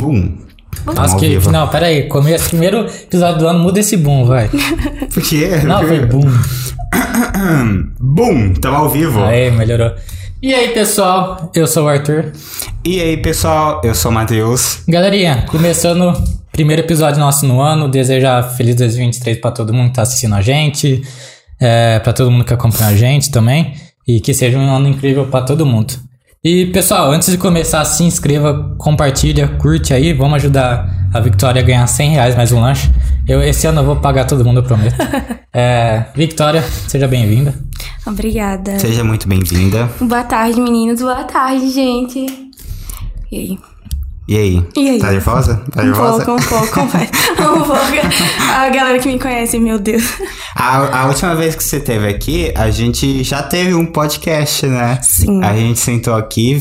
Boom. Nossa, que, não, pera aí. Começo, primeiro episódio do ano, muda esse boom, vai. Por quê? Não, foi boom. boom, tamo ao vivo. Aí, melhorou. E aí, pessoal, eu sou o Arthur. E aí, pessoal, eu sou o Matheus. Galerinha, começando o primeiro episódio nosso no ano, desejar feliz 2023 pra todo mundo que tá assistindo a gente, é, pra todo mundo que acompanha a gente também, e que seja um ano incrível pra todo mundo. E pessoal, antes de começar, se inscreva, compartilha, curte aí, vamos ajudar a Victoria a ganhar 100 reais mais um lanche. Eu, esse ano eu vou pagar todo mundo, eu prometo. É, Victoria, seja bem-vinda. Obrigada. Seja muito bem-vinda. Boa tarde, meninos. Boa tarde, gente. E aí? E aí? E aí? Tá nervosa? Tá Um nervosa? pouco, um pouco, confesso. Um pouco. A galera que me conhece, meu Deus. A, a última vez que você esteve aqui, a gente já teve um podcast, né? Sim. A gente sentou aqui e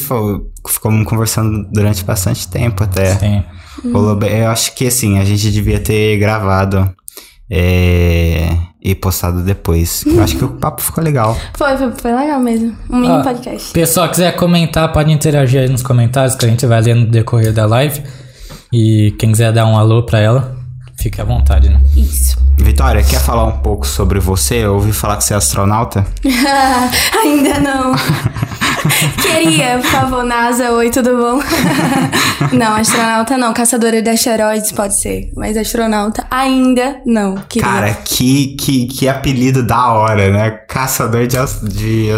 ficamos conversando durante bastante tempo até. Sim. Eu acho que assim, a gente devia ter gravado é, e postado depois. Eu acho que o papo ficou legal. Foi, foi, foi legal mesmo. Um mini Ah, podcast. Pessoal, quiser comentar, pode interagir aí nos comentários que a gente vai ler no decorrer da live. E quem quiser dar um alô pra ela, fique à vontade, né? Isso. Vitória, quer falar um pouco sobre você? Eu ouvi falar que você é astronauta. Ainda não. Queria, por favor, NASA, oi, tudo bom? não, astronauta não. Caçadora de asteroides pode ser. Mas astronauta ainda não. Queria. Cara, que, que, que apelido da hora, né? Caçador de, de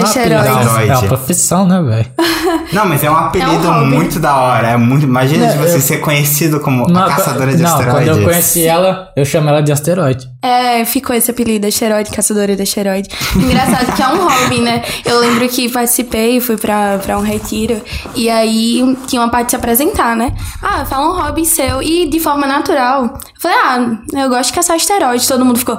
as- de Uma asteroides. apelido, É Asteroide. uma profissão, né, velho? Não, mas é um apelido hobby. muito da hora. É muito... Imagina Não, de você eu- ser conhecido como Não, a caçadora de não, asteroides. quando eu conheci ela, eu chamo ela de asteroide. É, ficou esse apelido, asteroide, caçadora de asteroide. Engraçado que é um hobby, né? Eu lembro que participei, fui pra, pra um retiro, e aí tinha uma parte de se apresentar, né? Ah, fala um hobby seu, e de forma natural. Eu falei, ah, eu gosto de caçar asteroide. Todo mundo ficou,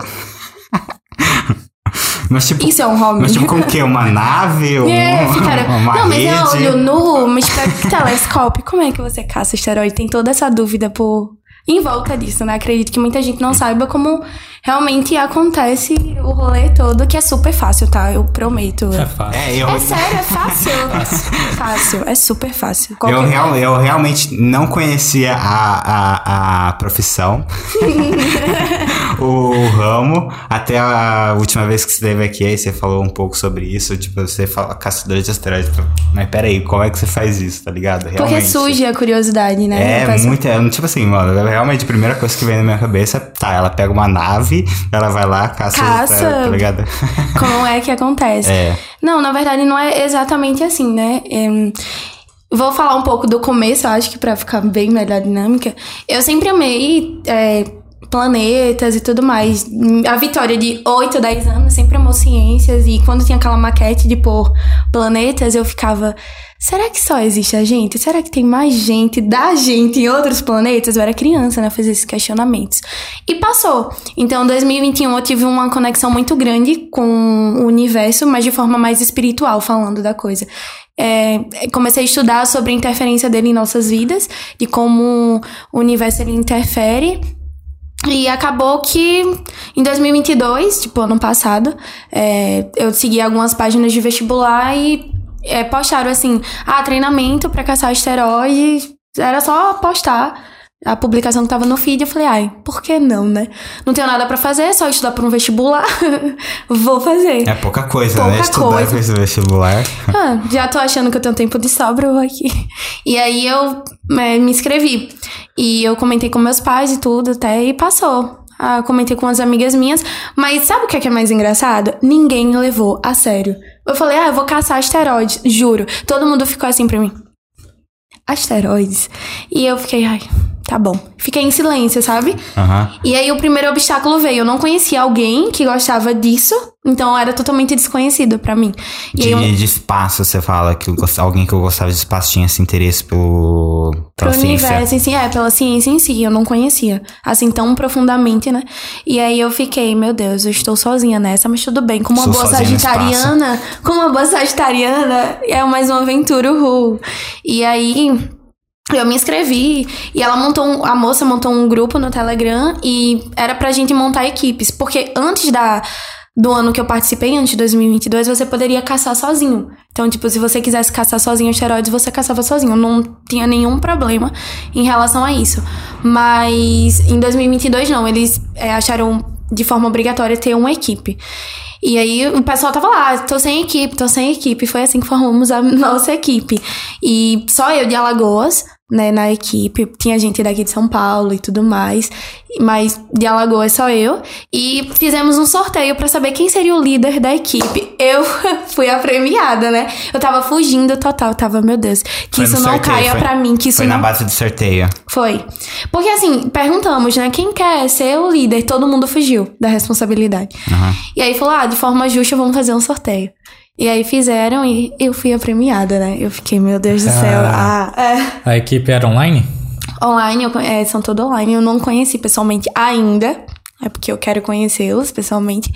Mas tipo, isso é um hobby. mas tipo com o quê? Uma nave? Um, É, ficaram. uma não, mas rede? é olho nu, mas telescópio. Como é que você caça asteroide? Tem toda essa dúvida por em volta disso, né? Acredito que muita gente não saiba como realmente acontece o rolê todo, que é super fácil, tá? Eu prometo. É fácil. É, eu, É sério, é fácil. fácil, é super fácil. eu, real, eu realmente não conhecia a, a, a profissão, o, ramo, até a última vez que você esteve aqui, aí você falou um pouco sobre isso, tipo, você fala caçador de asteroides. Mas peraí, como é que você faz isso, tá ligado? Porque Realmente. surge a curiosidade, né? É, muito, é, tipo assim, mano, realmente a primeira coisa que vem na minha cabeça, tá, ela pega uma nave, ela vai lá, caça, Caça. tá, tá ligado? Como é que acontece? É. Não, na verdade não é exatamente assim, né? Em, Vou falar um pouco do começo, acho que pra ficar bem melhor a dinâmica. Eu sempre amei é, planetas e tudo mais. A Vitória de 8, 10 anos sempre amou ciências e quando tinha aquela maquete de pôr planetas, eu ficava. Será que só existe a gente? Será que tem mais gente da gente em outros planetas? Eu era criança, né? Fazer esses questionamentos. E passou. Então, em 2021 eu tive uma conexão muito grande com o universo, mas de forma mais espiritual, falando da coisa. É, comecei a estudar sobre a interferência dele em nossas vidas, de como o universo ele interfere. E acabou que em 2022, tipo ano passado, é, eu segui algumas páginas de vestibular e é, postaram assim: ah, treinamento pra caçar asteroides. Era só postar a publicação que tava no feed. Eu falei: ai, por que não, né? Não tenho nada pra fazer, é só estudar pra um vestibular. Vou fazer. É pouca coisa, Pouca né? Estudar coisa. com esse vestibular. Ah, já tô achando que eu tenho tempo de sobra eu vou aqui. E aí eu é, me inscrevi. E eu comentei com meus pais e tudo até e passou. Ah, comentei com umas amigas minhas. Mas sabe o que é, que é mais engraçado? Ninguém levou a sério. Eu falei, ah, eu vou caçar asteroides, juro. Todo mundo ficou assim pra mim. Asteroides. E eu fiquei, ai, tá bom. Fiquei em silêncio, sabe? Aham. E aí o primeiro obstáculo veio. Eu não conhecia alguém que gostava disso, então era totalmente desconhecido pra mim. E aí eu- De, de espaço, você fala que alguém que eu gostava de espaço tinha esse interesse pelo, pela Pro ciência. universo em si, é, pela ciência em si, eu não conhecia, assim, tão profundamente, né? E aí eu fiquei, meu Deus, eu estou sozinha nessa, mas tudo bem, como uma Sou boa sagitariana, como uma boa sagitariana, é mais uma aventura, uhul. E aí... Eu me inscrevi e ela montou a moça montou um grupo no Telegram e era pra gente montar equipes, porque antes da do ano que eu participei, antes de 2022, você poderia caçar sozinho. Então, tipo, se você quisesse caçar sozinho esteroides, você caçava sozinho. Não tinha nenhum problema em relação a isso. Mas em 2022, não. Eles é, acharam de forma obrigatória ter uma equipe. E aí o pessoal tava lá, tô sem equipe, tô sem equipe. Foi assim que formamos a nossa equipe. E só eu de Alagoas, né, na equipe. Tinha gente daqui de São Paulo e tudo mais. Mas de Alagoas só eu. E fizemos um sorteio para saber quem seria o líder da equipe. Eu fui a premiada, né? Eu tava fugindo total. Tava, meu Deus, que Foi isso não sorteio, caia pra mim, que isso Foi não na base do sorteio. foi. Porque assim, perguntamos, né? Quem quer ser o líder? Todo mundo fugiu da responsabilidade. Aham. E aí falou, ah, de forma justa, vamos fazer um sorteio. E aí fizeram e eu fui a premiada, né? Eu fiquei, meu Deus do céu. Ah, é. A equipe era online? Online, eu, é, são todos online. Eu não conheci pessoalmente ainda. É porque eu quero conhecê-los pessoalmente.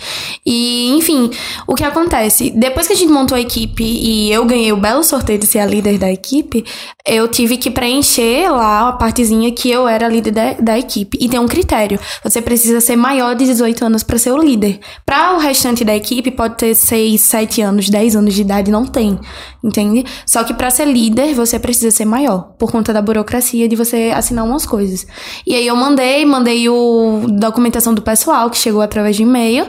E, enfim, o que acontece? Depois que a gente montou a equipe e eu ganhei o belo sorteio de ser a líder da equipe, eu tive que preencher lá a partezinha que eu era a líder da, da equipe. E tem um critério: você precisa ser maior de 18 anos para ser o líder. Para o restante da equipe, pode ter 6, 7 anos, 10 anos de idade, não tem. Entende? Só que para ser líder, você precisa ser maior, por conta da burocracia de você assinar umas coisas. E aí eu mandei, mandei o documentação do pessoal, que chegou através de e-mail.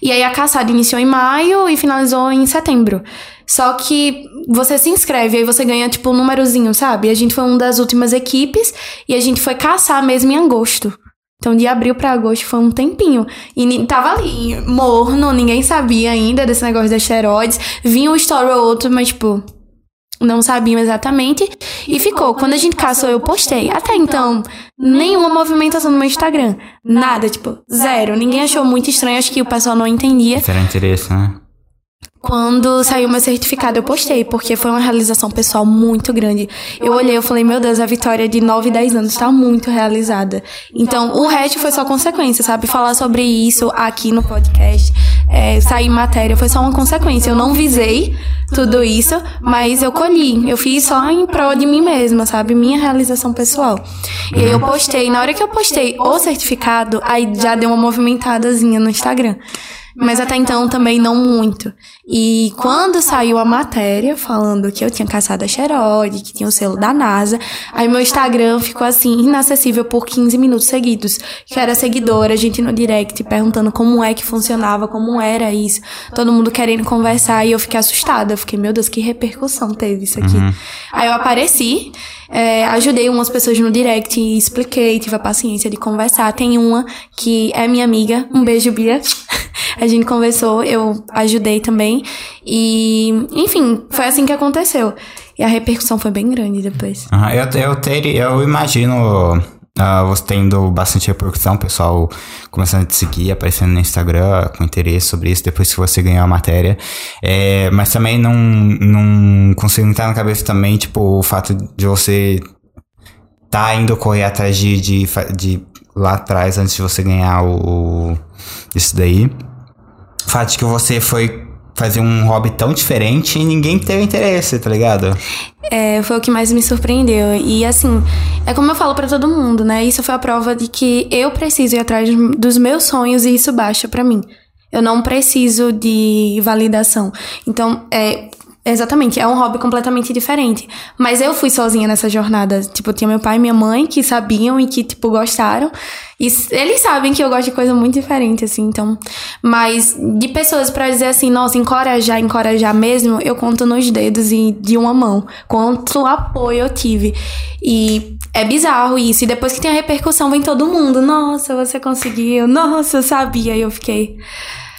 E aí a caçada iniciou em maio e finalizou em setembro. Só que você se inscreve, aí você ganha, tipo, um númerozinho, sabe? E a gente foi uma das últimas equipes e a gente foi caçar mesmo em agosto. Então, de abril pra agosto foi um tempinho. E tava ali, morno, ninguém sabia ainda desse negócio das esteroides. Vinha um story ou outro, mas, tipo, não sabiam exatamente. E ficou. Quando a gente caçou, eu postei. Até então, nenhuma movimentação no meu Instagram. Nada, tipo, zero. Ninguém achou muito estranho, acho que o pessoal não entendia. Será interesse, né? Quando saiu meu certificado, eu postei, porque foi uma realização pessoal muito grande. Eu olhei, eu falei, meu Deus, a vitória de 9, 10 anos tá muito realizada. Então, o resto foi só consequência, sabe? Falar sobre isso aqui no podcast, é, sair matéria, foi só uma consequência. Eu não visei tudo isso, mas eu colhi. Eu fiz só em prol de mim mesma, sabe? Minha realização pessoal. E aí eu postei, na hora que eu postei o certificado, aí já deu uma movimentadazinha no Instagram. Mas até então também não muito. E quando saiu a matéria falando que eu tinha caçado a xeroide, que tinha o selo da NASA, aí meu Instagram ficou assim, inacessível por 15 minutos seguidos. Que era seguidora, a gente no direct perguntando como é que funcionava, como era isso. Todo mundo querendo conversar e eu fiquei assustada. Eu fiquei, meu Deus, que repercussão teve isso aqui. Aí eu apareci, é, ajudei umas pessoas no direct e expliquei, tive a paciência de conversar. Tem uma que é minha amiga, um beijo, Bia. A gente conversou, eu ajudei também. E, enfim, foi assim que aconteceu. E a repercussão foi bem grande depois. Aham, Eu, eu, teria, eu imagino ah, você tendo bastante repercussão, pessoal começando a te seguir, aparecendo no Instagram com interesse sobre isso depois que você ganhar a matéria. É, mas também não, não consigo entrar na cabeça também, tipo, o fato de você tá indo correr atrás de, de, de lá atrás, antes de você ganhar o, o- isso daí. O fato de que você foi fazer um hobby tão diferente e ninguém teve interesse, tá ligado? É, foi o que mais me surpreendeu. E assim, é como eu falo pra todo mundo, né? Isso foi a prova de que eu preciso ir atrás dos meus sonhos e isso baixa pra mim. Eu não preciso de validação. Então, é. Exatamente, é um hobby completamente diferente. Mas eu fui sozinha nessa jornada. Tipo, tinha meu pai e minha mãe que sabiam e que, tipo, gostaram. E eles sabem que eu gosto de coisa muito diferente, assim, então. Mas de pessoas pra dizer assim, nossa, encorajar, encorajar mesmo, eu conto nos dedos e de uma mão. Quanto apoio eu tive. E é bizarro isso. E depois que tem a repercussão, vem todo mundo. Nossa, você conseguiu. Nossa, eu sabia. E eu fiquei.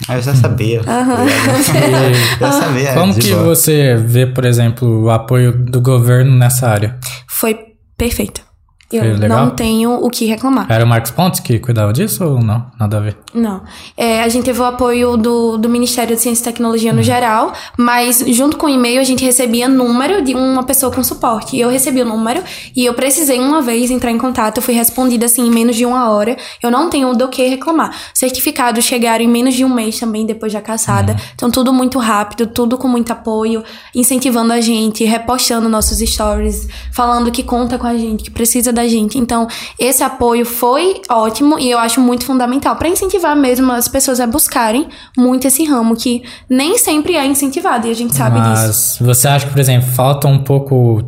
Ah, eu já sabia. Eu já sabia. Como que boa. você vê, por exemplo, o apoio do governo nessa área? Foi perfeito. Eu não tenho o que reclamar. Era o Marcos Pontes que cuidava disso ou não? Nada a ver. Não. É, a gente teve o apoio do, do Ministério de Ciência e Tecnologia no geral, mas junto com o e-mail a gente recebia número de uma pessoa com suporte. E eu recebi o número e eu precisei uma vez entrar em contato. Eu fui respondida assim em menos de uma hora. Eu não tenho do que reclamar. Certificados chegaram em menos de um mês também depois da caçada. Então tudo muito rápido, tudo com muito apoio, incentivando a gente, repostando nossos stories, falando que conta com a gente, que precisa da gente. Então, esse apoio foi ótimo e eu acho muito fundamental para incentivar mesmo as pessoas a buscarem muito esse ramo que nem sempre é incentivado e a gente sabe Mas disso. você acha que, por exemplo, falta um pouco.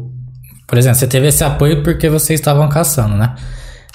Por exemplo, você teve esse apoio porque vocês estavam caçando, né?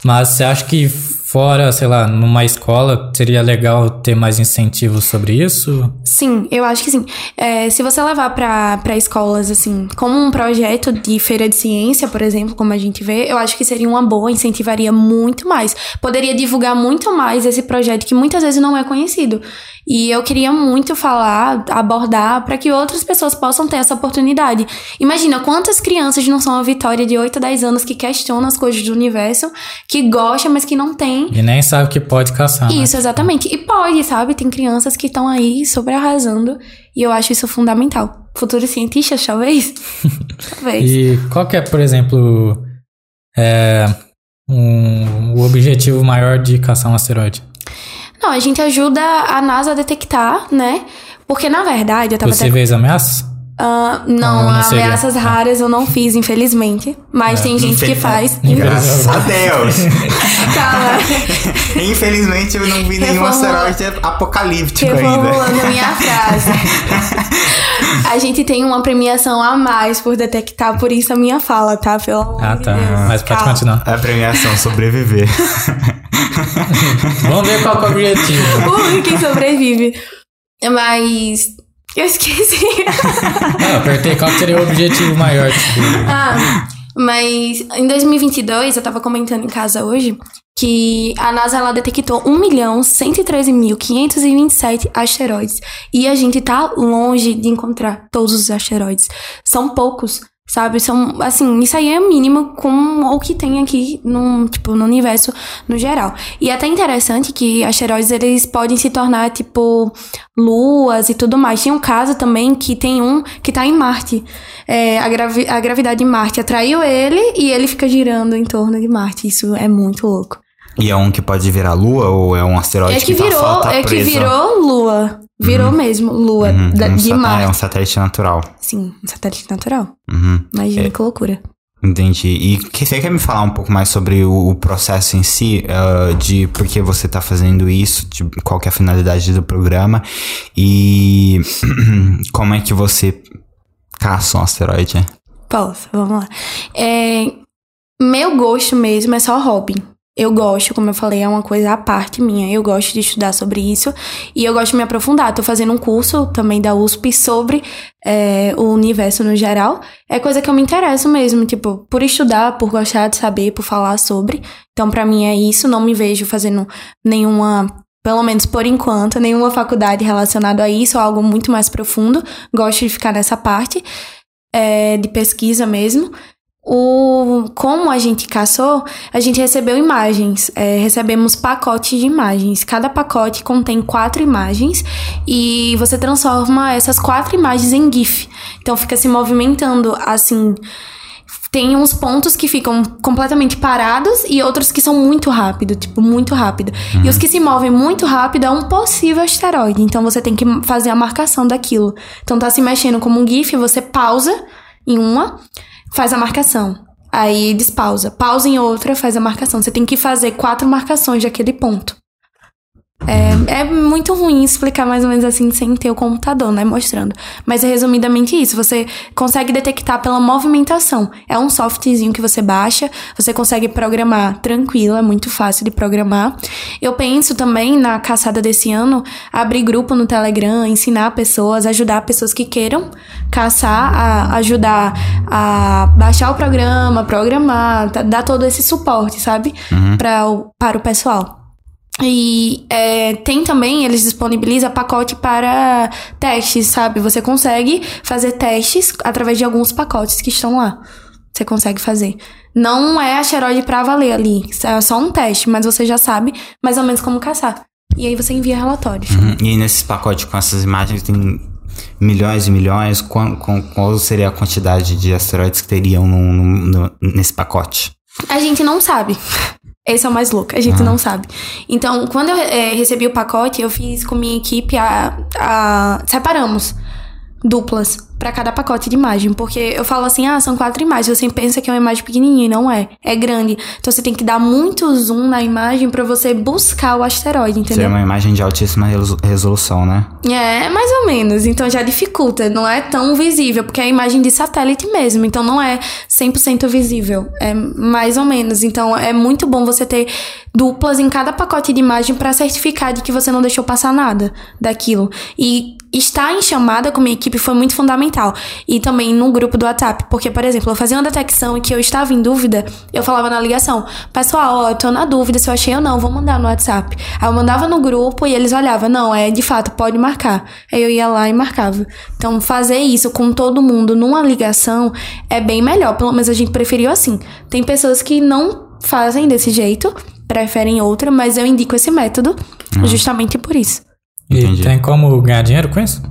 Mas você acha que fora, sei lá, numa escola, seria legal ter mais incentivos sobre isso? Sim, eu acho que sim. É, se você levar para escolas, assim, como um projeto de feira de ciência, por exemplo, como a gente vê, eu acho que seria uma boa, incentivaria muito mais. Poderia divulgar muito mais esse projeto que muitas vezes não é conhecido. E eu queria muito falar, abordar, para que outras pessoas possam ter essa oportunidade. Imagina quantas crianças não são a Vitória de 8 a 10 anos que questionam as coisas do universo, que gosta, mas que não tem. E nem sabe que pode caçar. né? Isso, exatamente. E pode, sabe? Tem crianças que estão aí sobre arrasando. E eu acho isso fundamental. Futuros cientistas, talvez? talvez. E qual que é, por exemplo, é, um, o objetivo maior de caçar um asteroide? Não, a gente ajuda a NASA a detectar, né? Porque, na verdade, eu tava Você até... vê as ameaças? Ah, não, não seria? ameaças raras eu não fiz, infelizmente. Mas tem gente que faz. Graças a Deus. Calma. Infelizmente eu não vi nenhum asteroide apocalíptico ainda. Reformulando a minha frase. A gente tem uma premiação a mais por detectar, por isso a minha fala, tá? Pelo amor Ah, de tá. Deus. Mas pode Calma. continuar. A premiação sobreviver. Vamos ver qual é o objetivo. Ui, quem sobrevive. Mas. Eu esqueci. Eu apertei qual seria o objetivo maior. Tipo, ah, mas em 2022, eu tava comentando em casa hoje que a NASA ela detectou 1.113.527 asteroides. E a gente tá longe de encontrar todos os asteroides. São poucos, sabe? São, assim, isso aí é mínimo com o que tem aqui no, tipo, no universo no geral. E é até interessante que asteroides, eles podem se tornar, tipo, luas e tudo mais. Tem um caso também que tem um que tá em Marte. É, a, gravi a gravidade de Marte atraiu ele e ele fica girando em torno de Marte. Isso é muito louco. E é um que pode virar lua ou é um asteroide É que tá, virou, só tá é que virou lua. Virou mesmo lua Uhum, da- um de Marte. É um satélite natural. Sim, um satélite natural. Uhum. Imagina que loucura. Entendi. E que, você quer me falar um pouco mais sobre o, o processo em si, ah, de por que você está fazendo isso, de qual que é a finalidade do programa e como é que você caça um asteroide? Posso, vamos lá. É, meu gosto mesmo é só hobby. Eu gosto, como eu falei, é uma coisa à parte minha. Eu gosto de estudar sobre isso e eu gosto de me aprofundar. Tô fazendo um curso também da USP sobre é, o universo no geral. É coisa que eu me interesso mesmo, tipo, por estudar, por gostar de saber, por falar sobre. Então, pra mim é isso. Não me vejo fazendo nenhuma pelo menos por enquanto, nenhuma faculdade relacionada a isso, ou algo muito mais profundo. Gosto de ficar nessa parte é, de pesquisa mesmo. O, como a gente caçou, a gente recebeu imagens, é, recebemos pacotes de imagens. Cada pacote contém quatro imagens e você transforma essas quatro imagens em GIF. Então fica se movimentando assim. Tem uns pontos que ficam completamente parados e outros que são muito rápido, tipo, muito rápido. E os que se movem muito rápido é um possível asteroide. Então você tem que fazer a marcação daquilo. Então tá se mexendo como um GIF, você pausa em uma, faz a marcação. Aí despausa. Pausa em outra, faz a marcação. Você tem que fazer quatro marcações daquele ponto. É, é muito ruim explicar mais ou menos assim sem ter o computador, né? Mostrando. Mas é resumidamente isso. Você consegue detectar pela movimentação. É um softzinho que você baixa, você consegue programar tranquilo, é muito fácil de programar. Eu penso também na caçada desse ano, abrir grupo no Telegram, ensinar pessoas, ajudar pessoas que queiram caçar, a ajudar a baixar o programa, programar, dar todo esse suporte, sabe? Pra o, para o pessoal. E é, tem também, eles disponibilizam pacote para testes, sabe? Você consegue fazer testes através de alguns pacotes que estão lá. Você consegue fazer. Não é asteroide pra valer ali. É só um teste, mas você já sabe mais ou menos como caçar. E aí você envia relatórios. Uhum. E nesses pacotes com essas imagens tem milhões e milhões. Qual, qual, qual seria a quantidade de asteroides que teriam no- no- no- nesse pacote? A gente não sabe. Esse é o mais louco, a gente não sabe. Então, quando eu eh, recebi o pacote, eu fiz com minha equipe a, a- Separamos. duplas para cada pacote de imagem, porque eu falo assim, ah, são quatro imagens, você pensa que é uma imagem pequenininha e não é, é grande. Então você tem que dar muito zoom na imagem para você buscar o asteroide, entendeu? Seria uma imagem de altíssima resolu- resolução, né? É, mais ou menos. Então já dificulta. Não é tão visível, porque é imagem de satélite mesmo. Então não é 100% visível. É mais ou menos. Então é muito bom você ter duplas em cada pacote de imagem para certificar de que você não deixou passar nada daquilo. E estar em chamada com a minha equipe foi muito fundamental. E também no grupo do WhatsApp. Porque, por exemplo, eu fazia uma detecção e que eu estava em dúvida, eu falava na ligação: Pessoal, ó, eu tô na dúvida se eu achei ou não, vou mandar no WhatsApp. Aí eu mandava no grupo e eles olhavam: Não, é de fato, pode marcar. Aí eu ia lá e marcava. Então, fazer isso com todo mundo numa ligação é bem melhor. Pelo menos a gente preferiu assim. Tem pessoas que não fazem desse jeito, preferem outra, mas eu indico esse método justamente por isso. E Entendi. tem como ganhar dinheiro com isso?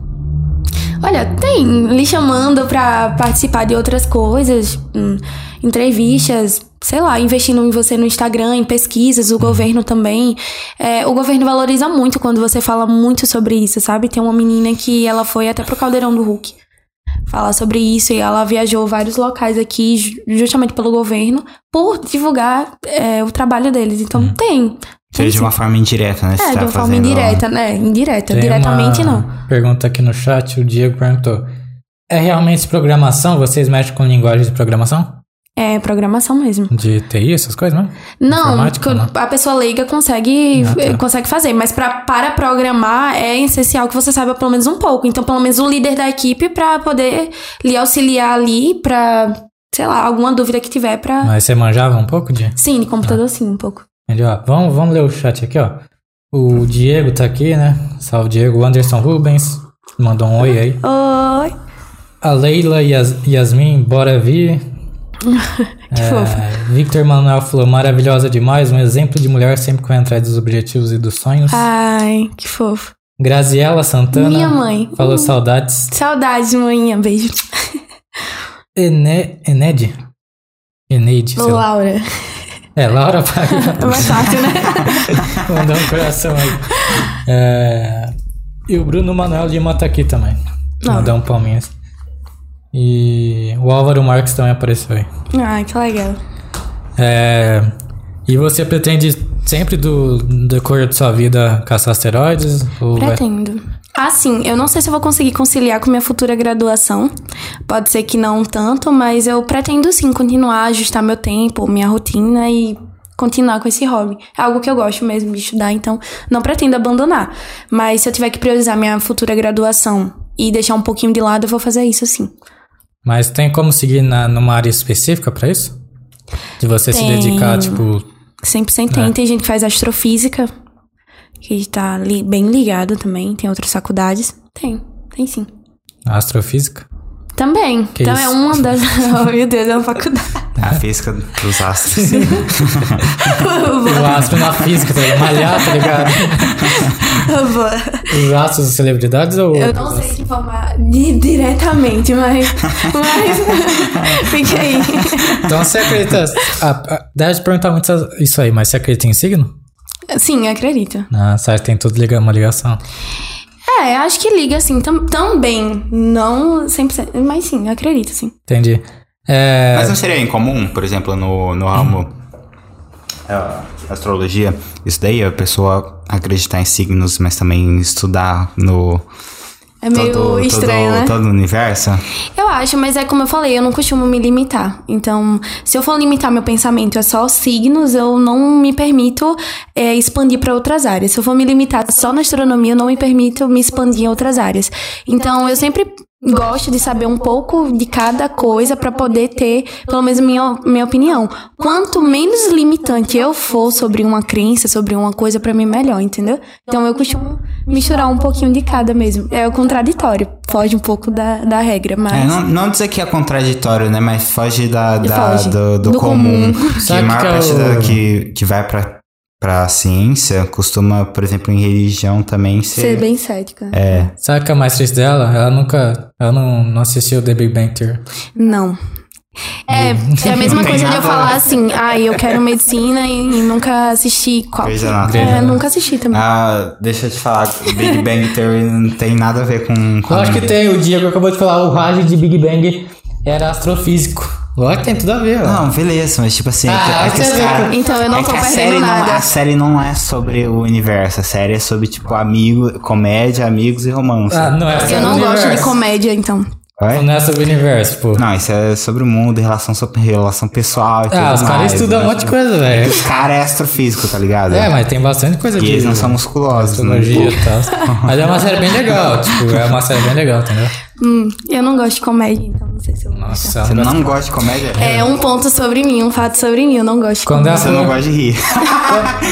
Olha, tem lhe chamando pra participar de outras coisas, hum, entrevistas, sei lá, investindo em você no Instagram, em pesquisas, o governo também. É, o governo valoriza muito quando você fala muito sobre isso, sabe? Tem uma menina que ela foi até pro Caldeirão do Hulk falar sobre isso e ela viajou vários locais aqui ju- justamente pelo governo por divulgar é, o trabalho deles. Então tem. Seria de uma forma indireta, né? É, tá de uma forma fazendo- indireta, né? Indireta. Tem Diretamente uma não. Pergunta aqui no chat, o Diego perguntou. É realmente programação? Vocês mexem com linguagem de programação? É programação mesmo. De TI, essas coisas, né? Não, não? a pessoa leiga consegue, Ah, tá. eh, consegue fazer, mas pra, para programar é essencial que você saiba pelo menos um pouco. Então, pelo menos o líder da equipe pra poder lhe auxiliar ali pra, sei lá, alguma dúvida que tiver pra. Mas você manjava um pouco de? Sim, de computador sim, um pouco. Entendi, ó. Vamos, vamos ler o chat aqui, ó. O Diego tá aqui, né? Salve, Diego. O Anderson Rubens mandou um oi aí. Oi. A Leila Yas, Yasmin, bora vir. Que fofo. É, Victor Manuel falou, maravilhosa demais, um exemplo de mulher sempre correndo atrás dos objetivos e dos sonhos. Ai, que fofo. Graziela Santana Minha mãe. falou saudades. Saudades, manhã. Beijo. Ene, Ened? Eneide, lá. Laura. É, Laura Paiva. É mais fácil, né? Mandou um coração aí. É, e o Bruno Manuel Lima tá aqui também. Ah. Mandou um palminhas. E o Álvaro Marques também apareceu aí. Ai, que legal. É, e você pretende sempre do do decorrer da sua vida caçar asteroides? Ou vai- Pretendo. Assim, eu não sei se eu vou conseguir conciliar com minha futura graduação. Pode ser que não tanto, mas eu pretendo sim continuar, ajustar meu tempo, minha rotina e continuar com esse hobby. É algo que eu gosto mesmo de estudar, então não pretendo abandonar. Mas se eu tiver que priorizar minha futura graduação e deixar um pouquinho de lado, eu vou fazer isso sim. Mas tem como seguir na, numa área específica pra isso? De você se Tem. dedicar, tipo. 100% tem. É. Tem gente que faz astrofísica, que tá li- bem ligado também. Tem outras faculdades. Tem, tem sim. Astrofísica? Também. Que então isso? é uma das. oh, meu Deus, é uma faculdade. A física dos astros. O astro na física, tá ligado? Malhar, tá ligado? Os astros das celebridades ou. Eu não sei te informar di- diretamente, mas. Mas. Fique aí. Então você acredita. Ah, ah, deve perguntar muito isso aí, mas você acredita em signo? Sim, acredito. Ah, sabe, tem tudo liga, uma ligação. É, acho que liga assim tam- também. Não 100%. Mas sim, acredito, sim. Entendi. É, Mas não seria incomum, por exemplo, no, no ramo é, astrologia, isso daí, a pessoa acreditar em signos, mas também estudar no É meio todo, estranho, todo, né? todo o universo? Eu acho, mas é como eu falei, eu não costumo me limitar. Então, se eu for limitar meu pensamento a só signos, eu não me permito é, expandir para outras áreas. Se eu for me limitar só na astronomia, eu não me permito me expandir em outras áreas. Então, eu sempre gosto de saber um pouco de cada coisa para poder ter, pelo menos, minha, minha opinião. Quanto menos limitante eu for sobre uma crença, sobre uma coisa, para mim, melhor, entendeu? Então, eu costumo misturar um pouquinho de cada mesmo. É o contraditório, foge um pouco da, da regra, mas. É, não, não dizer que é contraditório, né? Mas foge da, da- Foge. do, do Do comum. comum. Que a maior que é parte da, que, que vai pra, pra ciência costuma, por exemplo, em religião também ser. Ser bem cética. É. sabe o que é mais triste dela? Ela nunca. Ela não, não assistiu The Big Bang Theory. Não. É, é a mesma coisa de eu falar assim, ah, eu quero medicina e, e nunca assisti qual. Grey's Anatomy. É, nunca assisti também. Ah, deixa eu te falar, Big Bang Theory não tem nada a ver com. com Eu acho que tem, o Diego acabou de falar, o Raj de Big Bang era astrofísico. Lógico que tem tudo a ver, ó. Não, beleza, mas tipo assim, é que- Ah, é que você os vê cara- que- Então eu não é tô que a perdendo série não, nada. a série não é sobre o universo, a série é sobre, tipo, amigo, comédia, amigos e romance. Ah, não é sobre Eu não o gosto de universo. comédia, então. Não é sobre o universo, pô. Não, isso é sobre o mundo, relação, sobre relação pessoal e tudo Ah, os caras estudam um né? monte de coisa, velho. Os caras é astrofísico, tá ligado? É, mas tem bastante coisa E de eles não são musculosos, né? e. Mas é uma série bem legal, tipo, é uma série bem legal, entendeu? Hum, eu não gosto de comédia, então sei se eu. Nossa, Você não gosta de comédia? É um ponto sobre mim, um fato sobre mim, eu não gosto de Quando comédia. Você não gosta de rir.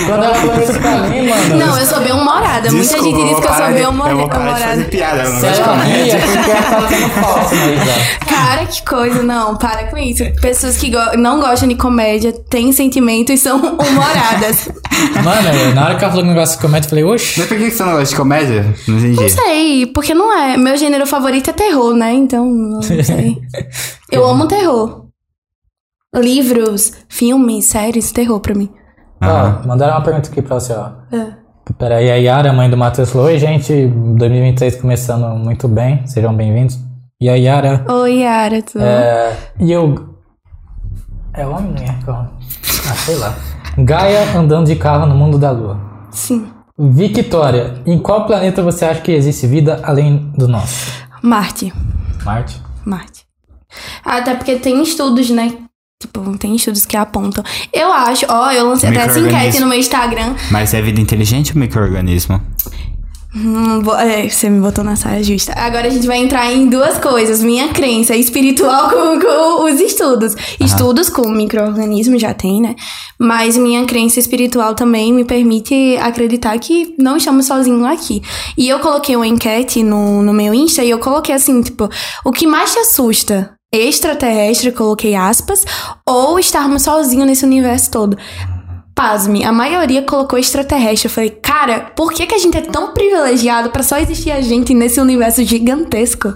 quando ela falou isso pra mim, mano. Não, eu sou bem humorada. Muita gente diz que eu sou bem de- humor- Eu vou parar de fazer humorada. piada, eu não gosto de comédia. é tá né? Cara, que coisa, não, para com isso. Pessoas que go- não gostam de comédia, têm sentimento e são humoradas. Mano, na hora que ela falou que negócio de comédia, eu falei, oxe. Mas por que você não gosta de comédia? Não entendi. Não sei, porque não é. Meu gênero favorito é terror, né? Então, não sei. Eu amo terror. Livros, filmes, séries, terror pra mim. Ó, mandaram uma pergunta aqui pra você, ó. É. Peraí, a Yara, mãe do Matheus, falou: Oi, gente, 2023 começando muito bem, sejam bem-vindos. E a Yara, Oi, Yara, tudo bom? é. E eu. É homem, mulher? Qual? Ah, sei lá. Gaia andando de carro no mundo da lua. Sim. Victoria, em qual planeta você acha que existe vida além do nosso? Marte. Marte? Marte. Até porque tem estudos, né? Tipo, tem estudos que apontam. Eu acho, ó, eu lancei até essa enquete Micro-organismo. no meu Instagram. Mas é vida inteligente ou micro-organismo? Hum, é, você me botou na saia justa. Agora a gente vai entrar em duas coisas. Minha crença espiritual com, com os estudos. Estudos com micro-organismos já tem, né? Mas minha crença espiritual também me permite acreditar que não estamos sozinhos aqui. E eu coloquei uma enquete no, no meu Insta e eu coloquei assim, tipo, o que mais te assusta? Extraterrestre, coloquei aspas, ou estarmos sozinhos nesse universo todo? Pasme, a maioria colocou extraterrestre. Eu falei, cara, por que, que a gente é tão privilegiado pra só existir a gente nesse universo gigantesco?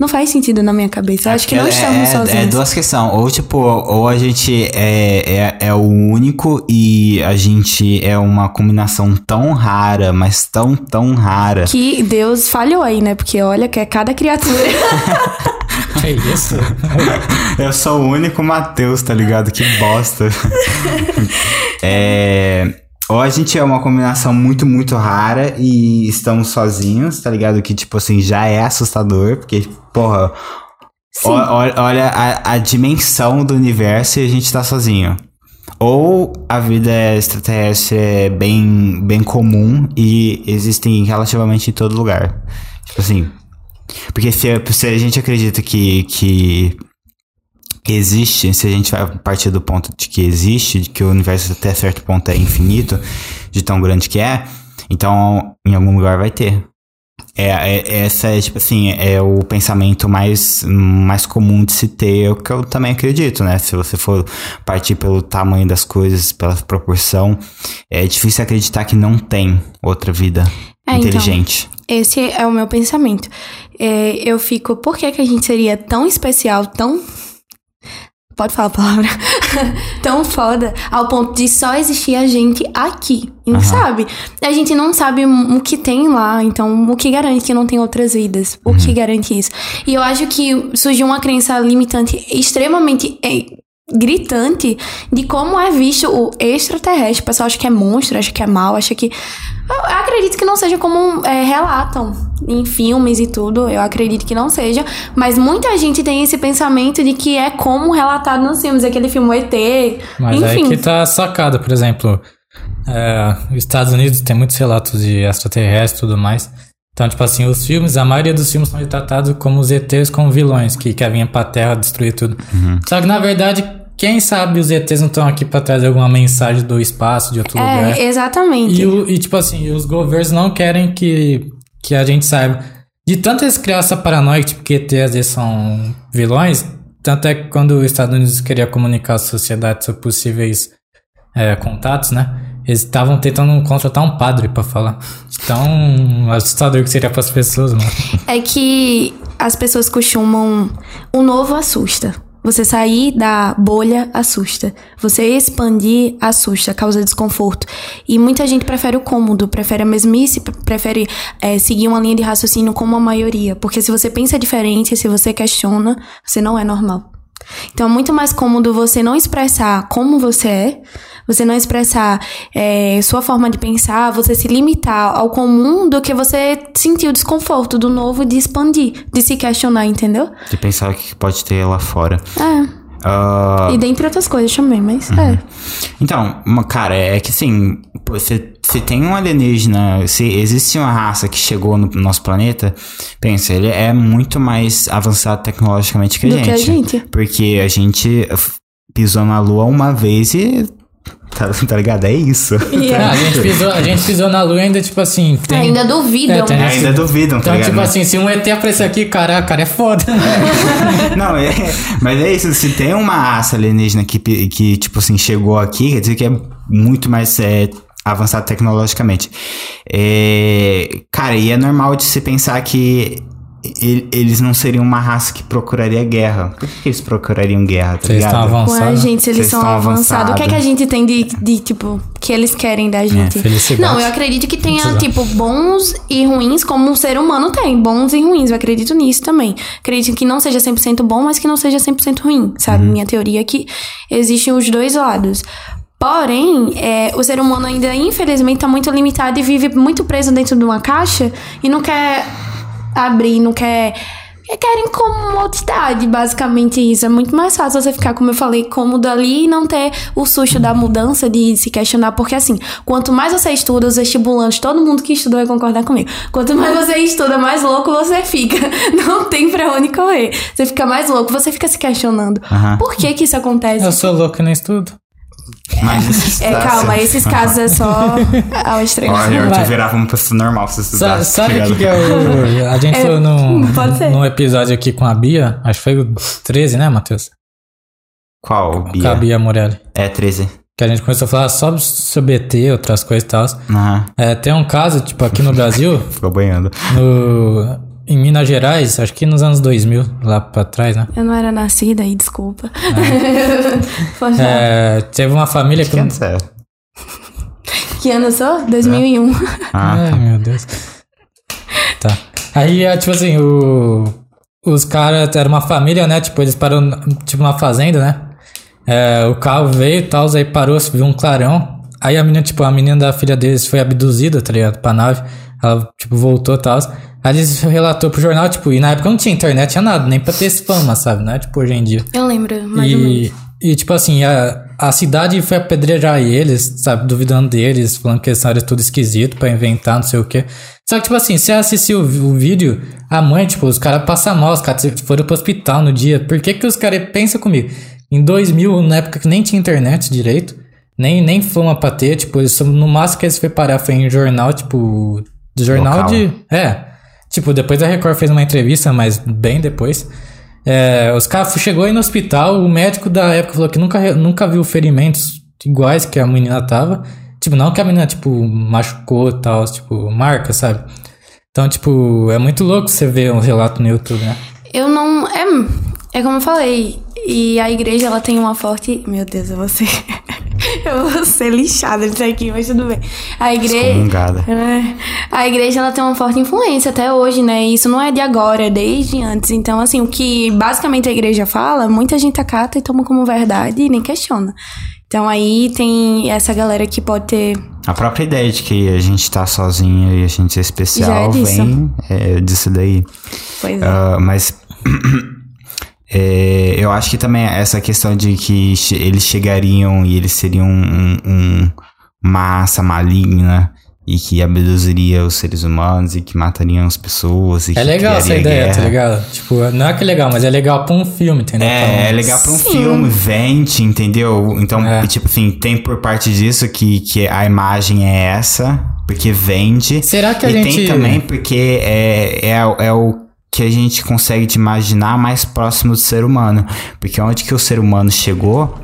Não faz sentido na minha cabeça. Eu acho que não é, estamos é, sozinhos. É duas questões. Ou, tipo, ou a gente é, é, é o único e a gente é uma combinação tão rara, mas tão, tão rara. Que Deus falhou aí, né? Porque olha que é cada criatura. Que isso? Eu sou o único Matheus, tá ligado? Que bosta. é. Ou a gente é uma combinação muito, muito rara e estamos sozinhos, tá ligado? Que, tipo assim, já é assustador, porque, porra, o- olha a, a dimensão do universo e a gente tá sozinho. Ou a vida extraterrestre é bem, bem comum e existem relativamente em todo lugar. Tipo assim. Porque se, se a gente acredita que, que existe, se a gente vai partir do ponto de que existe, de que o universo até certo ponto é infinito, de tão grande que é, então em algum lugar vai ter. É, é- essa é, tipo assim, é o pensamento mais, mais comum de se ter, é o que eu também acredito, né? Se você for partir pelo tamanho das coisas, pela proporção, é difícil acreditar que não tem outra vida É, então. inteligente. Esse é o meu pensamento. É, eu fico, por que, que a gente seria tão especial, tão. Pode falar a palavra. tão foda, ao ponto de só existir a gente aqui. E Sabe? A gente não sabe o que tem lá, então o que garante que não tem outras vidas? O que garante isso? E eu acho que surgiu uma crença limitante extremamente. é, gritante de como é visto o extraterrestre. O pessoal acha que é monstro, acha que é mal, acha que. Eu acredito que não seja como é, relatam em filmes e tudo. Eu acredito que não seja. Mas muita gente tem esse pensamento de que é como relatado nos filmes. Aquele filme o ET. Mas enfim. aí que tá sacado, por exemplo, é, os Estados Unidos tem muitos relatos de extraterrestres e tudo mais. Então, tipo assim, os filmes, a maioria dos filmes são retratados como os ETs como vilões, que querem vir pra Terra destruir tudo. Só que, na verdade, quem sabe os ETs não estão aqui pra trazer alguma mensagem do espaço, de outro lugar. É, exatamente. E, o- e, tipo assim, os governos não querem que, que a gente saiba. De tanto eles criar essa paranoia, tipo, que ET às vezes são vilões, tanto é que quando os Estados Unidos queria comunicar à sociedade sobre possíveis é, contatos, né? Eles estavam tentando contratar um padre pra falar. Tão assustador que seria pras pessoas, mano. É que as pessoas costumam. O novo assusta. Você sair da bolha assusta. Você expandir assusta, causa desconforto. E muita gente prefere o cômodo, prefere a mesmice, prefere é, seguir uma linha de raciocínio como a maioria. Porque se você pensa diferente, se você questiona, você não é normal. Então é muito mais cômodo você não expressar como você é, você não expressar é, sua forma de pensar, você se limitar ao comum do que você sentir o desconforto do novo de expandir, de se questionar, entendeu? De pensar o que pode ter lá fora. É. Ah, E dentre outras coisas também, mas é. Então, uma- cara, é que assim, pô, se, tem um alienígena, se existe uma raça que chegou no nosso planeta, pensa, ele é muito mais avançado tecnologicamente que a, gente, que a gente. Porque a gente pisou na Lua uma vez e. Tá, tá ligado? É isso. E Ah, a, é. gente pisou, a gente pisou na lua e ainda, tipo assim. Tem, Ainda duvidam. É, tem- Ainda duvidam, tá Então, ligado? tipo assim, se um ET aparecer aqui, caraca, cara é foda. Não, é, mas é isso. Se tem uma raça alienígena que, que, tipo assim, chegou aqui, quer dizer que é muito mais é, avançado tecnologicamente. É, cara, e é normal de se pensar que eles não seriam uma raça que procuraria guerra. Por que eles procurariam guerra, tá Vocês estão ligado? Com a avançados. gente, se eles Vocês são estão avançados. O que é que a gente tem de, de, tipo, que eles querem da gente? felicidade. Não, eu acredito que tenha, tipo, bons e ruins, como um ser humano tem. Bons e ruins, eu acredito nisso também. Acredito que não seja 100% bom, mas que não seja 100% ruim, sabe? Minha teoria é que existem os dois lados. Porém, é, o ser humano ainda, infelizmente, tá muito limitado e vive muito preso dentro de uma caixa e não quer abrir, não quer. é, Querem comodidade, basicamente isso. É muito mais fácil você ficar, como eu falei, cômodo ali e não ter o susto da mudança, de se questionar. Porque, assim, quanto mais você estuda, os vestibulantes, todo mundo que estuda vai concordar comigo. Quanto mais você estuda, mais louco você fica. Não tem pra onde correr. Você fica mais louco, você fica se questionando. Aham. Por que que isso acontece? Eu sou louco e não estudo. Mas, É, calma, esses casos é só ao extremo. Olha, eu Vai. te virava uma pessoa normal se você Sa- estudasse. sabe tá o que, que é o. A gente É, falou num, episódio aqui com a Bia, acho que foi o 13, né, Matheus? Qual, Com a Bia? Bia Morelli. É, 13. Que a gente começou a falar só sobre ET, outras coisas e tal. Aham, É, tem um caso, tipo, aqui no Brasil, ficou banhando. no, em Minas Gerais, acho que nos anos 2000, lá pra trás, né? Eu não era nascida aí, desculpa. Falar. É, teve uma família que. Que ano é? Que ano eu sou? 2001. Ah, Ai, meu Deus. Tá. Aí, é, tipo assim, o, os caras, era uma família, né? Tipo, eles pararam, tipo, numa fazenda, né? É, o carro veio e tal, aí parou, viu um clarão. Aí a menina, tipo, a menina da filha deles foi abduzida, tá ligado? Pra nave. Ela, tipo, voltou e tal. Aí eles relatou pro jornal, tipo, e na época não tinha internet, tinha nada, nem pra ter esse fama, sabe? Não é tipo hoje em dia. Eu lembro, mais ou menos. E, e tipo assim, a, a cidade foi apedrejar eles, sabe, duvidando deles, falando que eles eram tudo esquisito pra inventar, não sei o quê. Só que, tipo assim, você assistiu o, o vídeo, a mãe, tipo, os caras passam mal, os caras foram pro hospital no dia. Por que que os caras, pensa comigo, em 2000, na época que nem tinha internet direito, nem, nem fama pra ter, tipo, no máximo que eles foi parar foi em jornal, tipo, jornal Local. de... É, tipo, depois a Record fez uma entrevista, mas bem depois... É, os caras chegou aí no hospital, o médico da época falou que nunca, nunca viu ferimentos iguais que a menina tava. Tipo, não que a menina, tipo, machucou e tal, tipo, marca, sabe? Então, tipo, é muito louco você ver um relato no YouTube, né? Eu não. É, é como eu falei. E a igreja, ela tem uma forte. Meu Deus, eu vou ser. eu vou ser lixada disso aqui, mas tudo bem. A igreja. É, a igreja ela tem uma forte influência até hoje, né? Isso não é de agora, é desde antes. Então, assim, o que basicamente a igreja fala, muita gente acata e toma como verdade e nem questiona. Então aí tem essa galera que pode ter. A própria ideia de que a gente tá sozinho e a gente é Já é especial disso. vem é, disso daí. Pois é. Ah, mas é, eu acho que também essa questão de que eles chegariam e eles seriam um, um- uma raça maligna e que abduziria os seres humanos e que matariam as pessoas e É que legal essa ideia, guerra. tá ligado? Tipo, não é que é legal, mas é legal pra um filme, entendeu? É, um- é legal pra um Sim. filme, vende, entendeu? Então, É. tipo assim, tem por parte disso que, que a imagem é essa, porque vende. Será que a e gente... tem também porque é, é, é o que a gente consegue te imaginar mais próximo do ser humano. Porque onde que o ser humano chegou,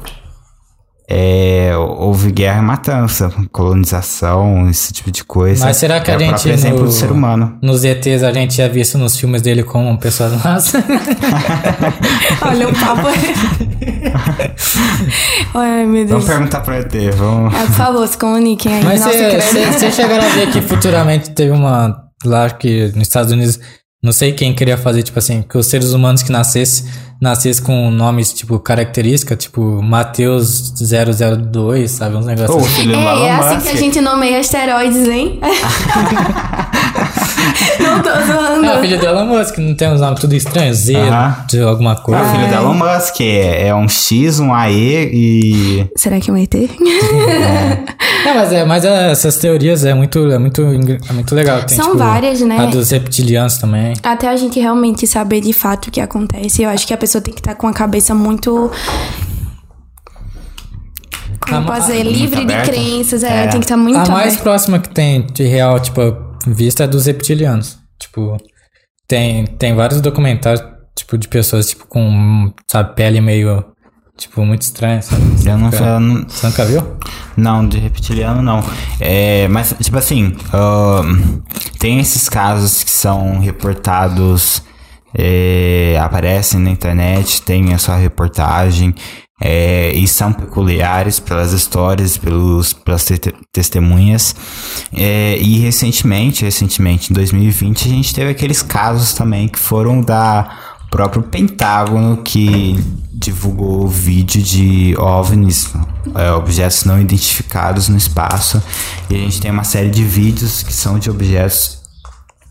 é, ou houve guerra e matança, colonização, esse tipo de coisa. Mas será que é a gente próprio exemplo no- do ser humano. Nos ETs a gente é visto nos filmes dele como pessoas más. Olha o papo. Ai, meu Deus. Vamos perguntar pro ET, vamos. Ah, por favor, se comuniquem aí. Mas Nossa, credo. você chegaram a ver que futuramente teve uma. Lá que nos Estados Unidos, não sei quem queria fazer, tipo assim, que os seres humanos que nascessem nascessem com nomes, tipo, característica, tipo, Mateus 002, sabe? Uns negócios Ô, o assim. É, Elon é assim que a gente nomeia asteroides, hein? Não tô zoando. É, o filho do Elon Musk, não tem uns nomes tudo estranhos, Z Aham. de alguma É coisa. o filho do Elon Musk, é, é um X, um AE e. Será que é um ET? É, mas, é, mas é, essas teorias é muito, é muito, é muito legal. Tem, São tipo, várias, né? A dos reptilianos também. Até a gente realmente saber de fato o que acontece, eu acho que a pessoa tem que estar com a cabeça muito. Como A- eu posso dizer? muito Livre de crenças, é, É. tem que estar muito a mais aberta. próxima que tem de real, tipo, vista é dos reptilianos. Tipo, tem, tem vários documentários, tipo, de pessoas, tipo, com, sabe, pele meio, tipo, muito estranha, sabe? Eu não, eu não, Você nunca viu? Não, de reptiliano não. É, mas, tipo assim, ahn, tem esses casos que são reportados, é, aparecem na internet, tem a sua reportagem, é, e são peculiares pelas histórias, pelos, pelas te- testemunhas. É, e recentemente, recentemente, em 2020, a gente teve aqueles casos também que foram da próprio Pentágono que divulgou vídeo de OVNIs, é, objetos não identificados no espaço. E a gente tem uma série de vídeos que são de objetos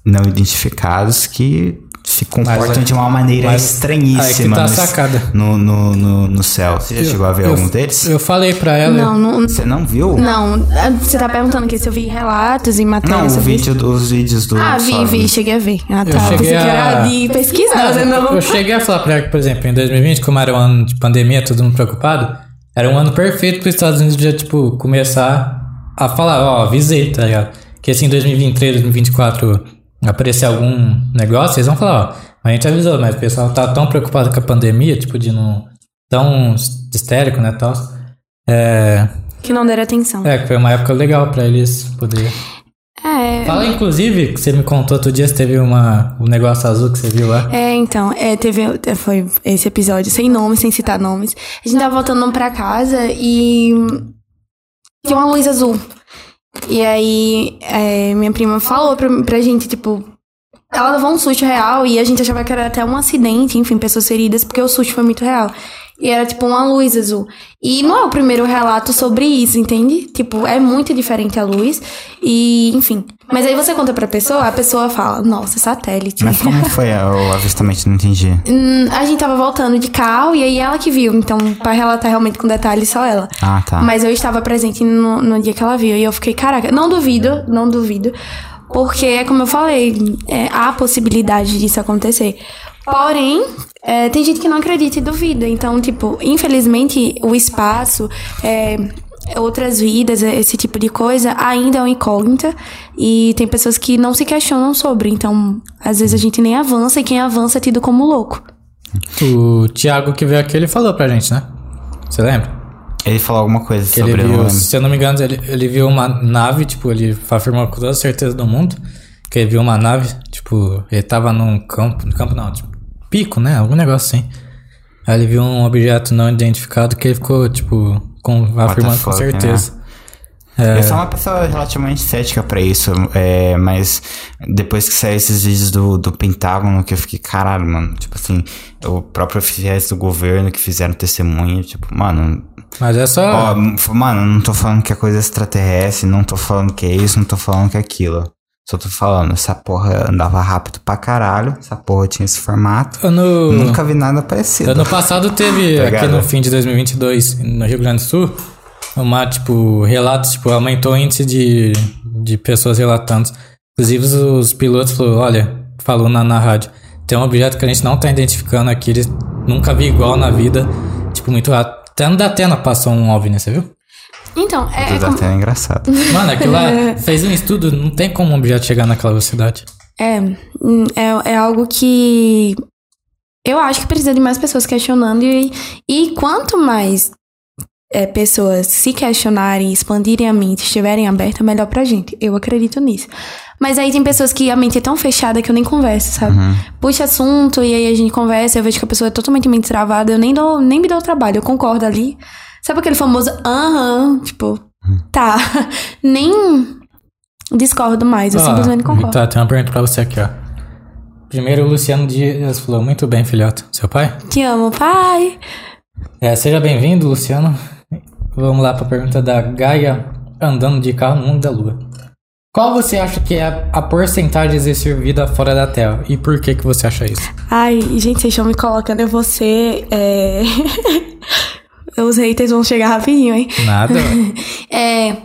não identificados que se comportam é- de uma maneira mas estranhíssima aí que tá no, sacada. no, no, no, no céu. Você já chegou a ver eu, algum deles? Eu falei pra ela. Não, não. Você não viu? Não, você tá perguntando aqui se eu vi relatos e Não, matérias o sobre isso? vídeo, os vídeos do. Ah, vi, vi, cheguei a ver. Ah, tá. Eu cheguei era a- de pesquisar, você não. Eu cheguei a falar pra ela que, por exemplo, em 2020, como era um ano de pandemia, todo mundo preocupado, era um ano perfeito para os Estados Unidos já, tipo, começar a falar, ó, avisei, tá ligado? Que assim, em 2023, 2024, aparecer algum negócio, eles vão falar, ó, a gente avisou, mas o pessoal tá tão preocupado com a pandemia, tipo, de não... tão histérico, né, tal. É, Que não deram atenção. é, que foi uma época legal pra eles poder... É. Fala, inclusive, que você me contou outro dia, você teve uma, um negócio azul que você viu lá. É, então, é, teve, é, foi esse episódio, sem nomes, sem citar nomes. A gente tava voltando pra casa e tinha uma luz azul. E aí, é, minha prima falou pra, pra gente, tipo, ela levou um susto real e a gente achava que era até um acidente, enfim, pessoas feridas, porque o susto foi muito real. E era tipo uma luz azul. E não é o primeiro relato sobre isso, entende? Tipo, é muito diferente a luz. E, enfim. Mas aí você conta pra pessoa, a pessoa fala, nossa, satélite. Mas como foi o avistamento? Não entendi. Hum, a gente tava voltando de carro e aí ela que viu. Então, pra relatar realmente com detalhes, só ela. Ah, tá. Mas eu estava presente no, no dia que ela viu. E eu fiquei, caraca, não duvido, não duvido. Porque, é como eu falei, é, há possibilidade disso acontecer. Porém, é, tem gente que não acredita e duvida. Então, tipo, infelizmente, o espaço, é, outras vidas, esse tipo de coisa, ainda é uma incógnita. E tem pessoas que não se questionam sobre. Então, às vezes a gente nem avança e quem avança é tido como louco. O Thiago que veio aqui, ele falou pra gente, né? Você lembra? Ele falou alguma coisa Que ele sobre não viu, lembro. se eu não me engano, ele, ele viu uma nave, tipo, ele afirmou com toda a certeza do mundo que ele viu uma nave, tipo, ele tava num campo, no campo não, tipo, pico, né? Algum negócio assim. Aí ele viu um objeto não identificado que ele ficou, tipo, com, afirmando com fuck, né? certeza. Eu sou uma pessoa relativamente cética pra isso, é, mas depois que saiu esses vídeos do, do Pentágono, que eu fiquei, caralho, mano, tipo assim, o próprio oficiais do governo que fizeram testemunho, tipo, mano, Mas é só. ó, mano, não tô falando que é coisa extraterrestre, não tô falando que é isso, não tô falando que é aquilo. Só tô falando, essa porra andava rápido pra caralho, essa porra tinha esse formato. ano, Nunca vi nada parecido. ano passado teve, Tá aqui no fim de 2022, no Rio Grande do Sul, uma, tipo, relatos, tipo, aumentou o índice de, de pessoas relatando. Inclusive os, os pilotos falou, olha, falou na, na rádio, tem um objeto que a gente não tá identificando aqui, eles nunca vi igual na vida, tipo, muito rápido. Até no Datena passou um OVNI, você viu? Então, é, é Tudo como- até é engraçado. Mano, aquilo lá fez um estudo, não tem como um objeto chegar naquela velocidade. É, hum, é, é algo que eu acho que precisa de mais pessoas questionando e, e quanto mais é, pessoas se questionarem, expandirem a mente, estiverem abertas, melhor pra gente. Eu acredito nisso. Mas aí tem pessoas que a mente é tão fechada que eu nem converso, sabe? Uhum. Puxa assunto e aí a gente conversa, eu vejo que a pessoa é totalmente mente travada, eu nem, dou, nem me dou o trabalho, eu concordo ali. Sabe aquele famoso aham, tipo, tá. nem discordo mais, eu Ó, simplesmente concordo. Tá, tem uma pergunta pra você aqui, ó. Primeiro, o Luciano Dias falou, muito bem, filhote. Seu pai? Te amo, pai. É, seja bem-vindo, Luciano. Vamos lá pra pergunta da Gaia andando de carro no mundo da lua. Qual você acha que é a, a porcentagem de existir vida fora da Terra? E por que que você acha isso? Ai, gente, vocês estão me colocando, eu vou ser. É... Os haters vão chegar rapidinho, hein? Nada. É.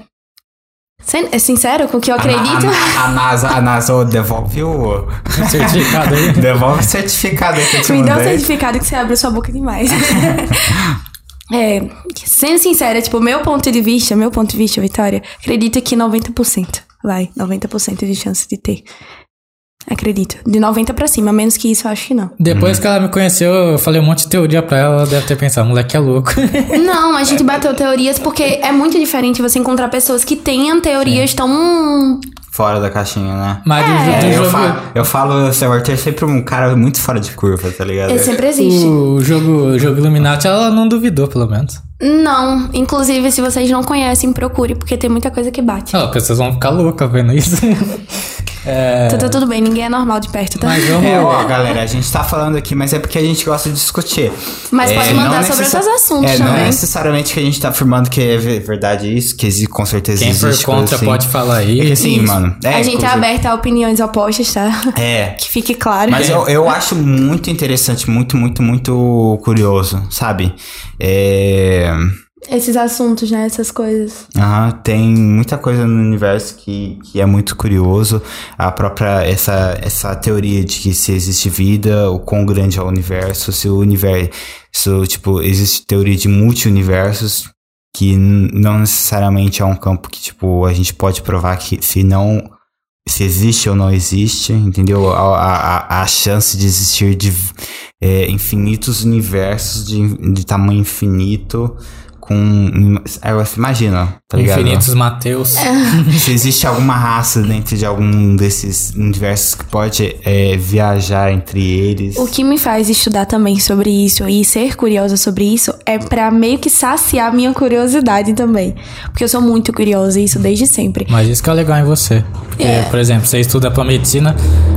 É sincero com o que eu A, acredito? a, a NASA, a NASA devolve o. Certificado aí. Devolve o certificado aí que eu te Me dá um mandei. certificado que você abre sua boca demais. é, sendo sincera, tipo, meu ponto de vista, meu ponto de vista, Vitória, acredito que 90%. Vai, 90% de chance de ter. Acredito. De 90 pra cima, menos que isso, eu acho que não. Depois que ela me conheceu, eu falei um monte de teoria pra ela, ela deve ter pensado, moleque é louco. Não, a gente bateu teorias porque é muito diferente você encontrar pessoas que tenham teorias tão. Fora da caixinha, né? Mas do, do É, eu, falo, eu falo, o seu Arthur é sempre um cara muito fora de curva, tá ligado? Ele sempre existe. o jogo, o jogo Illuminati, ela não duvidou, pelo menos. Não, inclusive, se vocês não conhecem, procure, porque tem muita coisa que bate. Ó, pessoas vão ficar loucas vendo isso. é, Tá, tá tudo bem, ninguém é normal de perto, tá? mas vamos... É, ó, galera, a gente tá falando aqui, mas é porque a gente gosta de discutir. Mas É, pode mandar sobre necessa- outros assuntos é, Não também. necessariamente que a gente tá afirmando que é ve- verdade isso, que existe, com certeza Quem for existe. coisa contra assim. pode falar aí. É que assim, Isso. mano. É, a gente é inclusive- aberta a opiniões opostas, tá? É. Que fique claro. Mas eu, eu acho muito interessante, muito, muito, muito curioso, sabe? É. Esses assuntos, né? Essas coisas. Aham, tem muita coisa no universo que, que é muito curioso. A própria, essa, essa teoria de que se existe vida, o quão grande é o universo, se o universo, tipo, existe teoria de multi-universos, que não necessariamente é um campo que, tipo, a gente pode provar que se não, se existe ou não existe, entendeu? A, a- a chance de existir de é, infinitos universos de, de tamanho infinito, com. é, você Imagina, tá ligado? Infinitos Mateus. Se existe alguma raça dentro de algum desses universos que pode é, viajar entre eles. O que me faz estudar também sobre isso e ser curiosa sobre isso é pra meio que saciar minha curiosidade também. Porque eu sou muito curiosa, isso desde sempre. Mas isso que é legal em você. Porque, É. por exemplo, você estuda pra medicina,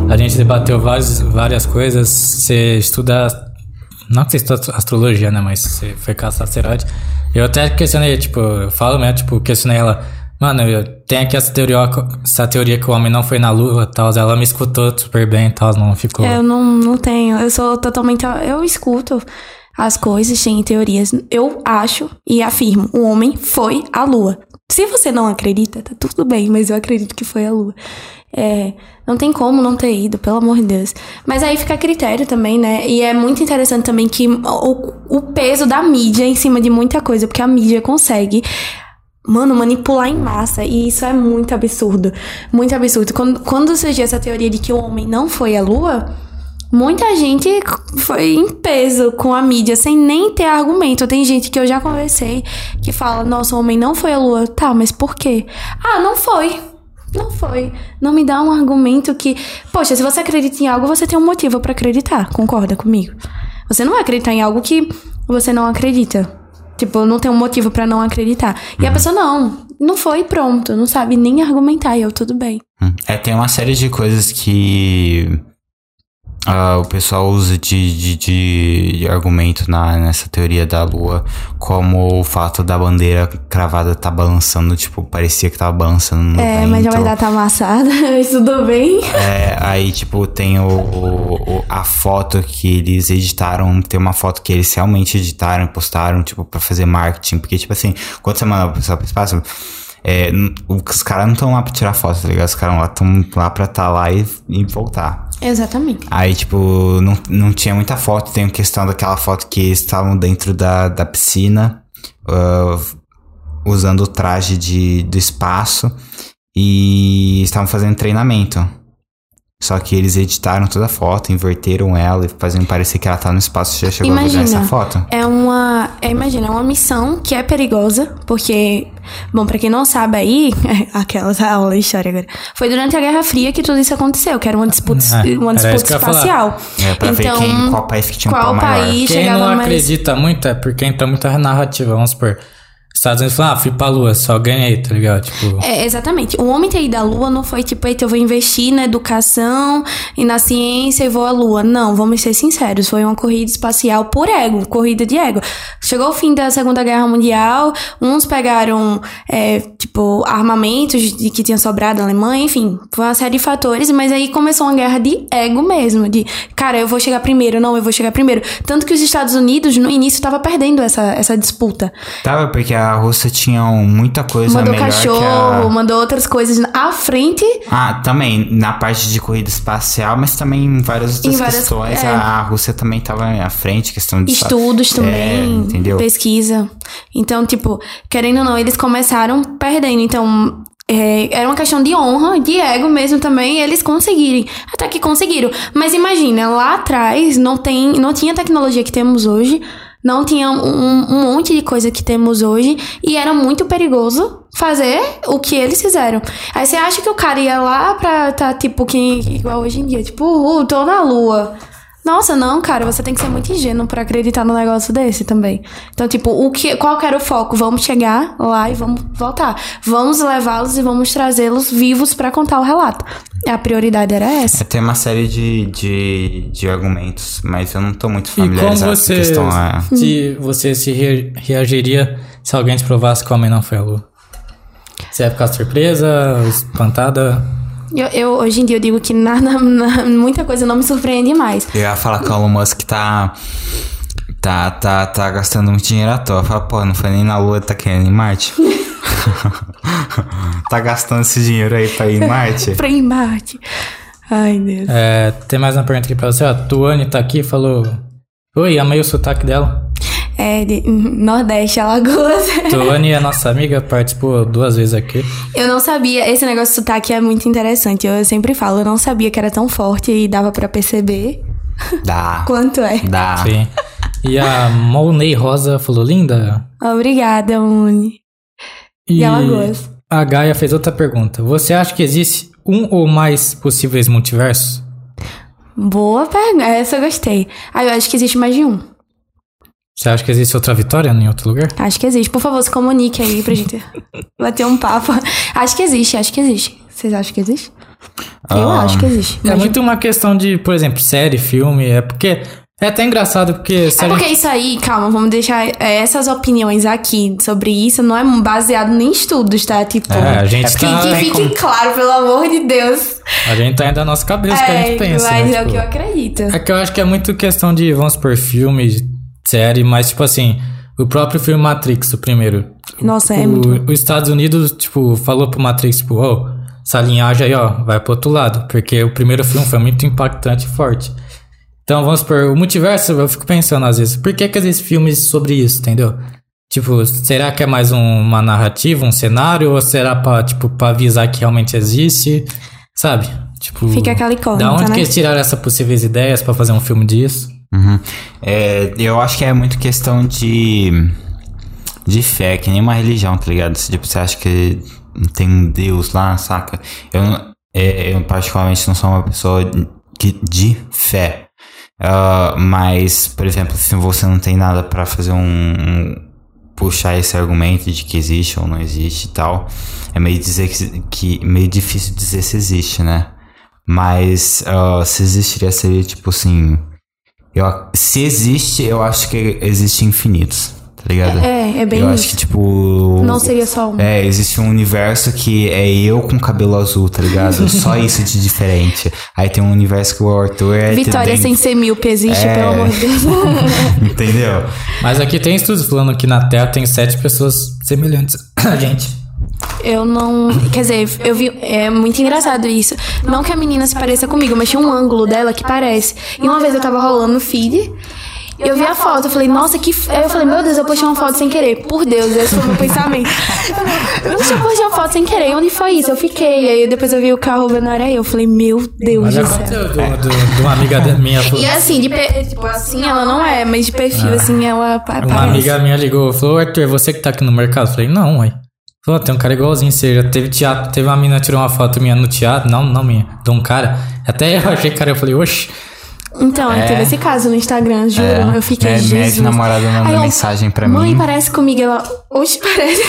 a gente debateu várias, várias coisas, você estuda. Não que você estuda astrologia, né? Mas você foi caçar asteroide. Eu até questionei, tipo, eu falo mesmo, tipo, questionei ela. Mano, eu tenho aqui essa teoria, essa teoria que o homem não foi na lua tal. Ela me escutou super bem tal, não ficou. Eu não, não tenho, eu sou totalmente. Eu escuto as coisas, tem teorias. Eu acho e afirmo: o homem foi à lua. Se você não acredita, tá tudo bem, mas eu acredito que foi à lua. É, não tem como não ter ido, pelo amor de Deus. Mas aí fica a critério também, né? E é muito interessante também que o, o peso da mídia em cima de muita coisa, porque a mídia consegue Mano, manipular em massa. E isso é muito absurdo. Muito absurdo. Quando, quando surgiu essa teoria de que o homem não foi à lua, muita gente foi em peso com a mídia, sem nem ter argumento. Tem gente que eu já conversei que fala: nossa, o homem não foi à lua. Tá, mas por quê? Ah, não foi. Não foi. Não me dá um argumento que. Poxa, se você acredita em algo, você tem um motivo pra acreditar. Concorda comigo? Você não vai acreditar em algo que você não acredita. Tipo, não tem um motivo pra não acreditar. E a pessoa, não, não foi pronto, não sabe nem argumentar, e eu, tudo bem. É, tem uma série de coisas que ah, o pessoal usa de, de, de- argumento na, nessa teoria da lua, como o fato da bandeira cravada tá balançando, tipo, parecia que tava balançando no É, vento. mas na verdade tá amassada, mas tudo bem. É, aí, tipo, tem o, o- o- a foto que eles editaram. Tem uma foto que eles realmente editaram e postaram, tipo, pra fazer marketing. Porque, tipo assim, quando você manda a pessoa pro espaço, é, os caras não estão lá pra tirar foto, tá ligado? Os caras lá estão lá pra estar lá e, e voltar. Exatamente. Aí, tipo, não, não tinha muita foto. Tem a questão daquela foto que eles estavam dentro da, da piscina, ah, usando o traje de, do espaço e estavam fazendo treinamento. Só que eles editaram toda a foto, inverteram ela e fazendo parecer que ela tá no espaço. Você já chegou a ver Imagina. essa foto? É uma uma. É, imagina, é uma missão que é perigosa, porque. Bom, pra quem não sabe aí, aquelas aula de história agora. Foi durante a Guerra Fria que tudo isso aconteceu, que era uma disputa, É, uma disputa espacial. É, pra ver quem, qual país que tinha um qual pau maior. país Quem não mais. acredita muito é porque entra muita narrativa. Vamos supor, Estados Unidos fala, ah, fui pra lua, só ganhei, tá ligado? Tipo, É, exatamente. O homem ter ido à lua não foi tipo, eita, eu vou investir na educação e na ciência e vou à lua. Não, vamos ser sinceros. Foi uma corrida espacial por ego, corrida de ego. Chegou o fim da Segunda Guerra Mundial, uns pegaram, é, tipo, armamentos de que tinha sobrado na Alemanha, enfim, foi uma série de fatores, mas aí começou uma guerra de ego mesmo, de, cara, eu vou chegar primeiro, não, eu vou chegar primeiro. Tanto que os Estados Unidos, no início, tava perdendo essa, essa disputa. Tava porque a Rússia tinha muita coisa Mandou melhor cachorro, que a... mandou outras coisas à frente Ah, também, na parte de corrida espacial, mas também em várias outras Em várias- questões. é. A Rússia também tava à frente, questão de... Estudos É, também, entendeu? pesquisa. Então, tipo, querendo ou não, eles começaram perdendo. Então, é, era uma questão de honra, de ego mesmo também, eles conseguirem. Até que conseguiram. Mas imagina, lá atrás não, tem, não tinha a tecnologia que temos hoje, não tinha um, um monte de coisa que temos hoje, e era muito perigoso fazer o que eles fizeram. Aí você acha que o cara ia lá pra tá, tipo, que, igual hoje em dia, tipo, uh, tô na lua. Nossa, não, cara, você tem que ser muito ingênuo pra acreditar num negócio desse também. Então, tipo, o que, qual que era o foco? Vamos chegar lá e vamos voltar. Vamos levá-los e vamos trazê-los vivos pra contar o relato. A prioridade era essa. Tem uma série de, de, de argumentos, mas eu não tô muito e como familiarizado com a você, questão. É... se, você se re- reagiria se alguém te provasse que o homem não foi a lua? Você ia ficar surpresa, espantada? Eu, eu, hoje em dia eu digo que nada, na- muita coisa não me surpreende mais. Eu ia falar que o Elon Musk tá... Tá, tá, tá gastando muito dinheiro à toa. Fala, pô, não foi nem na Lua, tá querendo ir em Marte? tá gastando esse dinheiro aí pra ir em Marte? Pra embate. Ai, Deus. É, tem mais uma pergunta aqui pra você. A Tuane tá aqui e falou... Oi, amei o sotaque dela. É de Nordeste, Alagoas. Tuane é nossa amiga, participou duas vezes aqui. Eu não sabia, esse negócio de sotaque é muito interessante. Eu sempre falo, eu não sabia que era tão forte e dava pra perceber Dá. quanto é. Dá. Sim. E a Mounei Rosa falou, linda. Obrigada, Uni. E De Alagoas. a Gaia fez outra pergunta. Você acha que existe um ou mais possíveis multiversos? Boa pergunta, essa eu gostei. Ah, eu acho que existe mais de um. Você acha que existe outra vitória em outro lugar? Acho que existe. Por favor, se comunique aí pra gente bater um papo. Acho que existe, acho que existe. Vocês acham que existe? Eu Ah, acho que existe. É muito uma questão de, por exemplo, série, filme. É porque. É até engraçado porque. É porque gente- isso aí, calma, vamos deixar é, essas opiniões aqui sobre isso não é baseado em estudos, tá? Tipo, É, a gente É que, tá. que fique como- claro, pelo amor de Deus. A gente tá indo na nossa cabeça que a é, gente pensa. mas né? é o Tipo, que eu acredito. É que eu acho que é muito questão de, vamos supor, filme, série, mas tipo assim, o próprio filme Matrix, o primeiro. Nossa, é o, muito. Os Estados Unidos, tipo, falou pro Matrix, tipo, ô, essa linhagem aí, ó, vai pro outro lado. Porque o primeiro filme foi muito impactante e forte. Então, vamos supor, o multiverso, eu fico pensando às vezes, por que que existem filmes sobre isso, entendeu? Tipo, será que é mais um- uma narrativa, um cenário, ou será pra, tipo, pra avisar que realmente existe? Sabe? Tipo, Fica aquela incógnita, Da onde né? que eles tiraram essas possíveis ideias pra fazer um filme disso? Uhum. É, eu acho que é muito questão de. de fé, que nem uma religião, tá ligado? Tipo, você acha que tem um Deus lá, saca? Eu, é, eu particularmente não sou uma pessoa que, de fé. Ah, mas, por exemplo, se você não tem nada pra fazer um, um- puxar esse argumento de que existe ou não existe e tal, é meio dizer que, que meio difícil dizer se existe, né? Mas ah, se existiria seria tipo assim, eu, se existe, eu acho que existe infinitos, tá ligado? É, é bem eu isso. acho que tipo Não seria só um. é, existe um universo que é eu com cabelo azul, tá ligado? Só isso de diferente. Aí tem um universo que o Arthur é. Vitória tem- sem ser míope existe, É. pelo amor de Deus. Entendeu? Mas aqui tem estudos falando que na Terra tem sete pessoas semelhantes a gente. Eu não. Quer dizer, eu vi. É muito engraçado isso. Não que a menina se pareça comigo, mas tinha um ângulo dela que parece. E uma vez eu tava rolando no feed. E eu vi a foto, eu falei, nossa, que. Aí eu falei, meu Deus, eu postei uma foto sem querer. Por Deus, esse foi o meu pensamento. Eu postei uma foto sem querer. Onde foi isso? Eu fiquei. Aí depois eu vi o carro, não era eu. Eu falei, meu Deus já do céu. de uma amiga minha. E assim, de pe- tipo, assim ela não é, mas de perfil, assim, ela Uma parece. amiga minha ligou, falou, Arthur, é você que tá aqui no mercado? Eu falei, não, ué. Falou, tem um cara igualzinho, você já teve teatro, teve uma menina que tirou uma foto minha no teatro, não, não minha, de um cara. Até eu achei, cara, eu falei, oxe, Então, aí teve esse caso no Instagram, juro. É. Eu fiquei, Minha- minha Jesus. ex-namorada mandou Aí mensagem pra Mãe, mim. parece comigo. Ela, oxe, parece.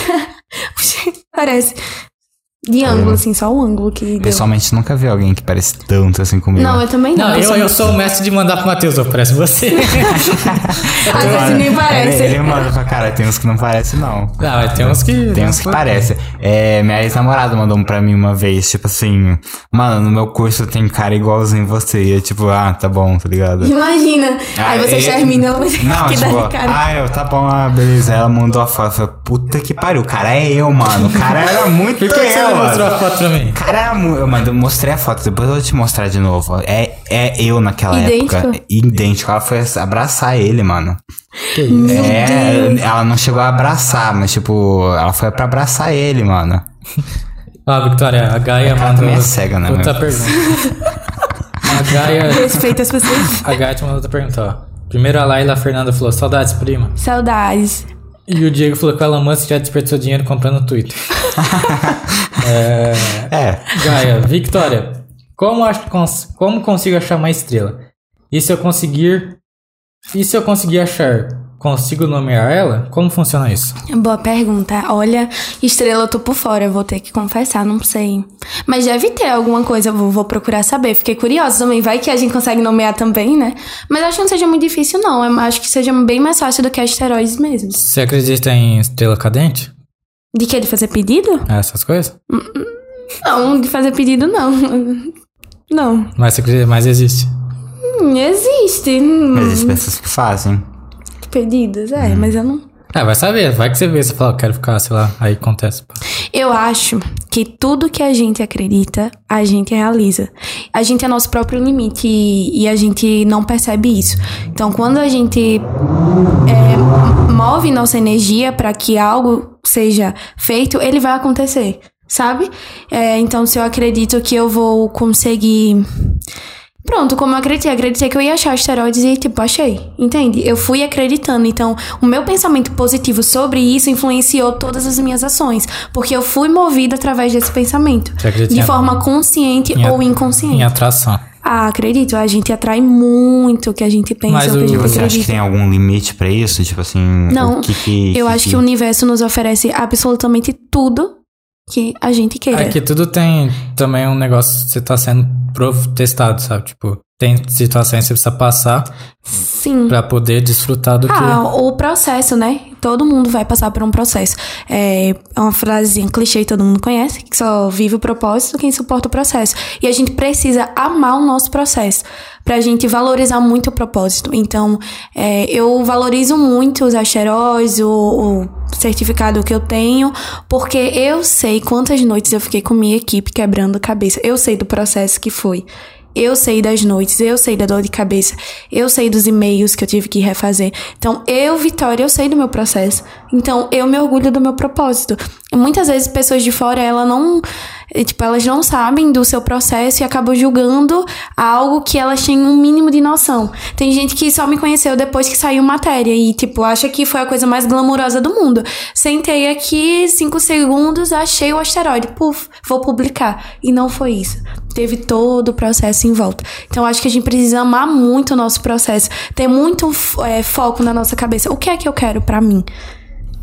Oxe, parece. De ângulo, assim, só o ângulo que deu. Pessoalmente, nunca vi alguém que parece tanto assim comigo. Não, eu também não. não, eu, sou- eu sou o mestre de mandar pro Matheus, eu parece você. Às vezes nem parece. Ele, ele manda pra cara, tem uns que não parecem, não. não, mas tem uns que... Tem uns que parecem. É, minha ex-namorada mandou um pra mim uma vez, tipo assim, mano, no meu curso tem cara igualzinho você. E eu, tipo, ah, tá bom, tá ligado? Imagina. Aí Ah, você e- termina, ela Não, que tipo, de cara. ah, eu, tá bom, ah, beleza. Ela mandou a foto. Eu falei, puta que pariu, o cara é eu, mano. O cara era muito você eu, mostrou a foto pra mim? O cara era muito. Eu, mostrei a foto, depois eu vou te mostrar de novo. É, é eu naquela Idêntico? época. Idêntico. Ela foi abraçar ele, mano. Que isso? É, ela não chegou a abraçar, mas tipo, ela foi pra abraçar ele, mano. Ó, Victoria, a Gaia mandou... também é cega, né, Outra pergunta. A Gaia... Respeita as pessoas. A Gaia te mandou outra pergunta, ó. Primeiro a Laila Fernanda falou, saudades, prima. Saudades. E o Diego falou que o Elon Musk já desperdiçou dinheiro comprando o Twitter. é... É. Gaia, Victoria, como, acho, cons- como consigo achar uma estrela? E se eu conseguir. E se eu conseguir achar, consigo nomear ela? Como funciona isso? Boa pergunta. Olha, estrela eu tô por fora, eu vou ter que confessar, não sei. Mas deve ter alguma coisa, eu vou, vou procurar saber. Fiquei curiosa também, vai que a gente consegue nomear também, né? Mas acho que não seja muito difícil, não. Eu acho que seja bem mais fácil do que asteroides mesmo. Você acredita em estrela cadente? De que? De fazer pedido? Essas coisas? Não, de fazer pedido, não. Não. Mas você acredita, mas existe. Hum, Existe. hum, Mas as pessoas que fazem. Pedidos, é, mas eu não. Ah, vai saber, vai que você vê, você fala, eu quero ficar, sei lá, aí acontece. Eu acho que tudo que a gente acredita, a gente realiza. A gente é nosso próprio limite e, e a gente não percebe isso. Então, quando a gente é, move nossa energia para que algo seja feito, ele vai acontecer, sabe? É, então, se eu acredito que eu vou conseguir. Pronto, como eu acreditei, acreditei que eu ia achar asteroides e, tipo, achei. Entende? Eu fui acreditando. Então, o meu pensamento positivo sobre isso influenciou todas as minhas ações. Porque eu fui movida através desse pensamento. Você acredita De em- forma consciente em ou inconsciente. Em atração. Ah, acredito. A gente atrai muito o que a gente pensa, Mas o que a o- gente Você acha que acredita. tem algum limite pra isso? Tipo assim, Não, o que que... Eu acho que o universo nos oferece absolutamente tudo que a gente queira. Aqui tudo tem também um negócio, você tá sendo testado, sabe? Tipo, tem situações que você precisa passar Sim. pra poder desfrutar do que. Ah, o processo, né? Todo mundo vai passar por um processo. É uma frasezinha clichê que todo mundo conhece, que só vive o propósito quem suporta o processo. E a gente precisa amar o nosso processo pra gente valorizar muito o propósito. Então, é, eu valorizo muito os asteroides, o, o certificado que eu tenho, porque eu sei quantas noites eu fiquei com minha equipe quebrando a cabeça. Eu sei do processo que foi. Eu sei das noites, eu sei da dor de cabeça, eu sei dos e-mails que eu tive que refazer. Então, eu, Vitória, eu sei do meu processo. Então, eu me orgulho do meu propósito. Muitas vezes pessoas de fora, ela não, eh, tipo, elas não sabem do seu processo e acabam julgando algo que elas têm um mínimo de noção. Tem gente que só me conheceu depois que saiu matéria e, tipo, acha que foi a coisa mais glamurosa do mundo. Sentei aqui, cinco segundos, achei o asteroide. Puf, vou publicar. E não foi isso. Teve todo o processo em volta. Então, acho que a gente precisa amar muito o nosso processo. Ter muito eh, foco na nossa cabeça. O que é que eu quero pra mim?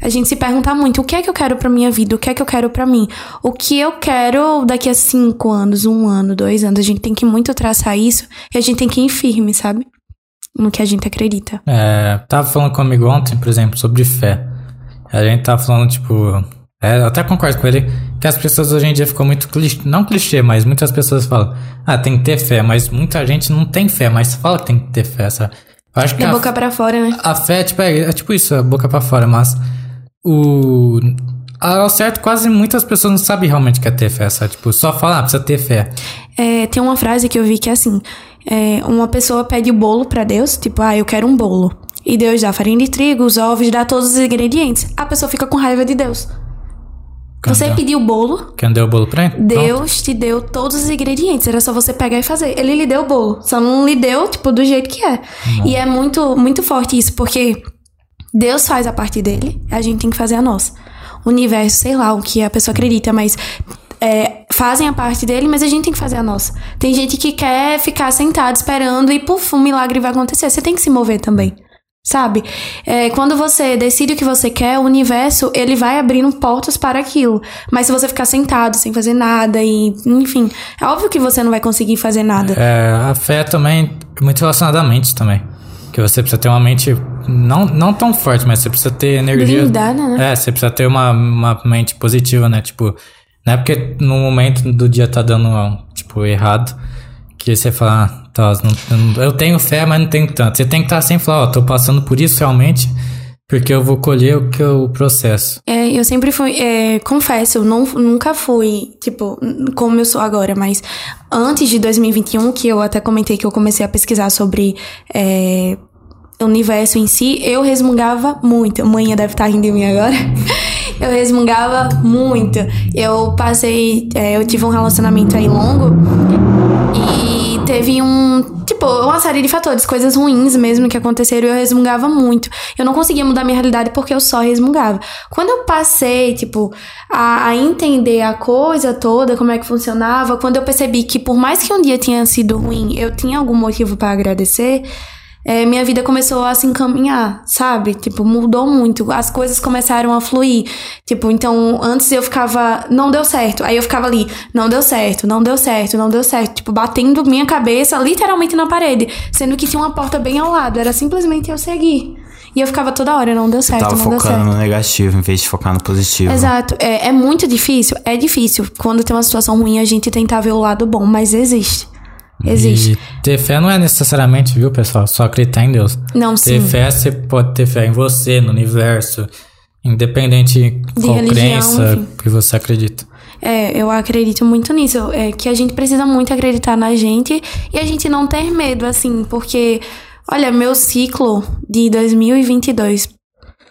A gente se pergunta muito, o que é que eu quero pra minha vida? O que é que eu quero pra mim? O que eu quero daqui a cinco anos, um ano, dois anos? A gente tem que muito traçar isso e a gente tem que ir firme, sabe? No que a gente acredita. É, tava falando comigo ontem, por exemplo, sobre fé. A gente tava falando, tipo. É, eu até concordo com ele que as pessoas hoje em dia ficam muito clichê. Não clichê, mas muitas pessoas falam, ah, tem que ter fé, mas muita gente não tem fé, mas fala que tem que ter fé, sabe? Eu acho que Da a, boca pra fora, né? a fé, tipo, é, é tipo isso, a boca pra fora, mas o. Ao certo, quase muitas pessoas não sabem realmente o que é ter fé, sabe? Tipo, só falar, ah, precisa ter fé. É, tem uma frase que eu vi que é assim: é, uma pessoa pede o bolo pra Deus, tipo, ah, eu quero um bolo. E Deus dá farinha de trigo, os ovos, dá todos os ingredientes. A pessoa fica com raiva de Deus. Você Quem deu? pediu o bolo, Quem deu o bolo pra ele? Pronto. Deus te deu todos os ingredientes, era só você pegar e fazer. Ele lhe deu o bolo, só não lhe deu, tipo, do jeito que é. E é muito, muito forte isso, porque Deus faz a parte dele, a gente tem que fazer a nossa. O universo, sei lá, o que a pessoa acredita, mas é, fazem a parte dele, mas a gente tem que fazer a nossa. Tem gente que quer ficar sentado esperando e, puf, um milagre vai acontecer. Você tem que se mover também. Sabe? É, quando você decide o que você quer, o universo, ele vai abrindo portas para aquilo. Mas se você ficar sentado, sem fazer nada e, enfim, é óbvio que você não vai conseguir fazer nada. É, a fé também muito relacionada à mente também. Que você precisa ter uma mente não, não tão forte, mas você precisa ter energia. Blindada, né? É, você precisa ter uma, uma mente positiva, né? Tipo, não é porque no momento do dia tá dando, tipo, errado, que você fala, ah, tá, não- eu tenho fé, mas não tenho tanto. Você tem que estar sempre falar, ó, tô passando por isso realmente, porque eu vou colher o que eu processo. É, eu sempre fui, é, confesso, eu não, nunca fui, tipo, como eu sou agora, mas antes de 2021, que eu até comentei que eu comecei a pesquisar sobre é, universo em si, eu resmungava muito. A Mãe deve estar rindo de mim agora. Eu resmungava muito. Eu passei, é, eu tive um relacionamento aí longo e teve um, tipo, uma série de fatores, coisas ruins mesmo que aconteceram e eu resmungava muito. Eu não conseguia mudar minha realidade porque eu só resmungava. Quando eu passei, tipo, a, a entender a coisa toda, como é que funcionava, quando eu percebi que por mais que um dia tinha sido ruim, eu tinha algum motivo pra agradecer, é, minha vida começou a se encaminhar, sabe? Tipo, mudou muito. As coisas começaram a fluir. Tipo, então, antes eu ficava, não deu certo. Aí eu ficava ali, não deu certo, não deu certo, não deu certo. Tipo, batendo minha cabeça literalmente na parede. Sendo que tinha uma porta bem ao lado. Era simplesmente eu seguir. E eu ficava toda hora, não deu certo, Tava não deu certo. focando no negativo em vez de focar no positivo. Exato. É, é muito difícil. É difícil. Quando tem uma situação ruim, a gente tentar ver o lado bom, mas existe. Existe. E ter fé não é necessariamente, viu, pessoal? Só acreditar em Deus. Não, Ter sim. fé, você pode ter fé em você, no universo, independente qual religião, crença enfim. que você acredita. É, eu acredito muito nisso. É que a gente precisa muito acreditar na gente e a gente não ter medo, assim, porque, olha, meu ciclo de 2022,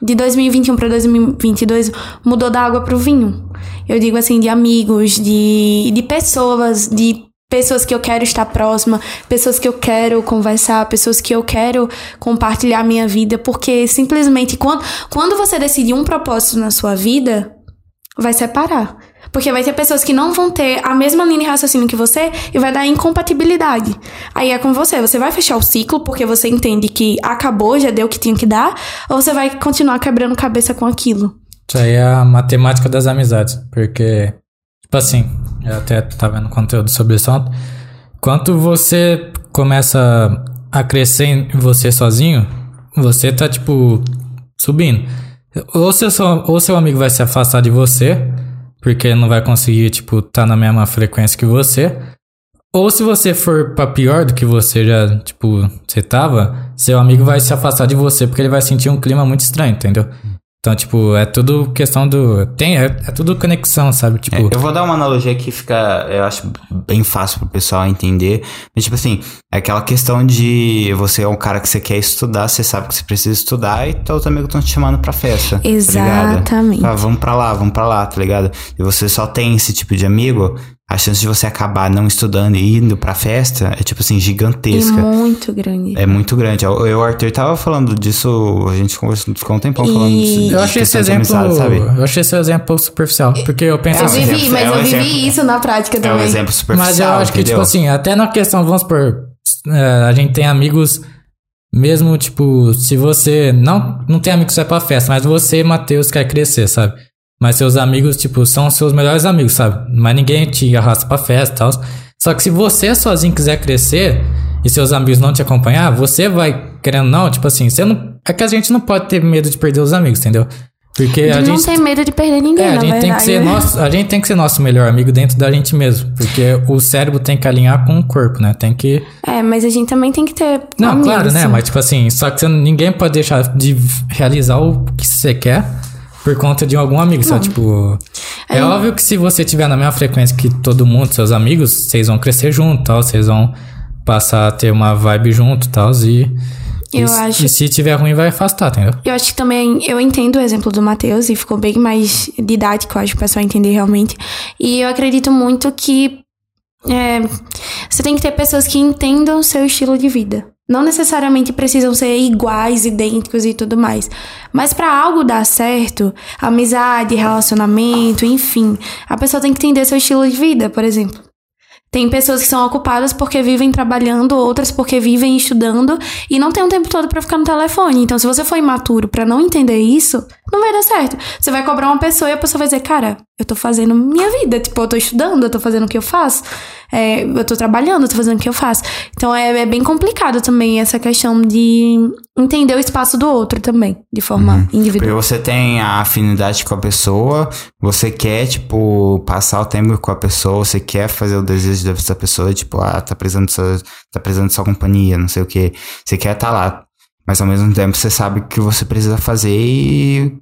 de 2021 para 2022, mudou da água pro vinho. Eu digo assim, de amigos, de, de pessoas, de pessoas que eu quero estar próxima, pessoas que eu quero conversar, pessoas que eu quero compartilhar minha vida, porque simplesmente quando, quando você decide um propósito na sua vida, vai separar. Porque vai ter pessoas que não vão ter a mesma linha de raciocínio que você e vai dar incompatibilidade. Aí é com você. Você vai fechar o ciclo porque você entende que acabou, já deu o que tinha que dar, ou você vai continuar quebrando cabeça com aquilo. Isso aí é a matemática das amizades. Porque, tipo assim, eu até tava vendo conteúdo sobre isso ontem. Quanto você começa a crescer em você sozinho, você tá, tipo, subindo. Ou seu, ou seu amigo vai se afastar de você, porque não vai conseguir, tipo, tá na mesma frequência que você. Ou se você for pra pior do que você já, tipo, você tava, seu amigo vai se afastar de você, porque ele vai sentir um clima muito estranho, entendeu? Então, tipo, é tudo questão do. Tem, é, é tudo conexão, sabe? Tipo, É, eu vou dar uma analogia que fica, eu acho bem fácil pro pessoal entender. Mas, tipo assim, é aquela questão de você é um cara que você quer estudar, você sabe que você precisa estudar e teus amigos estão te chamando pra festa. Tá ligado? Exatamente. Ah, vamos pra lá, vamos pra lá, tá ligado? E você só tem esse tipo de amigo, a chance de você acabar não estudando e indo pra festa é, tipo assim, gigantesca. muito grande. É muito grande. Eu e o Arthur tava falando disso, a gente conversou ficou um tempão E- falando disso. eu achei esse exemplo. amizade, sabe? Eu achei esse exemplo superficial. Porque eu penso É, Eu assim. vivi, mas é um eu vivi exemplo- isso na prática É um também. exemplo superficial, Mas eu acho que, entendeu? tipo assim, até na questão, vamos supor, é, a gente tem amigos, mesmo, tipo, se você não, não tem amigos que vai pra festa, mas você, Matheus, quer crescer, sabe? Mas seus amigos, tipo, são seus melhores amigos, sabe? Mas ninguém te arrasta pra festa e tal. Só que se você sozinho quiser crescer e seus amigos não te acompanhar, você vai, querendo não, tipo assim, você não. É que a gente não pode ter medo de perder os amigos, entendeu? Porque a não gente. ter medo de perder ninguém, É, a gente, verdade. tem que ser né? nosso, a gente tem que ser nosso melhor amigo dentro da gente mesmo. Porque o cérebro tem que alinhar com o corpo, né? Tem que. É, mas a gente também tem que ter. Não, amigos, claro, né? Mas tipo assim, só que você- ninguém pode deixar de realizar o que você quer por conta de algum amigo, só tipo. É, É. óbvio que se você tiver na mesma frequência que todo mundo, seus amigos, vocês vão crescer junto, tal, vocês vão passar a ter uma vibe junto, tal, e Eu e, se- acho- E se tiver ruim, vai afastar, entendeu? Eu acho que também, eu entendo o exemplo do Matheus e ficou bem mais didático, eu acho, para o pessoal entender realmente. E eu acredito muito que é, você tem que ter pessoas que entendam o seu estilo de vida. Não necessariamente precisam ser iguais, idênticos e tudo mais. Mas para algo dar certo, amizade, relacionamento, enfim, a pessoa tem que entender seu estilo de vida, por exemplo. Tem pessoas que são ocupadas porque vivem trabalhando, outras porque vivem estudando e não tem um tempo todo pra ficar no telefone. Então, se você for imaturo pra não entender isso, não vai dar certo. Você vai cobrar uma pessoa e a pessoa vai dizer, cara, eu tô fazendo minha vida. Tipo, eu tô estudando, eu tô fazendo o que eu faço. É, eu tô trabalhando, eu tô fazendo o que eu faço. Então, é, é bem complicado também essa questão de entender o espaço do outro também, de forma Porque individual. você tem a afinidade com a pessoa, você quer, tipo, passar o tempo com a pessoa, você quer fazer o desejo dessa pessoa, tipo, ah, tá precisando de sua, tá precisando de sua companhia, não sei o que. Você quer estar lá. Mas ao mesmo tempo você sabe que você precisa fazer e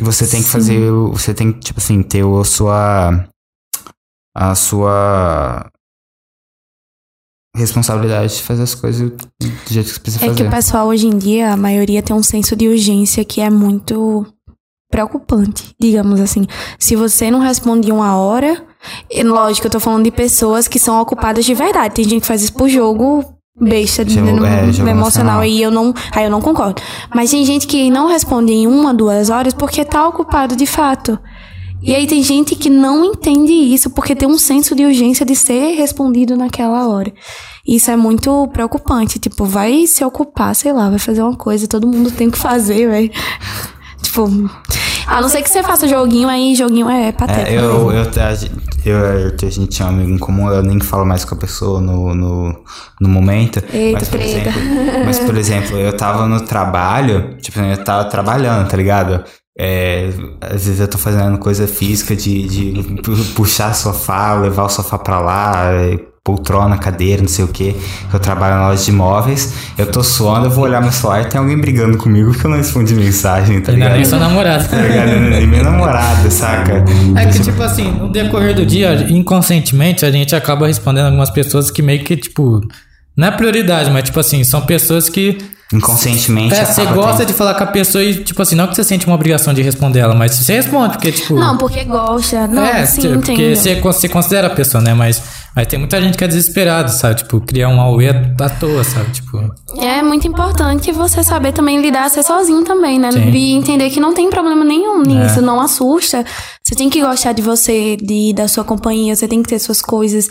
você tem que Sim. fazer, o- você tem que, tipo assim, ter a sua. a sua. responsabilidade de fazer as coisas do jeito que você precisa É que fazer. o pessoal hoje em dia, a maioria tem um senso de urgência que é muito preocupante, digamos assim. Se você não responde em uma hora, lógico, eu tô falando de pessoas que são ocupadas de verdade. Tem gente que faz isso por jogo besta, Jogo- no, é, jogo emocional, emocional. e eu não, aí eu não concordo. Mas tem gente que não responde em uma, duas horas porque tá ocupado de fato. E aí tem gente que não entende isso porque tem um senso de urgência de ser respondido naquela hora. Isso é muito preocupante. Tipo, vai se ocupar, sei lá, vai fazer uma coisa, todo mundo tem que fazer, velho. tipo, a não ser que você faça joguinho, aí joguinho é pateta. É, eu, eu, a gente- eu, eu, a gente tinha um amigo em comum, eu nem falo mais com a pessoa no, no, no momento. Eita, mas, por exemplo, mas, por exemplo, eu tava no trabalho, tipo, eu tava trabalhando, tá ligado? É, às vezes eu tô fazendo coisa física de, de pu- puxar sofá, levar o sofá pra lá, é, poltrona, cadeira, não sei o que. Eu trabalho na loja de imóveis, eu tô suando, eu vou olhar meu celular e tem alguém brigando comigo porque eu não respondi mensagem, tá Não é ligado? nem sua namorada. Tá ligado? E minha namorada, saca? É que, tipo assim, no decorrer do dia, inconscientemente, a gente acaba respondendo algumas pessoas que meio que, tipo, não é prioridade, mas, tipo assim, são pessoas que. Inconscientemente. É, você gosta tendo- de falar com a pessoa e, tipo assim, não que você sente uma obrigação de responder ela, mas você responde, porque, tipo. Não, porque gosta. Não, é, sim, tipo, entendo. porque você, você considera a pessoa, né? Mas, mas tem muita gente que é desesperada, sabe? Tipo, criar um AUE à toa, sabe? Tipo. É muito importante você saber também lidar, ser sozinho também, né? Sim. E entender que não tem problema nenhum nisso, É. não assusta. Você tem que gostar de você, de, da sua companhia, você tem que ter suas coisas.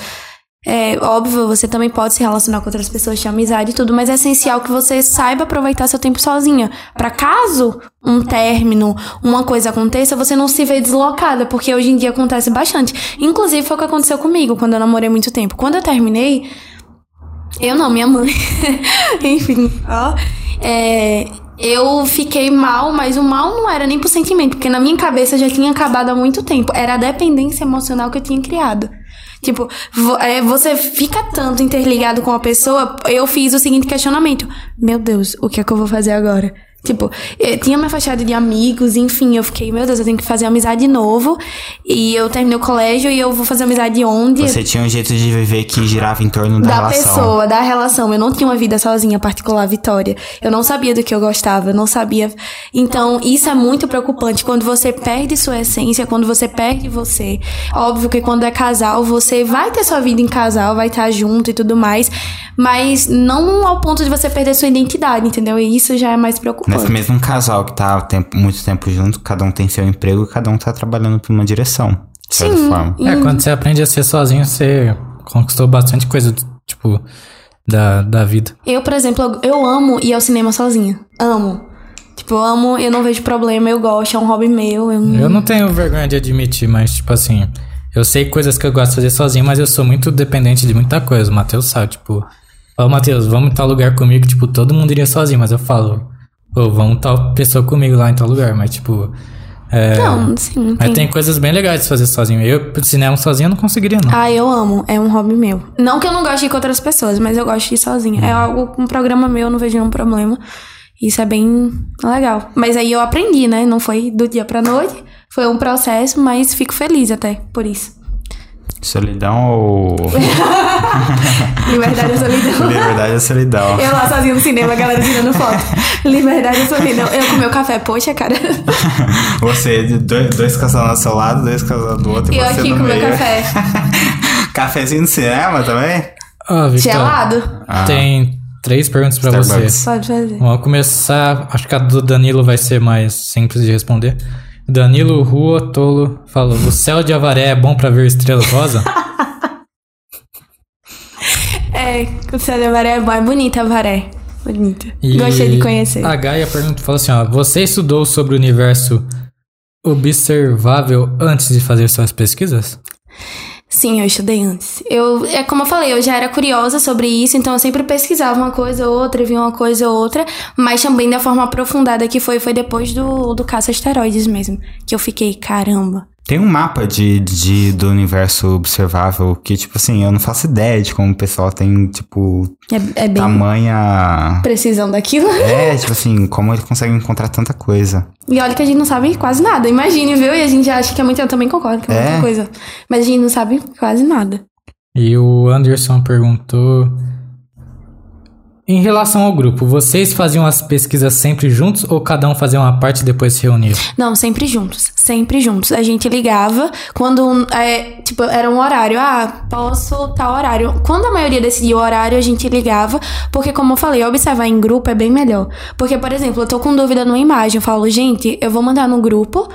É óbvio, você também pode se relacionar com outras pessoas, ter amizade e tudo, mas é essencial que você saiba aproveitar seu tempo sozinha. Pra caso um término, uma coisa aconteça, você não se vê deslocada, porque hoje em dia acontece bastante. Inclusive foi o que aconteceu comigo quando eu namorei muito tempo. Quando eu terminei, eu não, minha mãe. Enfim, ó. É, eu fiquei mal, mas o mal não era nem por sentimento, porque na minha cabeça já tinha acabado há muito tempo. Era a dependência emocional que eu tinha criado. Tipo, é, você fica tanto interligado com a pessoa. Eu fiz o seguinte questionamento: Meu Deus, o que é que eu vou fazer agora? Tipo, eu tinha me afastado de amigos, enfim, eu fiquei, meu Deus, eu tenho que fazer amizade de novo. E eu terminei o colégio e eu vou fazer amizade onde? Você tinha um jeito de viver que girava em torno da, da relação. pessoa, da relação. Eu não tinha uma vida sozinha, particular, Vitória. Eu não sabia do que eu gostava, eu não sabia. Então, isso é muito preocupante quando você perde sua essência, quando você perde você. Óbvio que quando é casal, você vai ter sua vida em casal, vai estar junto e tudo mais, mas não ao ponto de você perder sua identidade, entendeu? E isso já é mais preocupante. Mas mesmo um casal que tá tempo- muito tempo junto, cada um tem seu emprego e cada um tá trabalhando pra uma direção. De certa Sim. forma. É, quando você aprende a ser sozinho, você conquistou bastante coisa, tipo, da, da vida. Eu, por exemplo, eu eu amo ir ao cinema sozinha. Amo. Tipo, eu amo, eu não vejo problema, eu gosto, é um hobby meu. Eu, Eu não tenho vergonha de admitir, mas, tipo assim, eu sei coisas que eu gosto de fazer sozinho, mas eu sou muito dependente de muita coisa. O Matheus sabe, tipo, ô Matheus, vamos em tal lugar comigo, tipo, todo mundo iria sozinho, mas eu falo, ô, vamos tal pessoa comigo lá em tal lugar, mas, tipo. É, Não, sim, mas tem. tem coisas bem legais de fazer sozinho. Eu, cinema sozinho, eu não conseguiria, não. Ah, eu amo. É um hobby meu. Não que eu não goste de ir com outras pessoas, mas eu gosto de ir sozinha. É algo, um programa meu, eu não vejo nenhum problema. Isso é bem legal. Mas aí eu aprendi, né? Não foi do dia pra noite. Foi um processo, mas fico feliz até por isso. Solidão ou. Liberdade ou solidão? Liberdade ou solidão? Eu lá sozinha no cinema, a galera tirando foto. Liberdade ou solidão? Eu com meu café, poxa, cara. Você, dois, dois casal do seu lado, dois casal do outro. E eu aqui no com meu meio. café. Cafezinho no cinema também? Victor, Gelado? Ah. tem três perguntas pra Starbucks. você. Pode fazer. Vamos começar. Acho que a do Danilo vai ser mais simples de responder. Danilo Rua Tolo falou: O céu de Avaré é bom pra ver estrelas rosa? É, o céu da Varé é bom, é bonita a Varé. Bonita. E Gostei de conhecer. A Gaia pergunta, falou assim: ó, Você estudou sobre o universo observável antes de fazer suas pesquisas? Sim, eu estudei antes. Eu, é como eu falei, eu já era curiosa sobre isso, então eu sempre pesquisava uma coisa ou outra, via uma coisa ou outra, mas também da forma aprofundada que foi, foi depois do, do caça asteroides mesmo. Que eu fiquei, caramba. Tem um mapa de, de, do universo observável que, tipo assim, eu não faço ideia de como o pessoal tem, tipo, É, é bem tamanha. precisão daquilo. É, tipo assim, como ele consegue encontrar tanta coisa. E olha que a gente não sabe quase nada. Imagine, viu? E a gente acha que é muito. Eu também concordo que é, É. muita coisa. Mas a gente não sabe quase nada. E o Anderson perguntou. Em relação ao grupo, vocês faziam as pesquisas sempre juntos ou cada um fazia uma parte e depois se reunia? Não, sempre juntos. Sempre juntos. A gente ligava quando, é, tipo, era um horário. Ah, posso tal horário. Quando a maioria decidia o horário, a gente ligava. Porque, como eu falei, observar em grupo é bem melhor. Porque, por exemplo, eu tô com dúvida numa imagem. Eu falo, gente, eu vou mandar no grupo.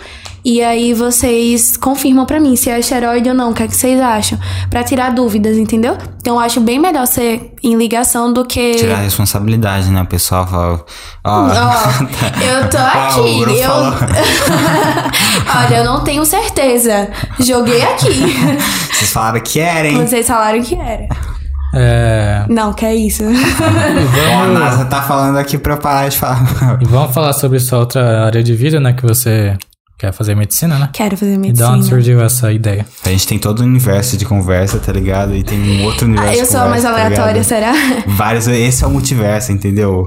E aí vocês confirmam pra mim se é asteroide ou não. O que é que vocês acham? Pra tirar dúvidas, entendeu? Então eu acho bem melhor ser em ligação do que. Tirar a responsabilidade, né? O pessoal fala. Ó, Ó, eu tô o aqui. Bruno eu... Olha, eu não tenho certeza. Joguei aqui. vocês falaram que era, hein? Vocês falaram que era. É, Não, que é isso. Ó, a vamos, NASA tá falando aqui pra eu parar de falar. e vamos falar sobre sua outra área de vida, né? Que você quer fazer medicina, né? Quero fazer E medicina. onde surgiu essa ideia? A gente tem todo o universo de conversa, tá ligado? E tem um outro universo Ah, de eu sou a mais tá aleatória, ligado? será? Vários, esse é o multiverso, entendeu?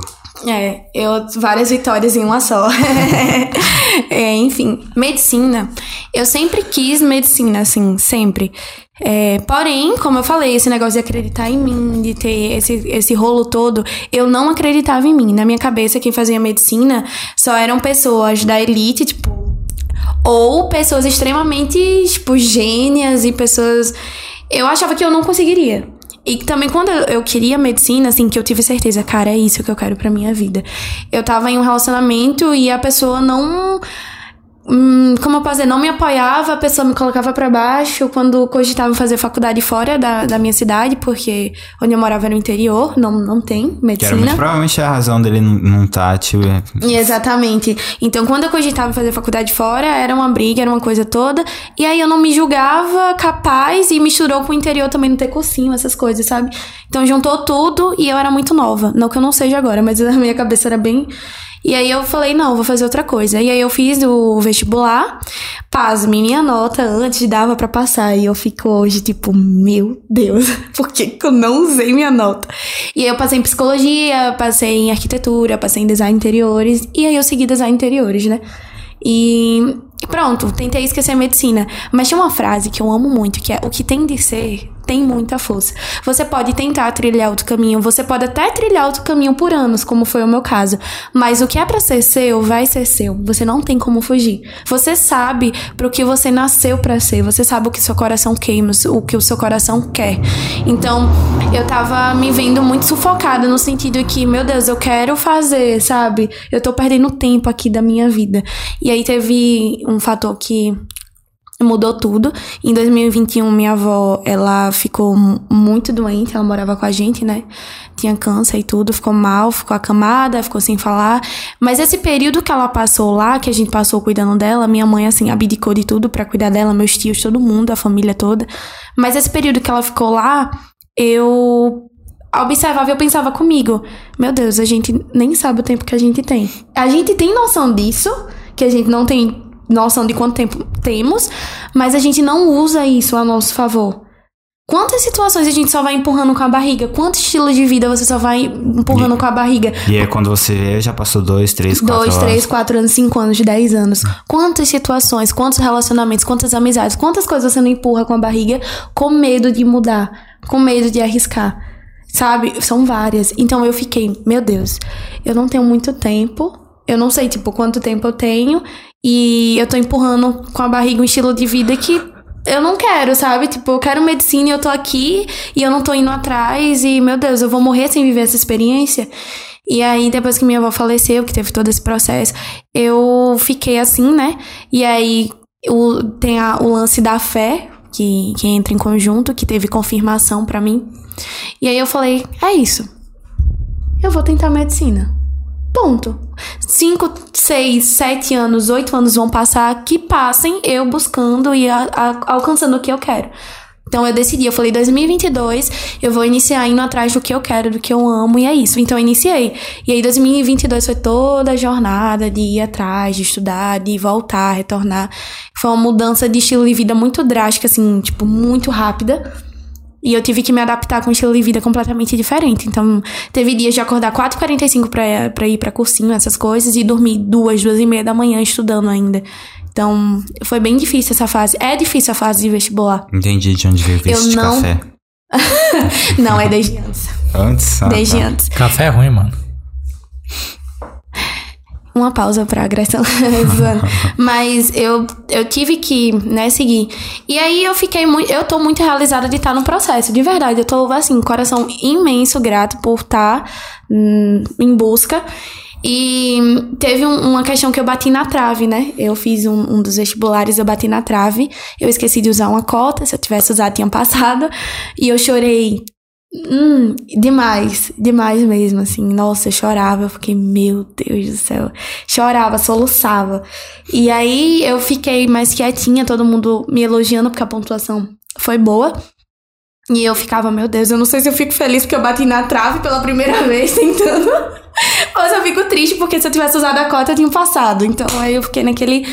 É, eu várias vitórias em uma só. É, enfim, medicina. Eu sempre quis medicina, assim, sempre. É, porém, como eu falei, esse negócio de acreditar em mim, de ter esse, esse rolo todo, eu não acreditava em mim. Na minha cabeça, quem fazia medicina só eram pessoas da elite, tipo, ou pessoas extremamente, tipo, gênias e pessoas. Eu achava que eu não conseguiria. E também quando eu queria medicina, assim, que eu tive certeza, cara, é isso que eu quero pra minha vida. Eu tava em um relacionamento e a pessoa não. Hum, como eu posso dizer, não me apoiava, a pessoa me colocava pra baixo quando cogitava fazer faculdade fora da, da minha cidade, porque onde eu morava era no interior, não, não tem Que era medicina. muito provavelmente a razão dele não, não tá, tipo. Exatamente. Então, quando eu cogitava fazer faculdade fora, era uma briga, era uma coisa toda. E aí eu não me julgava capaz e misturou com o interior também não ter cursinho, essas coisas, sabe? Então juntou tudo e eu era muito nova. Não que eu não seja agora, mas a minha cabeça era bem. E aí eu falei, não, vou fazer outra coisa. E aí eu fiz o vestibular, pasme, minha nota antes dava pra passar. E eu fico hoje, tipo, meu Deus, por que, que eu não usei minha nota? E aí eu passei em psicologia, passei em arquitetura, passei em design interiores. E aí eu segui design interiores, né? E pronto, tentei esquecer a medicina. Mas tinha uma frase que eu amo muito, que é o que tem de ser tem muita força. Você pode tentar trilhar outro caminho, você pode até trilhar outro caminho por anos, como foi o meu caso. Mas o que é pra ser seu, vai ser seu. Você não tem como fugir. Você sabe pro que você nasceu pra ser. Você sabe o que seu coração queima, o que o seu coração quer. Então, eu tava me vendo muito sufocada no sentido que, meu Deus, eu quero fazer, sabe? Eu tô perdendo tempo aqui da minha vida. E aí teve um fator que mudou tudo. Em 2021, minha avó, ela ficou mu- muito doente, ela morava com a gente, né? Tinha câncer e tudo, ficou mal, ficou acamada, ficou sem falar. Mas esse período que ela passou lá, que a gente passou cuidando dela, minha mãe, assim, abdicou de tudo pra cuidar dela, meus tios, todo mundo, a família toda. Mas esse período que ela ficou lá, eu observava e eu pensava comigo, meu Deus, a gente nem sabe o tempo que a gente tem. A gente tem noção disso, que a gente não tem noção de quanto tempo temos, mas a gente não usa isso a nosso favor. Quantas situações a gente só vai empurrando com a barriga? Quantos estilos de vida você só vai empurrando E- com a barriga? E aí quando você vê, já passou dois, três, quatro Dois, horas. três, quatro anos, cinco anos, dez anos. Quantas situações, quantos relacionamentos, quantas amizades, quantas coisas você não empurra com a barriga com medo de mudar, com medo de arriscar. Sabe? São várias. Então eu fiquei, meu Deus, eu não tenho muito tempo. Eu não sei, tipo, quanto tempo eu tenho. E eu tô empurrando com a barriga um estilo de vida que eu não quero, sabe? Tipo, eu quero medicina e eu tô aqui e eu não tô indo atrás. E, meu Deus, eu vou morrer sem viver essa experiência. E aí, depois que minha avó faleceu, que teve todo esse processo, eu fiquei assim, né? E aí o, tem a- o lance da fé, que, que entra em conjunto, que teve confirmação pra mim. E aí eu falei, é isso. Eu vou tentar medicina. Ponto. Cinco, seis, sete anos, oito anos vão passar, que passem eu buscando e a- a- alcançando o que eu quero. Então eu decidi, eu falei 2022, eu vou iniciar indo atrás do que eu quero, do que eu amo e é isso. Então eu iniciei. E aí 2022 foi toda a jornada de ir atrás, de estudar, de voltar, retornar. Foi uma mudança de estilo de vida muito drástica assim, tipo, muito rápida. E eu tive que me adaptar com um estilo de vida completamente diferente. Então, teve dias de acordar 4h45 pra, pra ir pra cursinho, essas coisas, e dormir duas, duas e meia da manhã estudando ainda. Então, foi bem difícil essa fase. É difícil a fase de vestibular. Entendi de onde veio esse não- café. Não, é desde antes. Antes? Ah, Desde tá. antes. Café é ruim, mano. Uma pausa pra agressão. Mas eu, eu tive que, né, seguir. E aí eu fiquei muito. Eu tô muito realizada de estar no processo, de verdade. Eu tô, assim, coração imenso grato por estar hum, em busca. E teve um- uma questão que eu bati na trave, né? Eu fiz um, um dos vestibulares, eu bati na trave. Eu esqueci de usar uma cota. Se eu tivesse usado, tinha passado. E eu chorei Hum, demais, demais mesmo, assim. Nossa, eu chorava, eu fiquei, meu Deus do céu. Chorava, soluçava. E aí eu fiquei mais quietinha, todo mundo me elogiando porque a pontuação foi boa. E eu ficava, meu Deus, eu não sei se eu fico feliz porque eu bati na trave pela primeira vez tentando. Ou se eu fico triste porque se eu tivesse usado a cota eu tinha passado. Então aí eu fiquei naquele.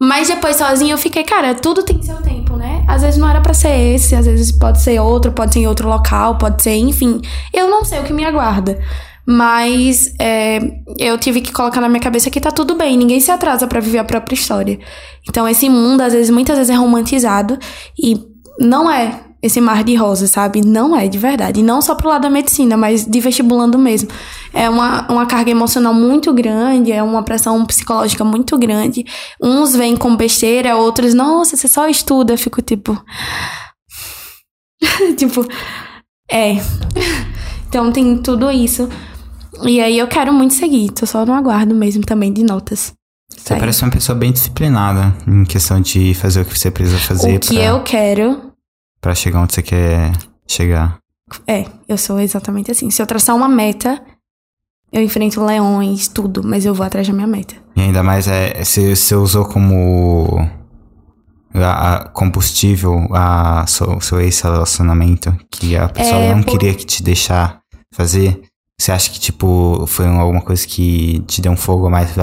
Mas depois sozinha eu fiquei, cara, tudo tem seu tempo? Às vezes não era pra ser esse, às vezes pode ser outro, pode ser em outro local, pode ser, enfim. Eu não sei o que me aguarda. Mas é, eu tive que colocar na minha cabeça que tá tudo bem, ninguém se atrasa pra viver a própria história. Então esse mundo, às vezes, muitas vezes é romantizado e não é esse mar de rosas, sabe? Não é, de verdade. E não só pro lado da medicina, mas de vestibulando mesmo. É uma, uma carga emocional muito grande, é uma pressão psicológica muito grande. Uns vêm com besteira, outros, nossa, você só estuda. Eu fico tipo. tipo, é. então tem tudo isso. E aí eu quero muito seguir, tô só no aguardo mesmo também de notas. Você Sério. parece uma pessoa bem disciplinada em questão de fazer o que você precisa fazer O que pra, eu quero pra chegar onde você quer chegar. É, eu sou exatamente assim. Se eu traçar uma meta, eu enfrento leões, tudo, mas eu vou atrás da minha meta. E ainda mais é se você usou como a, a combustível a seu, seu ex-relacionamento que a pessoa É, não por- queria que te deixar fazer. Você acha que, tipo, foi alguma coisa que te deu um fogo a mais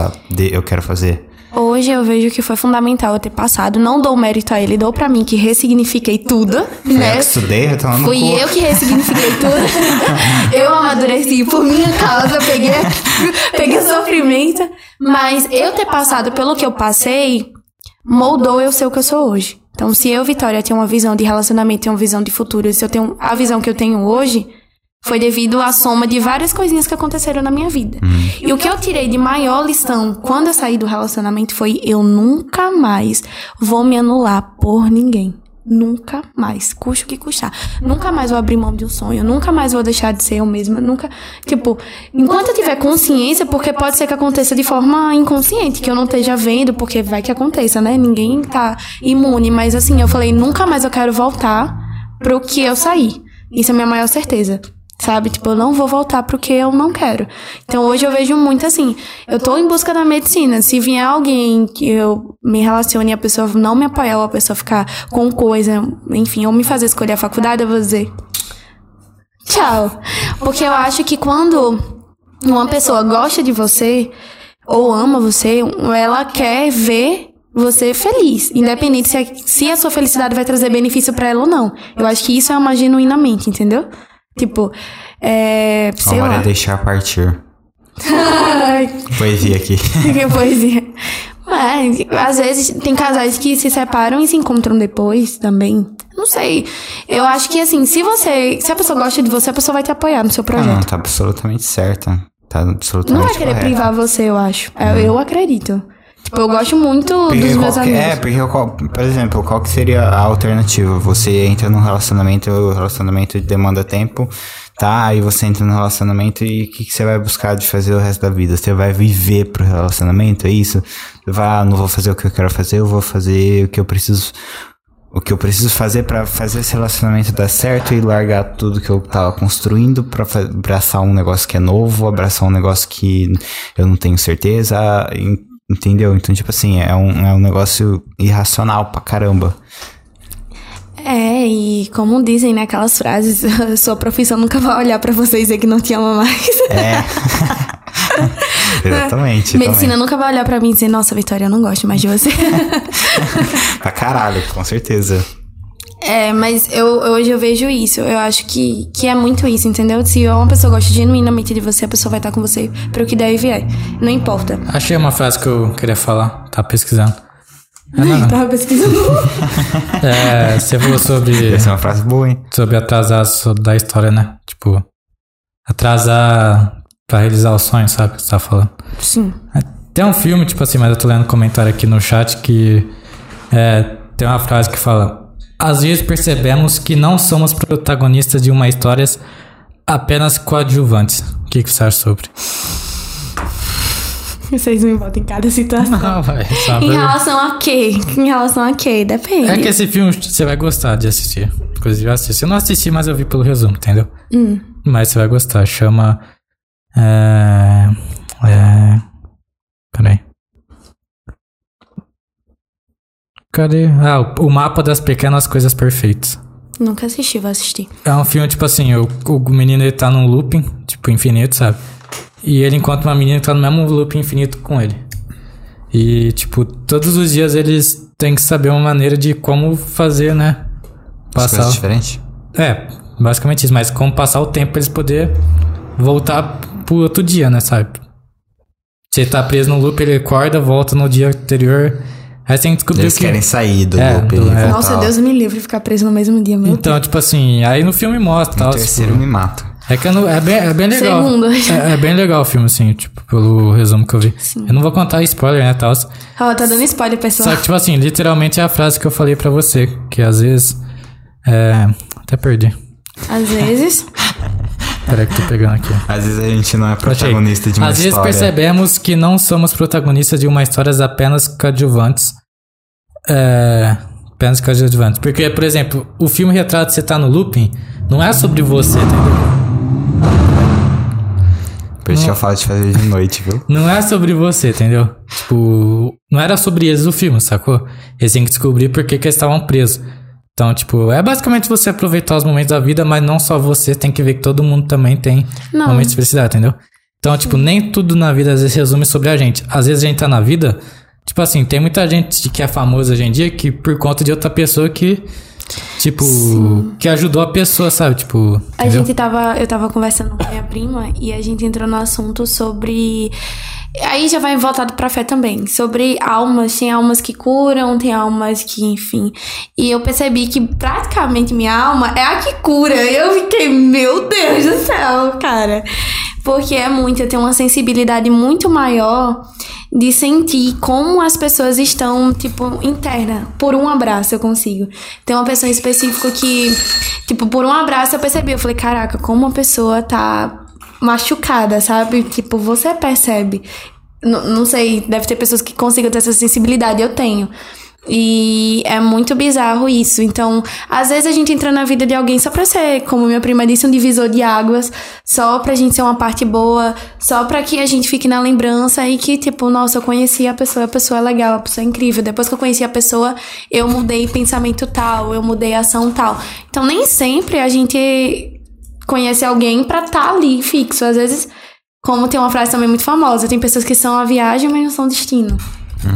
eu quero fazer? Hoje eu vejo que foi fundamental eu ter passado. Não dou mérito a ele, dou pra mim que ressignifiquei tudo, Foi eu né? que estudei, eu Fui eu que ressignifiquei tudo. eu amadureci por minha causa, peguei, peguei sofrimento. Mas eu ter passado pelo que eu passei, moldou eu ser o que eu sou hoje. Então, se eu, Vitória, tenho uma visão de relacionamento, tenho uma visão de futuro, se eu tenho a visão que eu tenho hoje, foi devido à soma de várias coisinhas que aconteceram na minha vida. E o que eu tirei de maior lição quando eu saí do relacionamento foi: eu nunca mais vou me anular por ninguém. Nunca mais, custe o que custar. Nunca mais vou abrir mão de um sonho. Nunca mais vou deixar de ser eu mesma. Nunca. Tipo, enquanto eu tiver consciência, porque pode ser que aconteça de forma inconsciente, que eu não esteja vendo, porque vai que aconteça, né? Ninguém tá imune. Mas assim, eu falei: nunca mais eu quero voltar pro que eu saí. Isso é a minha maior certeza. Sabe? Tipo, eu não vou voltar pro que eu não quero. Então hoje eu vejo muito assim. Eu tô em busca da medicina. Se vier alguém que eu me relacione e a pessoa não me apoiar, ou a pessoa ficar com coisa, enfim, ou me fazer escolher a faculdade, eu vou dizer. Tchau. Porque eu acho que quando uma pessoa gosta de você, ou ama você, ela quer ver você feliz, independente se a, se a sua felicidade vai trazer benefício pra ela ou não. Eu acho que isso é amar genuinamente, entendeu? Tipo, é. Sei Hora lá. é deixar partir. Poesia aqui. que poesia. Mas, às vezes, tem casais que se separam e se encontram depois também. Não sei. Eu acho que, assim, se você. Se a pessoa gosta de você, a pessoa vai te apoiar no seu Ah, não, projeto. tá absolutamente certa. Tá Não absolutamente vai querer correta. privar você, eu acho. Eu, eu acredito. Tipo, eu gosto muito Porque dos meus qual que- amigos. É, porque, qual- por exemplo, qual que seria a alternativa? Você entra num relacionamento, o relacionamento demanda tempo, tá? Aí você entra no relacionamento e o que, que você vai buscar de fazer o resto da vida? Você vai viver pro relacionamento, é isso? Você vai, ah, não vou fazer o que eu quero fazer, eu vou fazer o que eu preciso... O que eu preciso fazer pra fazer esse relacionamento dar certo e largar tudo que eu tava construindo pra fa- abraçar um negócio que é novo, abraçar um negócio que eu não tenho certeza, entendeu? Então, tipo assim, é um, é um negócio irracional pra caramba. É, e como dizem naquelas frases, sua profissão nunca vai olhar pra você e dizer que não te ama mais. É. Exatamente. Medicina também. nunca vai olhar pra mim e dizer, nossa, Vitória, eu não gosto mais de você. Pra caralho, com certeza. É, mas eu, hoje eu vejo isso. Eu acho que, que é muito isso, entendeu? Se uma pessoa gosta genuinamente de você, a pessoa vai estar com você pro que der e vier. Não importa. Achei uma frase que eu queria falar, tá pesquisando. É, não, não. Tava pesquisando. É, você falou sobre, Essa é uma frase boa, hein? sobre atrasar da história, né? Tipo, atrasar pra realizar o sonho, sabe? Que você tá falando. Sim. Tem um filme, tipo assim, mas eu tô lendo um comentário aqui no chat que é, tem uma frase que fala: Às vezes percebemos que não somos protagonistas de uma história, apenas coadjuvantes. O que, que você acha sobre? Vocês me botam em cada situação. Não, vai. Em relação a quê? Em relação a quê? Depende. É que esse filme você vai gostar de assistir. Inclusive, eu assisti. Eu não assisti, mas eu vi pelo resumo, entendeu? Hum. Mas você vai gostar. Chama. É. É. Peraí. Cadê? Ah, o- mapa das pequenas coisas perfeitas. Nunca assisti, vou assistir. É um filme, tipo assim, o, o menino ele tá num looping, tipo, infinito, sabe? E ele encontra uma menina que tá no mesmo looping infinito com ele. E, tipo, todos os dias eles têm que saber uma maneira de como fazer, né? As Passar. coisas diferentes. É, basicamente isso, mas como passar o tempo pra eles poder voltar pro outro dia, né, sabe? Você tá preso no loop, ele acorda, volta no dia anterior. Aí você tem que descobrir Eles que. querem sair do É, loop do- é. Nossa, ao- Deus me livre ficar preso no mesmo dia, meu Então, tipo assim, aí no filme mostra O tal. terceiro tipo, me mata. é que eu não- é, bem, é bem legal. Segundo. É, é bem legal o filme, assim, tipo, pelo resumo que eu vi. Eu não vou contar spoiler, né, tal. Ó, tá dando spoiler, pessoal. Só que, tipo assim, literalmente é a frase que eu falei pra você, que às vezes. É. Até perdi. Às vezes. Peraí que eu tô pegando aqui. Às vezes a gente não é Achei. protagonista de uma Às vezes história. percebemos que não somos protagonistas de uma história apenas coadjuvantes. É. Apenas coadjuvantes. Porque, por exemplo, o filme retrata você tá no looping, não é sobre você, entendeu? Por isso que eu falo de fazer de noite, viu? Não é sobre você, entendeu? Tipo, não era sobre eles o filme, sacou? Eles têm que descobrir por que, que eles estavam presos. Então, tipo, é basicamente você aproveitar os momentos da vida, mas não só você, tem que ver que todo mundo também tem Não. momentos de felicidade, entendeu? Então, tipo, nem tudo na vida às vezes resume sobre a gente. Às vezes a gente tá na vida, tipo assim, tem muita gente que é famosa hoje em dia que por conta de outra pessoa que, tipo, que ajudou a pessoa, sabe? Tipo, A entendeu? gente tava. Eu tava conversando com minha prima e a gente entrou no assunto sobre. Aí já vai voltado pra fé também. Sobre almas. Tem almas que curam, tem almas que, enfim. E eu percebi que praticamente minha alma é a que cura. Eu fiquei, meu Deus do céu, cara. Porque é muito, eu tenho uma sensibilidade muito maior de sentir como as pessoas estão, tipo, interna. Por um abraço eu consigo. Tem uma pessoa em específico que, tipo, por um abraço eu percebi. Eu falei, caraca, como uma pessoa tá machucada, sabe? Tipo, você percebe. N não sei, deve ter pessoas que consigam ter essa sensibilidade, eu tenho. E é muito bizarro isso. Então, às vezes a gente entra na vida de alguém só pra ser, como minha prima disse, um divisor de águas, só pra gente ser uma parte boa, só pra que a gente fique na lembrança e que, tipo, nossa, eu conheci a pessoa, a pessoa é legal, a pessoa é incrível. Depois que eu conheci a pessoa, eu mudei pensamento tal, eu mudei ação tal. Então, nem sempre a gente conhece alguém pra estar ali fixo. Às vezes, como tem uma frase também muito famosa, tem pessoas que são a viagem, mas não são destino.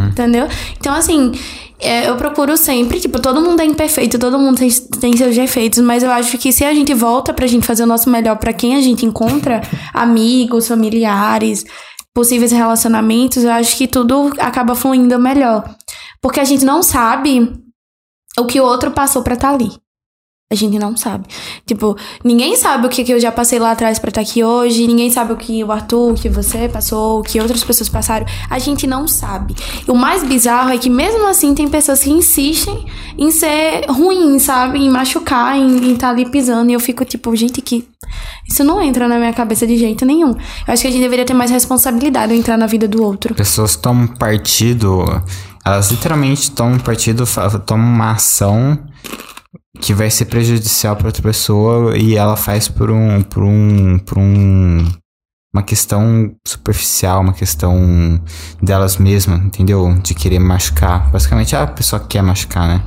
Entendeu? Então, assim, é, eu procuro sempre, tipo, todo mundo é imperfeito, todo mundo tem, tem seus defeitos, mas eu acho que se a gente volta pra gente fazer o nosso melhor pra quem a gente encontra, amigos, familiares, possíveis relacionamentos, eu acho que tudo acaba fluindo melhor. Porque a gente não sabe o que o outro passou pra estar ali. A gente não sabe. Tipo, ninguém sabe o que, que eu já passei lá atrás pra estar aqui hoje. Ninguém sabe o que o Arthur, o que você passou, o que outras pessoas passaram. A gente não sabe. E o mais bizarro é que, mesmo assim, tem pessoas que insistem em ser ruim, sabe? Em machucar, em estar ali pisando. E eu fico tipo, gente, que. Isso não entra na minha cabeça de jeito nenhum. Eu acho que a gente deveria ter mais responsabilidade em entrar na vida do outro. Pessoas tomam partido. Elas literalmente tomam partido, tomam uma ação que vai ser prejudicial para outra pessoa e ela faz por um por um por um uma questão superficial, uma questão delas mesmas, entendeu? De querer machucar. Basicamente a pessoa quer machucar, né?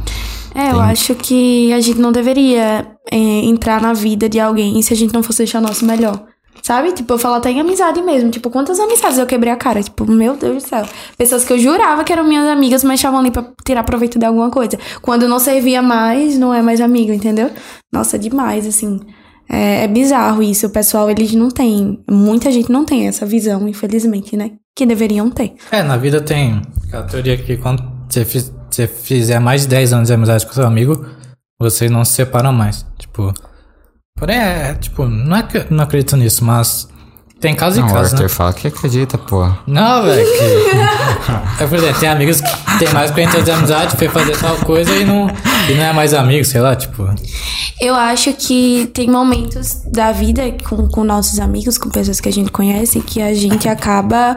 É, eu Tem- acho que a gente não deveria é, entrar na vida de alguém se a gente não fosse deixar o nosso melhor. Sabe? Tipo, eu falo até em amizade mesmo. Tipo, quantas amizades eu quebrei a cara? Tipo, meu Deus do céu. Pessoas que eu jurava que eram minhas amigas, mas estavam ali pra tirar proveito de alguma coisa. Quando não servia mais, não é mais amigo, entendeu? Nossa, é demais, assim. É, é bizarro isso. O pessoal, eles não têm. Muita gente não tem essa visão, infelizmente, né? Que deveriam ter. É, na vida tem aquela teoria que quando você, fiz- você fizer mais de 10 anos de amizade com seu amigo, vocês não se separam mais. Tipo. Porém, é, tipo, não é que eu não acredito nisso, mas tem casos Não, e o casos, Arthur né? fala que acredita, pô. Não, velho. Que... é, por exemplo, tem amigos que tem mais 40 anos de amizade, foi fazer tal coisa e não, e não é mais amigo, sei lá, tipo. Eu acho que tem momentos da vida com, com nossos amigos, com pessoas que a gente conhece, que a gente acaba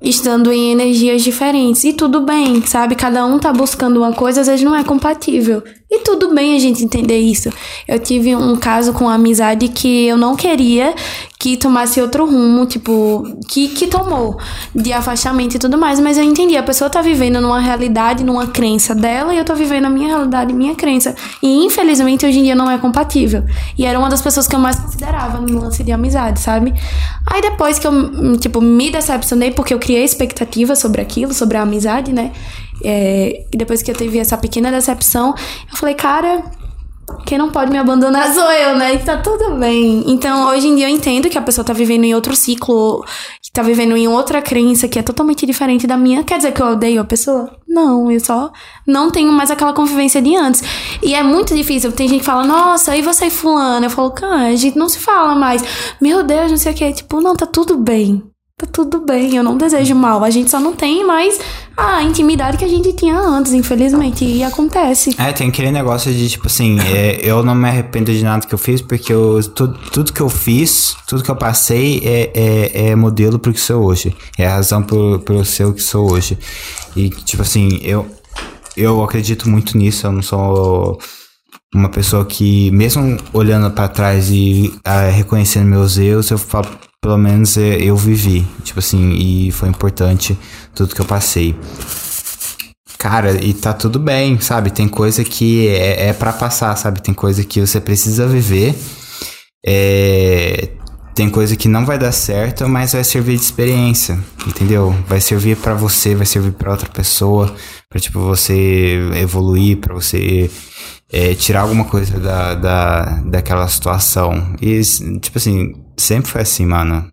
estando em energias diferentes. E tudo bem, sabe? Cada um tá buscando uma coisa, às vezes não é compatível. E tudo bem a gente entender isso. Eu tive um caso com amizade que eu não queria que tomasse outro rumo, tipo, que, que tomou de afastamento e tudo mais, mas eu entendi. A pessoa tá vivendo numa realidade, numa crença dela, e eu tô vivendo a minha realidade, minha crença. E infelizmente hoje em dia não é compatível. E era uma das pessoas que eu mais considerava no lance de amizade, sabe? Aí depois que eu, tipo, me decepcionei porque eu criei expectativa sobre aquilo, sobre a amizade, né? É, e depois que eu tive essa pequena decepção, eu falei, cara, quem não pode me abandonar sou eu, né? E tá tudo bem. Então, hoje em dia eu entendo que a pessoa tá vivendo em outro ciclo, que tá vivendo em outra crença que é totalmente diferente da minha. Quer dizer que eu odeio a pessoa? Não, eu só não tenho mais aquela convivência de antes. E é muito difícil. Tem gente que fala, nossa, e você e fulano? Eu falo, cara, a gente não se fala mais. Meu Deus, não sei o que. Tipo, não, tá tudo bem. Tá tudo bem, eu não desejo mal. A gente só não tem mais a intimidade que a gente tinha antes, infelizmente. E acontece. É, tem aquele negócio de, tipo assim, é, eu não me arrependo de nada que eu fiz, porque eu, tudo, tudo que eu fiz, tudo que eu passei é, é, é modelo pro que sou hoje. É a razão pro, ser o que sou hoje. E, tipo assim, eu, eu acredito muito nisso, eu não sou uma pessoa que, mesmo olhando pra trás e ah, reconhecendo meus erros, eu falo, pelo menos é, eu vivi, tipo assim, e foi importante tudo que eu passei. Cara, e tá tudo bem, sabe? Tem coisa que é, é para passar, sabe? Tem coisa que você precisa viver. É, tem coisa que não vai dar certo, mas vai servir de experiência, entendeu? Vai servir pra você, vai servir pra outra pessoa, pra tipo você evoluir, pra você é, tirar alguma coisa da, da, daquela situação. E, tipo assim, sempre foi assim, mano.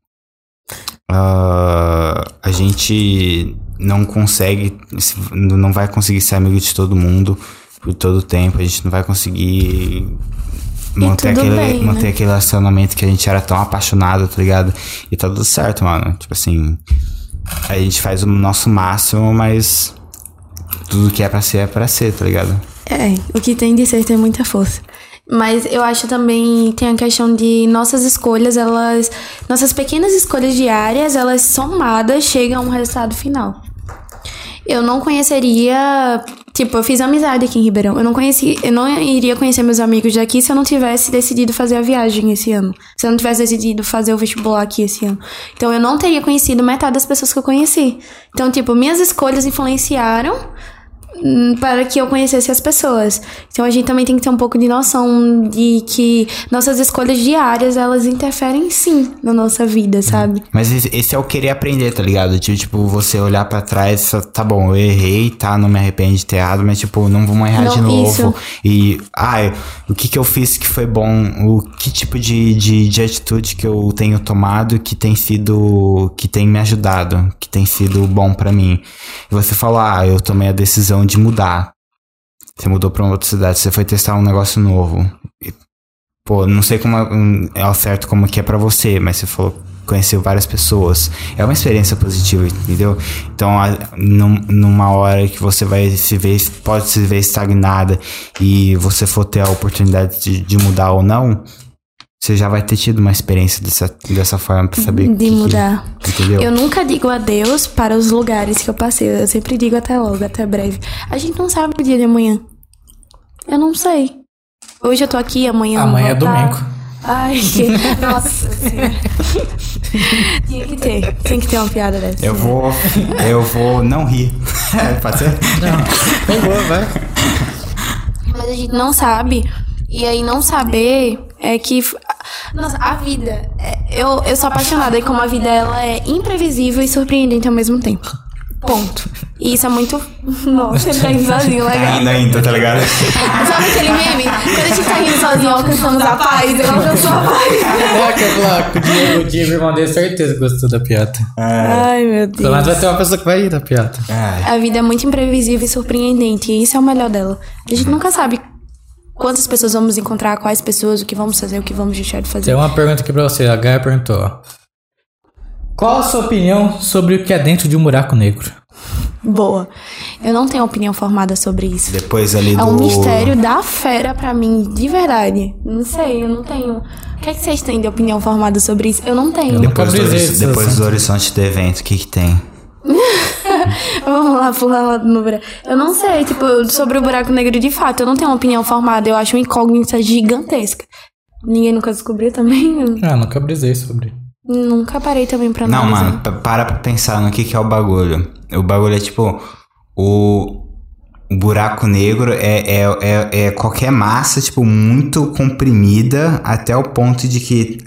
Ah, a gente não consegue, não vai conseguir ser amigo de todo mundo por todo o tempo. A gente não vai conseguir manter, aquele, bem, né? manter aquele relacionamento que a gente era tão apaixonado, tá ligado? E tá tudo certo, mano. Tipo assim, a gente faz o nosso máximo, mas tudo que é pra ser é pra ser, tá ligado? É, o que tem de ser tem muita força. Mas eu acho também tem a questão de nossas escolhas, elas. Nossas pequenas escolhas diárias, elas somadas chegam a um resultado final. Eu não conheceria. Tipo, eu fiz amizade aqui em Ribeirão. Eu não conheci. Eu não iria conhecer meus amigos daqui se eu não tivesse decidido fazer a viagem esse ano. Se eu não tivesse decidido fazer o vestibular aqui esse ano. Então eu não teria conhecido metade das pessoas que eu conheci. Então, tipo, minhas escolhas influenciaram para que eu conhecesse as pessoas. Então a gente também tem que ter um pouco de noção de que nossas escolhas diárias, elas interferem sim na nossa vida, sabe? Mas esse- é o querer aprender, tá ligado? Tipo, você olhar pra trás, tá bom, eu errei, tá, não me arrependo de ter errado, mas tipo, não vamos errar de Não, novo. isso. E, ai, o que que eu fiz que foi bom? O que tipo de, de, de atitude que eu tenho tomado que tem sido, que tem me ajudado, que tem sido bom pra mim? E você falou, ah, eu tomei a decisão de mudar. Você mudou pra uma outra cidade, você foi testar um negócio novo. E, Pô, não sei como é, ao certo como que é pra você, mas você falou conheceu várias pessoas. É uma experiência positiva, entendeu? Então, a- num- numa hora que você vai se ver, pode se ver estagnada e você for ter a oportunidade de, de mudar ou não, você já vai ter tido uma experiência dessa, dessa forma pra saber. De que que- mudar. entendeu? Eu nunca digo adeus para os lugares que eu passei. Eu sempre digo até logo, até breve. A gente não sabe o dia de amanhã. Eu não sei. Hoje eu tô aqui, amanhã Amanhã é domingo. Ai, que... nossa senhora. Tinha que ter. Tem que ter uma piada dessa. Eu vou. Eu vou não rir. Pode ser? Por favor, vai. Mas a gente não sabe. E aí não saber é que. Nossa, a vida. é- Eu, eu sou apaixonada e como a vida ela é imprevisível e surpreendente ao mesmo tempo. Ponto. E isso é muito. Nossa, ele tá indo sozinho, Tá legal. indo ainda, tá ligado? Sabe aquele meme? Quando a gente tá rindo sozinho, alcançamos a paz. Eu alcançou a paz. É, que eu vou falar, o Diego, o Diego, irmão dele, certeza que gostou da piada. Ai, meu Pelo menos Deus. vai ter uma pessoa que vai rir da piada. Ai. A vida é muito imprevisível e surpreendente. E isso é o melhor dela. A gente nunca sabe quantas pessoas vamos encontrar, quais pessoas, o que vamos fazer, o que vamos deixar de fazer. Tem uma pergunta aqui pra você. A Gaia perguntou, ó. Qual a sua opinião sobre o que é dentro de um buraco negro? Boa. Eu não tenho opinião formada sobre isso. Depois ali É do. um mistério da fera pra mim, de verdade. Não sei, eu não tenho. O que é que vocês têm de opinião formada sobre isso? Eu não tenho. Eu Depois, do, depois do horizonte do evento, o que que tem? Vamos lá, pular lá no buraco. Eu não sei, tipo, sobre o buraco negro de fato. Eu não tenho uma opinião formada. Eu acho uma incógnita gigantesca. Ninguém nunca descobriu também? Ah, nunca brisei sobre. nunca parei também pra Não, analisar. mano, pa- para pra pensar no que que é o bagulho. O bagulho é tipo. O, o buraco negro é, é, é, é qualquer massa, tipo, muito comprimida até o ponto de que.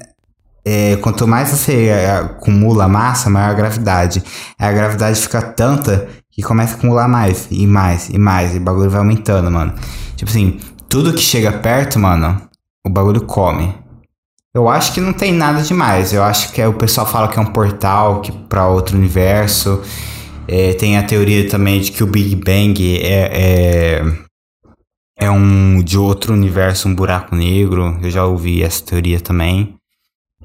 É, quanto mais você é, acumula massa, maior a gravidade. A gravidade fica tanta que começa a acumular mais, e mais, e mais. E o bagulho vai aumentando, mano. Tipo assim, tudo que chega perto, mano, o bagulho come. Eu acho que não tem nada demais. Eu acho que é, o pessoal fala que é um portal que para outro universo. É, tem a teoria também de que o Big Bang é, é, é um de outro universo, um buraco negro. Eu já ouvi essa teoria também.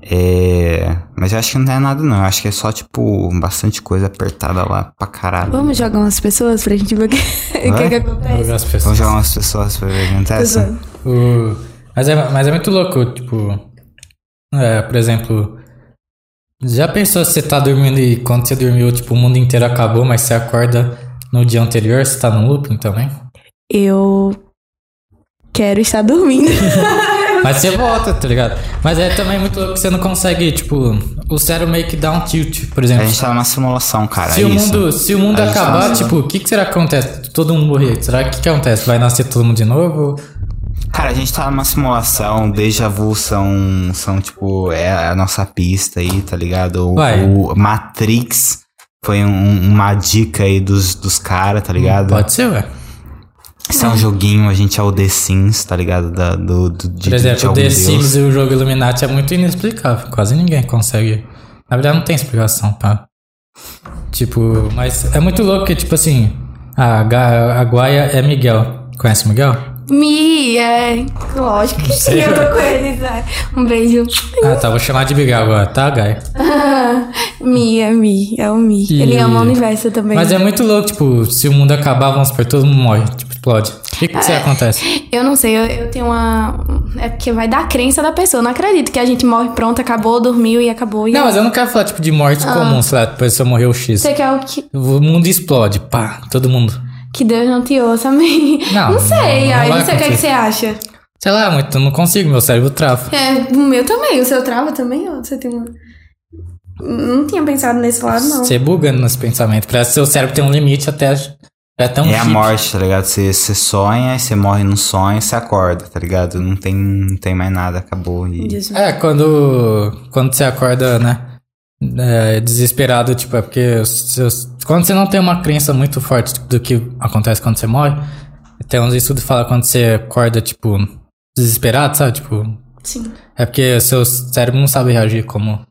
É, mas eu acho que não tem nada não. Eu acho que é só tipo bastante coisa apertada lá pra caralho. Vamos jogar umas pessoas pra gente ver o que, que, que acontece. Jogar Vamos jogar umas pessoas pra ver o que acontece. O- Mas, é, mas é muito louco, tipo. É, por exemplo. Já pensou se você tá dormindo e quando você dormiu, tipo, o mundo inteiro acabou, mas você acorda no dia anterior, você tá no looping também? Eu quero estar dormindo. Mas você volta, tá ligado? Mas é também muito louco que você não consegue, tipo, o cérebro meio que dá um tilt, por A exemplo. gente tá numa simulação, cara. Se é o, isso. mundo, se o mundo A tá acabar, numa- tipo, o que, que será que acontece? Todo mundo morrer? Será que que acontece? Vai nascer todo mundo de novo? Cara, a gente tá numa simulação, déjà vu são, são tipo, é a nossa pista aí, tá ligado? O, Vai. o Matrix foi um- uma dica aí dos, dos caras, tá ligado? Pode ser, ué. Isso é um joguinho, a gente é o The Sims, tá ligado? Da, do, do, de, Por exemplo, de o The deus. Sims e o jogo Illuminati é muito inexplicável. Quase ninguém consegue. Na verdade, não tem explicação, pá. Tipo, mas é muito louco que, tipo assim, a, Ga- a Guaia é Miguel. Conhece o Miguel? Mi, é. Lógico que sim, eu tô com eles. né? Um beijo. Ah, tá, vou chamar de Miguel agora, tá, Gaia? Mi, é Mi, é o Mi. E- Ele ama o universo também. Mas é muito louco, tipo, se o mundo acabar, vamos supor, todo mundo morre, tipo, explode. O que que É. você acontece? Eu não sei, eu, eu tenho uma. É porque vai da crença da pessoa. Eu não acredito que a gente morre pronto, acabou, dormiu e acabou. E Não, mas eu não quero falar, tipo, de morte Ah. comum, sei lá, a pessoa morreu X. Você quer o que, O mundo explode, pá, todo mundo. que Deus não te ouça, amém? Não, Não sei, não- não aí não sei o que, é que você acha. Sei lá, muito, eu não consigo, meu cérebro trava. É, o meu também, o seu trava também, ou você tem uma. Não tinha pensado nesse lado, não. Você buga nesse pensamento. Parece que seu cérebro tem um limite até É tão é a morte, tá ligado? Você, você sonha, você morre no sonho, você acorda, tá ligado? Não tem, não tem mais nada, acabou. E... É, quando, quando você acorda, né? é, desesperado, tipo, é porque seus- quando você não tem uma crença muito forte do que acontece quando você morre, tem uns estudos que falam quando você acorda, tipo, desesperado, sabe? Tipo, Sim. é porque seu cérebro não sabe reagir como.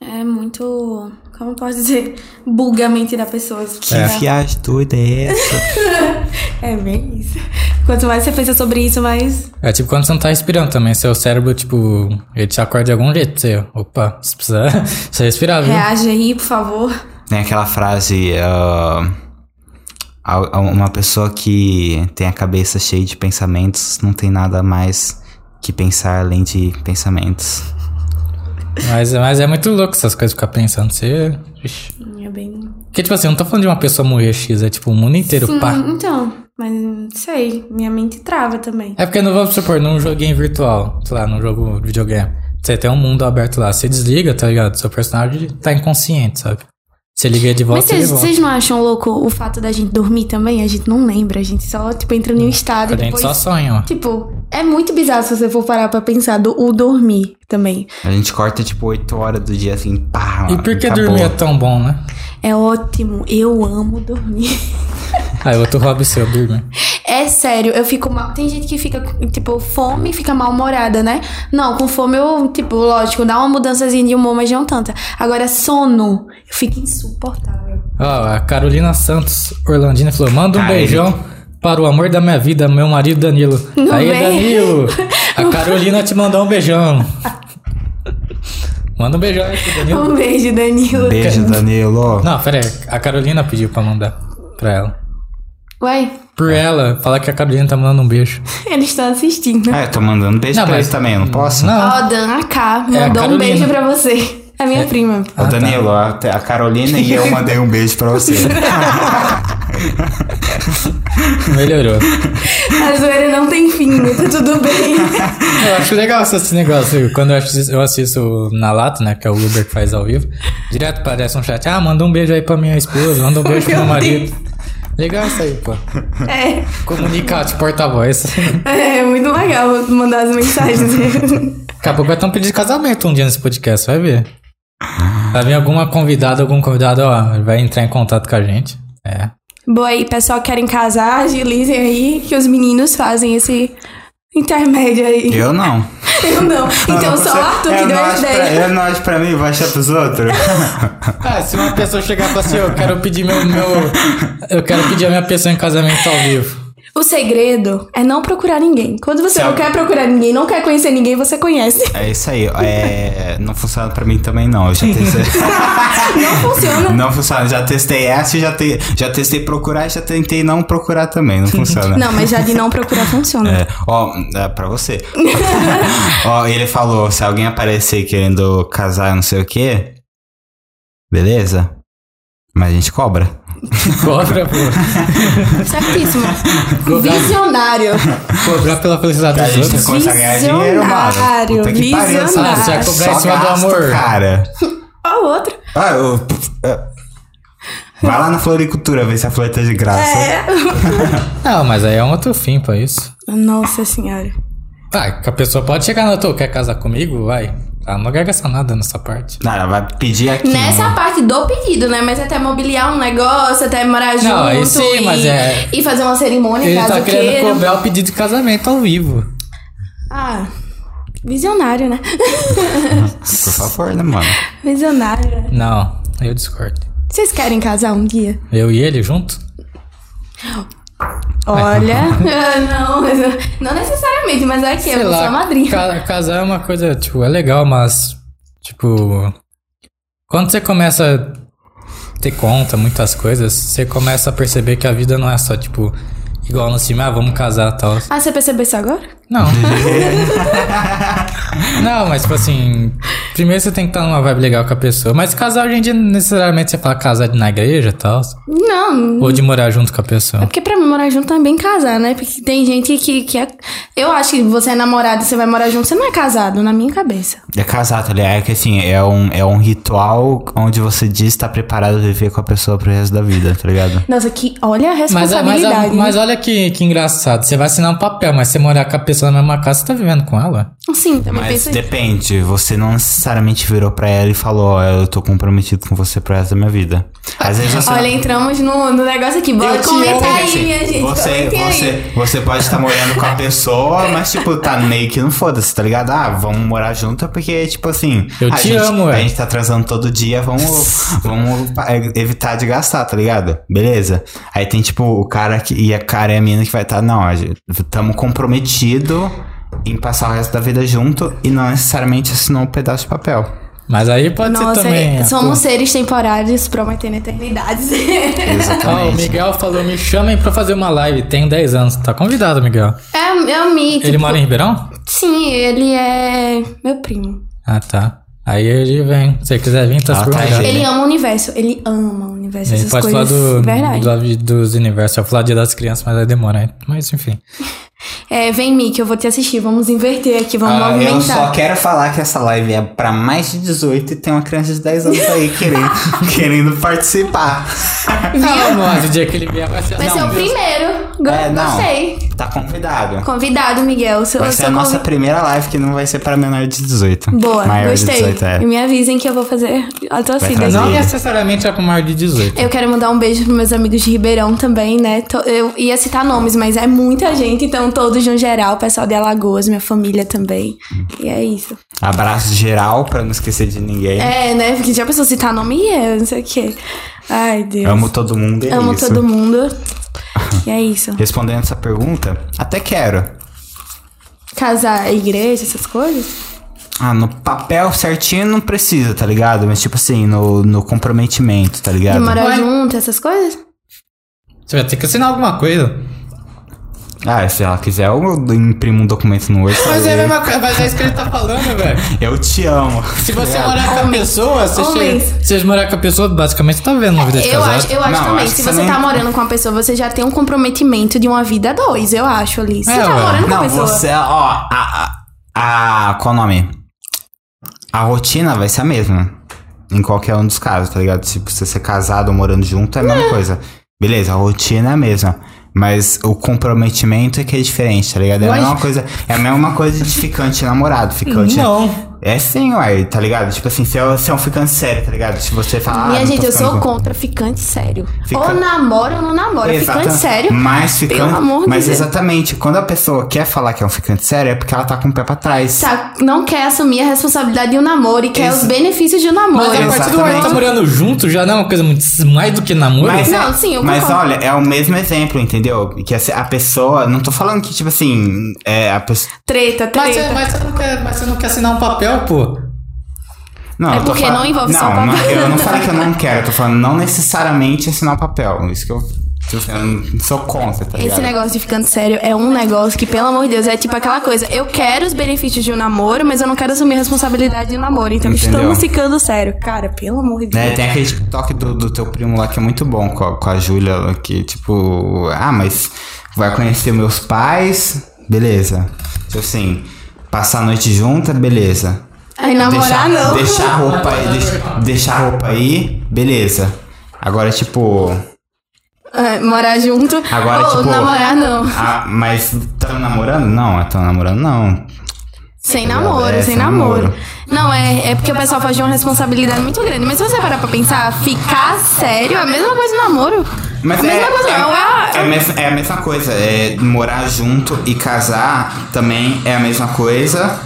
É muito. Como eu posso dizer? Buga a mente da pessoa. Que É. viagem doida é essa? É bem isso. Quanto mais você pensa sobre isso, mais. É tipo quando você não tá respirando também, seu cérebro, tipo, ele te acorda de algum jeito. Você, opa, você precisa, precisa respirar, viu? Reage aí, por favor. Tem aquela frase. a- uma pessoa que tem a cabeça cheia de pensamentos não tem nada mais que pensar além de pensamentos. Mas, mas é muito louco essas coisas ficar pensando. Você. Ixi. É bem. Porque, tipo assim, eu não tô falando de uma pessoa morrer X, é tipo o mundo inteiro, Sim, pá. então. Mas não sei. Minha mente trava também. É porque não vamos supor, num joguinho virtual, sei lá, num jogo videogame. Você tem um mundo aberto lá, você desliga, tá ligado? Seu personagem tá inconsciente, sabe? Você liga de volta Mas vocês, não acham louco o fato da gente dormir também? A gente não lembra, a gente só, tipo, entra em um estado A gente depois... só sonha, ó. Tipo, é muito bizarro se você for parar pra pensar do o dormir também. A gente corta tipo 8 horas do dia assim, pá. E por que acabou. dormir é tão bom, né? É ótimo, eu amo dormir. Aí outro hobby seu, dormir. É sério, eu fico mal. Tem gente que fica, tipo, fome e fica mal-humorada, né? Não, com fome eu, tipo, lógico, dá uma mudançazinha de humor, mas não tanta. Agora, sono, eu fico insuportável. Ó, a Carolina Santos Orlandina falou: manda um Cara, beijão para o amor da minha vida, meu marido Danilo. Não Aí, vem. Danilo! A Carolina te mandou um beijão. Manda um beijão aí pro Danilo. Um beijo, Danilo. Beijo, Danilo. Não, pera aí. A Carolina pediu pra mandar pra ela. Ué, Por ela, falar que a Carolina tá mandando um beijo. eles estão assistindo. Ah, eu tô mandando beijo Não, pra mas- eles também, eu não posso? Não. Ó, Dana K É a mandou um Carolina. beijo pra você. É minha prima. Ô, Ah, tá. Danilo, a, a Carolina e eu mandei um beijo pra você. Melhorou. A zoeira não tem fim, tá tudo bem. Eu acho legal esse negócio. Quando eu assisto, eu assisto na lata, né? Que é o Uber que faz ao vivo. Direto aparece um chat. Ah, manda um beijo aí pra minha esposa. Manda um beijo pro meu marido. Legal isso aí, pô. É, Comunicar de porta-voz. é muito legal mandar as mensagens. Daqui a pouco vai ter um pedido de casamento um dia nesse podcast, vai ver. Vai vir alguma convidada, algum convidado, ó, vai entrar em contato com a gente. É. Boa aí, pessoal que querem casar, agilizem aí que os meninos fazem esse intermédio aí. Eu não. Eu não. Então Não, só o Arthur que é deu a nós pra- ideia. É nós pra mim, vai achar pros outros. Ah, se uma pessoa chegar e falar assim, eu quero pedir meu, meu. Eu quero pedir a minha pessoa em casamento ao vivo. O segredo é não procurar ninguém. Quando você Se não a- quer procurar ninguém, não quer conhecer ninguém, você conhece. É isso aí. É, não funciona pra mim também, não. Eu já testei. Não funciona. não funciona. Já testei essa e já, te, já testei procurar e já tentei não procurar também. Não funciona. Não, mas já de não procurar funciona. É, ó, é pra você. ó, ele falou: se alguém aparecer querendo casar, não sei o quê, beleza? Mas a gente cobra. Cobra, pô. Certíssimo. Cobrar, Visionário. cobrar pela felicidade dos outros. ganhar dinheiro. Visionário, visionário. Ah, você vai cobrar em cima do amor. cara. O outro. Ah, eu- é. Vai lá na floricultura ver se a flor tá de graça. É. Não, mas aí é um outro fim pra isso. Nossa senhora. Tá, a pessoa pode chegar na tua, quer casar comigo? Vai. Ela não vai gastar nada nessa parte. Não, ela vai pedir aqui. Nessa né? parte do pedido, né? Mas até mobiliar um negócio, até morar junto Não, aí sim, e, mas é- e fazer uma cerimônia Ele caso tá querendo queira. cobrar o pedido de casamento ao vivo. Ah, visionário, né? Por favor, né, mano? visionário? Não, eu discordo. Vocês querem casar um dia? Eu e ele junto? Olha, não, não necessariamente, mas é que eu Sei sou lá, a madrinha. ca- casar é uma coisa, tipo, é legal, mas, tipo, quando você começa a ter conta, muitas coisas, você começa a perceber que a vida não é só, tipo, igual no filme, ah, vamos casar e tal. Ah, você percebeu isso agora? Não. não, mas, tipo assim, primeiro você tem que estar numa vibe legal com a pessoa. Mas casar hoje em dia, necessariamente, você fala casar na igreja e tal. Não, Ou de morar junto com a pessoa. é porque pra mim morar junto também casar, né? Porque tem gente que, que é. Eu acho que você é namorado e você vai morar junto, você não é casado, na minha cabeça. É casar, tá ligado? É que assim, é um, é um ritual onde você diz estar preparado a viver com a pessoa pro resto da vida, tá ligado? Nossa, que. Olha a Mas, mas, responsabilidade. né? mas olha que, que engraçado. Você vai assinar um papel, mas você morar com a pessoa na mesma casa, você tá vivendo com ela? Sim, também Mas depende, você não necessariamente virou pra ela e falou, ó, eu tô comprometido com você pro resto da minha vida. Às vezes você Olha, entramos no, no negócio aqui. Bora comentar aí, Assim, minha gente. Você, comentem aí. você, você pode estar morando com a pessoa, mas, tipo, tá meio que não foda-se, tá ligado? Ah, vamos morar junto porque, tipo assim. Eu a te gente, amo, A ué. gente tá transando todo dia, vamos, vamos é, evitar de gastar, tá ligado? Beleza. Aí tem, tipo, o cara que, e a cara e a mina que vai estar, não, a gente, tamo comprometido em passar o resto da vida junto e não necessariamente assinou um pedaço de papel. Mas aí pode Nossa, ser também. a somos seres temporários prometendo eternidades. Ó, o Exatamente. Miguel falou: me chamem pra fazer uma live. Tenho 10 anos. Tá convidado, Miguel. é, é o Mi. Ele tipo, mora em Ribeirão? Sim, ele é meu primo. Ah, tá. Aí ele vem. Se você quiser vir, tá Ah, super tá, convidado. gente. Ele ama o universo. Ele ama o universo, Ele essas pode coisas. falar do, Verdade. do, dos universos. Eu falar dia das crianças, mas aí demora. hein? Mas enfim. É, vem, Mi, que eu vou te assistir. Vamos inverter aqui, vamos Ah, eu movimentar. só quero falar que essa live é pra mais de 18 e tem uma criança de 10 anos aí querendo, querendo participar. Não, mas o dia que ele vier vai ser Vai ser o primeiro. Go- É, não. Gostei. Tá convidado. Convidado, Miguel. Seu, Vai ser a nossa primeira live que não vai ser para menor de 18. Boa, Maior gostei. de 18, é. E me avisem que eu vou fazer a torcida. Não necessariamente é com maior de 18. Eu quero mandar um beijo pros meus amigos de Ribeirão também, né? Eu ia citar nomes, mas é muita gente, então todos de um geral, pessoal de Alagoas, minha família também. E é isso. Abraço geral pra não esquecer de ninguém. É, né? Porque já pensou citar nome e é, não sei o quê. Ai, Deus. Amo todo mundo e é Amo isso. todo mundo. E é isso. Respondendo essa pergunta, até quero. Casar, igreja, essas coisas? Ah, no papel certinho não precisa, tá ligado? Mas tipo assim, no, no comprometimento, tá De ligado? morar Ué? junto, essas coisas? Você vai ter que assinar alguma coisa. Ah, se ela quiser, eu imprimo um documento no Word. Mas é a mesma coisa, mas é isso que ele tá falando, velho. Eu te amo. Se você É. morar com a pessoa, você Homens. chega, se você morar com a pessoa, basicamente você tá vendo uma vida de Eu casado. acho, eu acho Não, também. acho Se você também- tá morando com uma pessoa, você já tem um comprometimento de uma vida a dois, eu acho ali. Você É, tá ué. morando com a Não, pessoa. você, ó, a, a, a. Qual o nome? A rotina vai ser a mesma. Em qualquer um dos casos, tá ligado? Se você é casado ou morando junto, é a mesma coisa. Beleza, a rotina é a mesma. Mas o comprometimento é que é diferente, tá ligado? É a mesma coisa. É a mesma coisa de ficante namorado. Ficante. Não. É sim, ué, tá ligado? Tipo assim, se é, se é um ficante sério, tá ligado? Se você fala. ah, Minha não tô gente, eu sou com- contra ficante sério. Fica- Ou namora ou não namora. Exata- Ficante sério. Mas ficante. Pelo amor de mas Deus. exatamente, quando a pessoa quer falar que é um ficante sério, é porque ela tá com o pé pra trás. Tá, não quer assumir a responsabilidade de um namoro e quer Exa- os benefícios de um namoro. Mas a partir do momento que tá Exatamente. morando junto, já não é uma coisa muito mais do que namoro. Mas, Não, é- sim, eu mas concordo. olha, é o mesmo exemplo, entendeu? Que a, pessoa. Não tô falando que, tipo assim. É, a pessoa. Treta, Mas, treta. você, mas, você não quer, mas você não quer assinar um papel, pô. Não, É porque falando- não envolve não, só o não, papel. Eu não falei que eu não quero, eu tô falando não necessariamente assinar o papel. Isso que eu. Eu sou contra, tá Esse negócio de ficando sério é um negócio que, pelo amor de Deus, é tipo aquela coisa. Eu quero os benefícios de um namoro, mas eu não quero assumir a responsabilidade de um namoro. Então Entendeu? estamos ficando sério. Cara, pelo amor de Deus. Né, tem aquele TikTok do, do teu primo lá que é muito bom com a, com a Júlia, que tipo, ah, mas vai conhecer meus pais, beleza. Tipo assim, passar a noite junta, beleza. Aí namorar deixar, não. Deixar a roupa aí, deixa- deixar a roupa aí, beleza. Agora, tipo, É, morar junto. Agora, ou tipo- namorar não. ah, mas tão namorando? Não, tão namorando não. Sem namoro? É, sem sem namoro. namoro. Não, é, é porque o pessoal faz de uma responsabilidade muito grande. Mas se você parar pra pensar, ficar sério é a mesma coisa do namoro. Mas a é, mesma coisa, é, não. É, é, a mesma, é a mesma coisa. É, morar junto e casar também é a mesma coisa.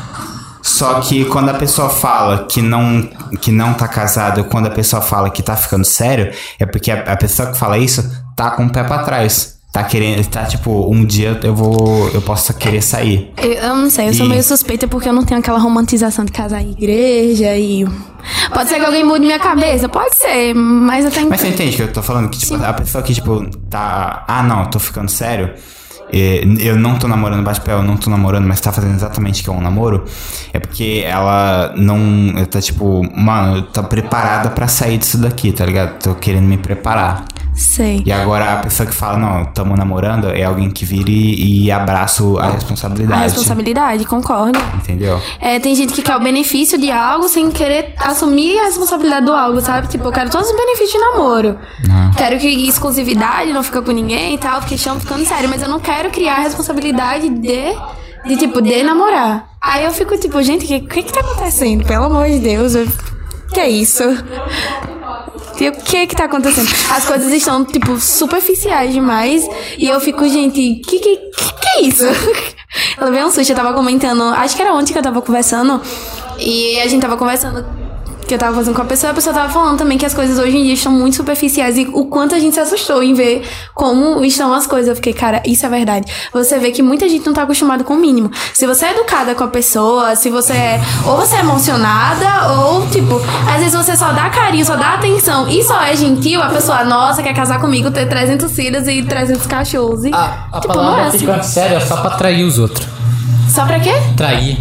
Só que quando a pessoa fala que não, que não tá casado, quando a pessoa fala que tá ficando sério, é porque a, a pessoa que fala isso tá com o pé pra trás. Tá querendo, tá tipo, um dia eu vou, eu posso querer sair. Eu, eu não sei, eu sou E- meio suspeita porque eu não tenho aquela romantização de casar em igreja e. Pode ser que alguém mude minha cabeça, pode ser, mas eu tenho. Mas você entende que eu tô falando? Que, tipo, a pessoa que, tipo, tá. Ah, não, tô ficando sério. Eu não tô namorando bate-pé, eu não tô namorando, mas tá fazendo exatamente o que é um namoro. É porque ela não. Tá tipo, mano, tá preparada pra sair disso daqui, tá ligado? Tô querendo me preparar. Sei. E agora a pessoa que fala, não, tamo namorando, é alguém que vira e, abraça a responsabilidade. A responsabilidade, concordo. Entendeu? É, tem gente que quer o benefício de algo sem querer assumir a responsabilidade do algo, sabe? Tipo, eu quero todos os benefícios de namoro. Quero que exclusividade, não fica com ninguém e tal, porque estão ficando sério, mas eu não quero criar a responsabilidade de, de tipo, de namorar. Aí eu fico tipo, gente, o que, que que tá acontecendo? Pelo amor de Deus, eu... que é isso? E o que que tá acontecendo? As coisas estão, tipo, superficiais demais. E eu fico, gente, que que, que, que é isso? Eu levei um susto, eu tava comentando, acho que era ontem que eu tava conversando. E a gente tava conversando que eu tava fazendo com a pessoa, a pessoa tava falando também que as coisas hoje em dia estão muito superficiais e o quanto a gente se assustou em ver como estão as coisas. Eu fiquei, cara, isso é verdade. Você vê que muita gente não tá acostumado com o mínimo. Se você é educada com a pessoa, se você é. Ou você é emocionada, ou, tipo, às vezes você só dá carinho, só dá atenção e só é gentil, a pessoa, nossa, quer casar comigo, ter 300 filhos e 300 cachorros. E, A, a tipo, palavra é assim. ficante sério é só pra trair os outros. Só pra quê? Trair.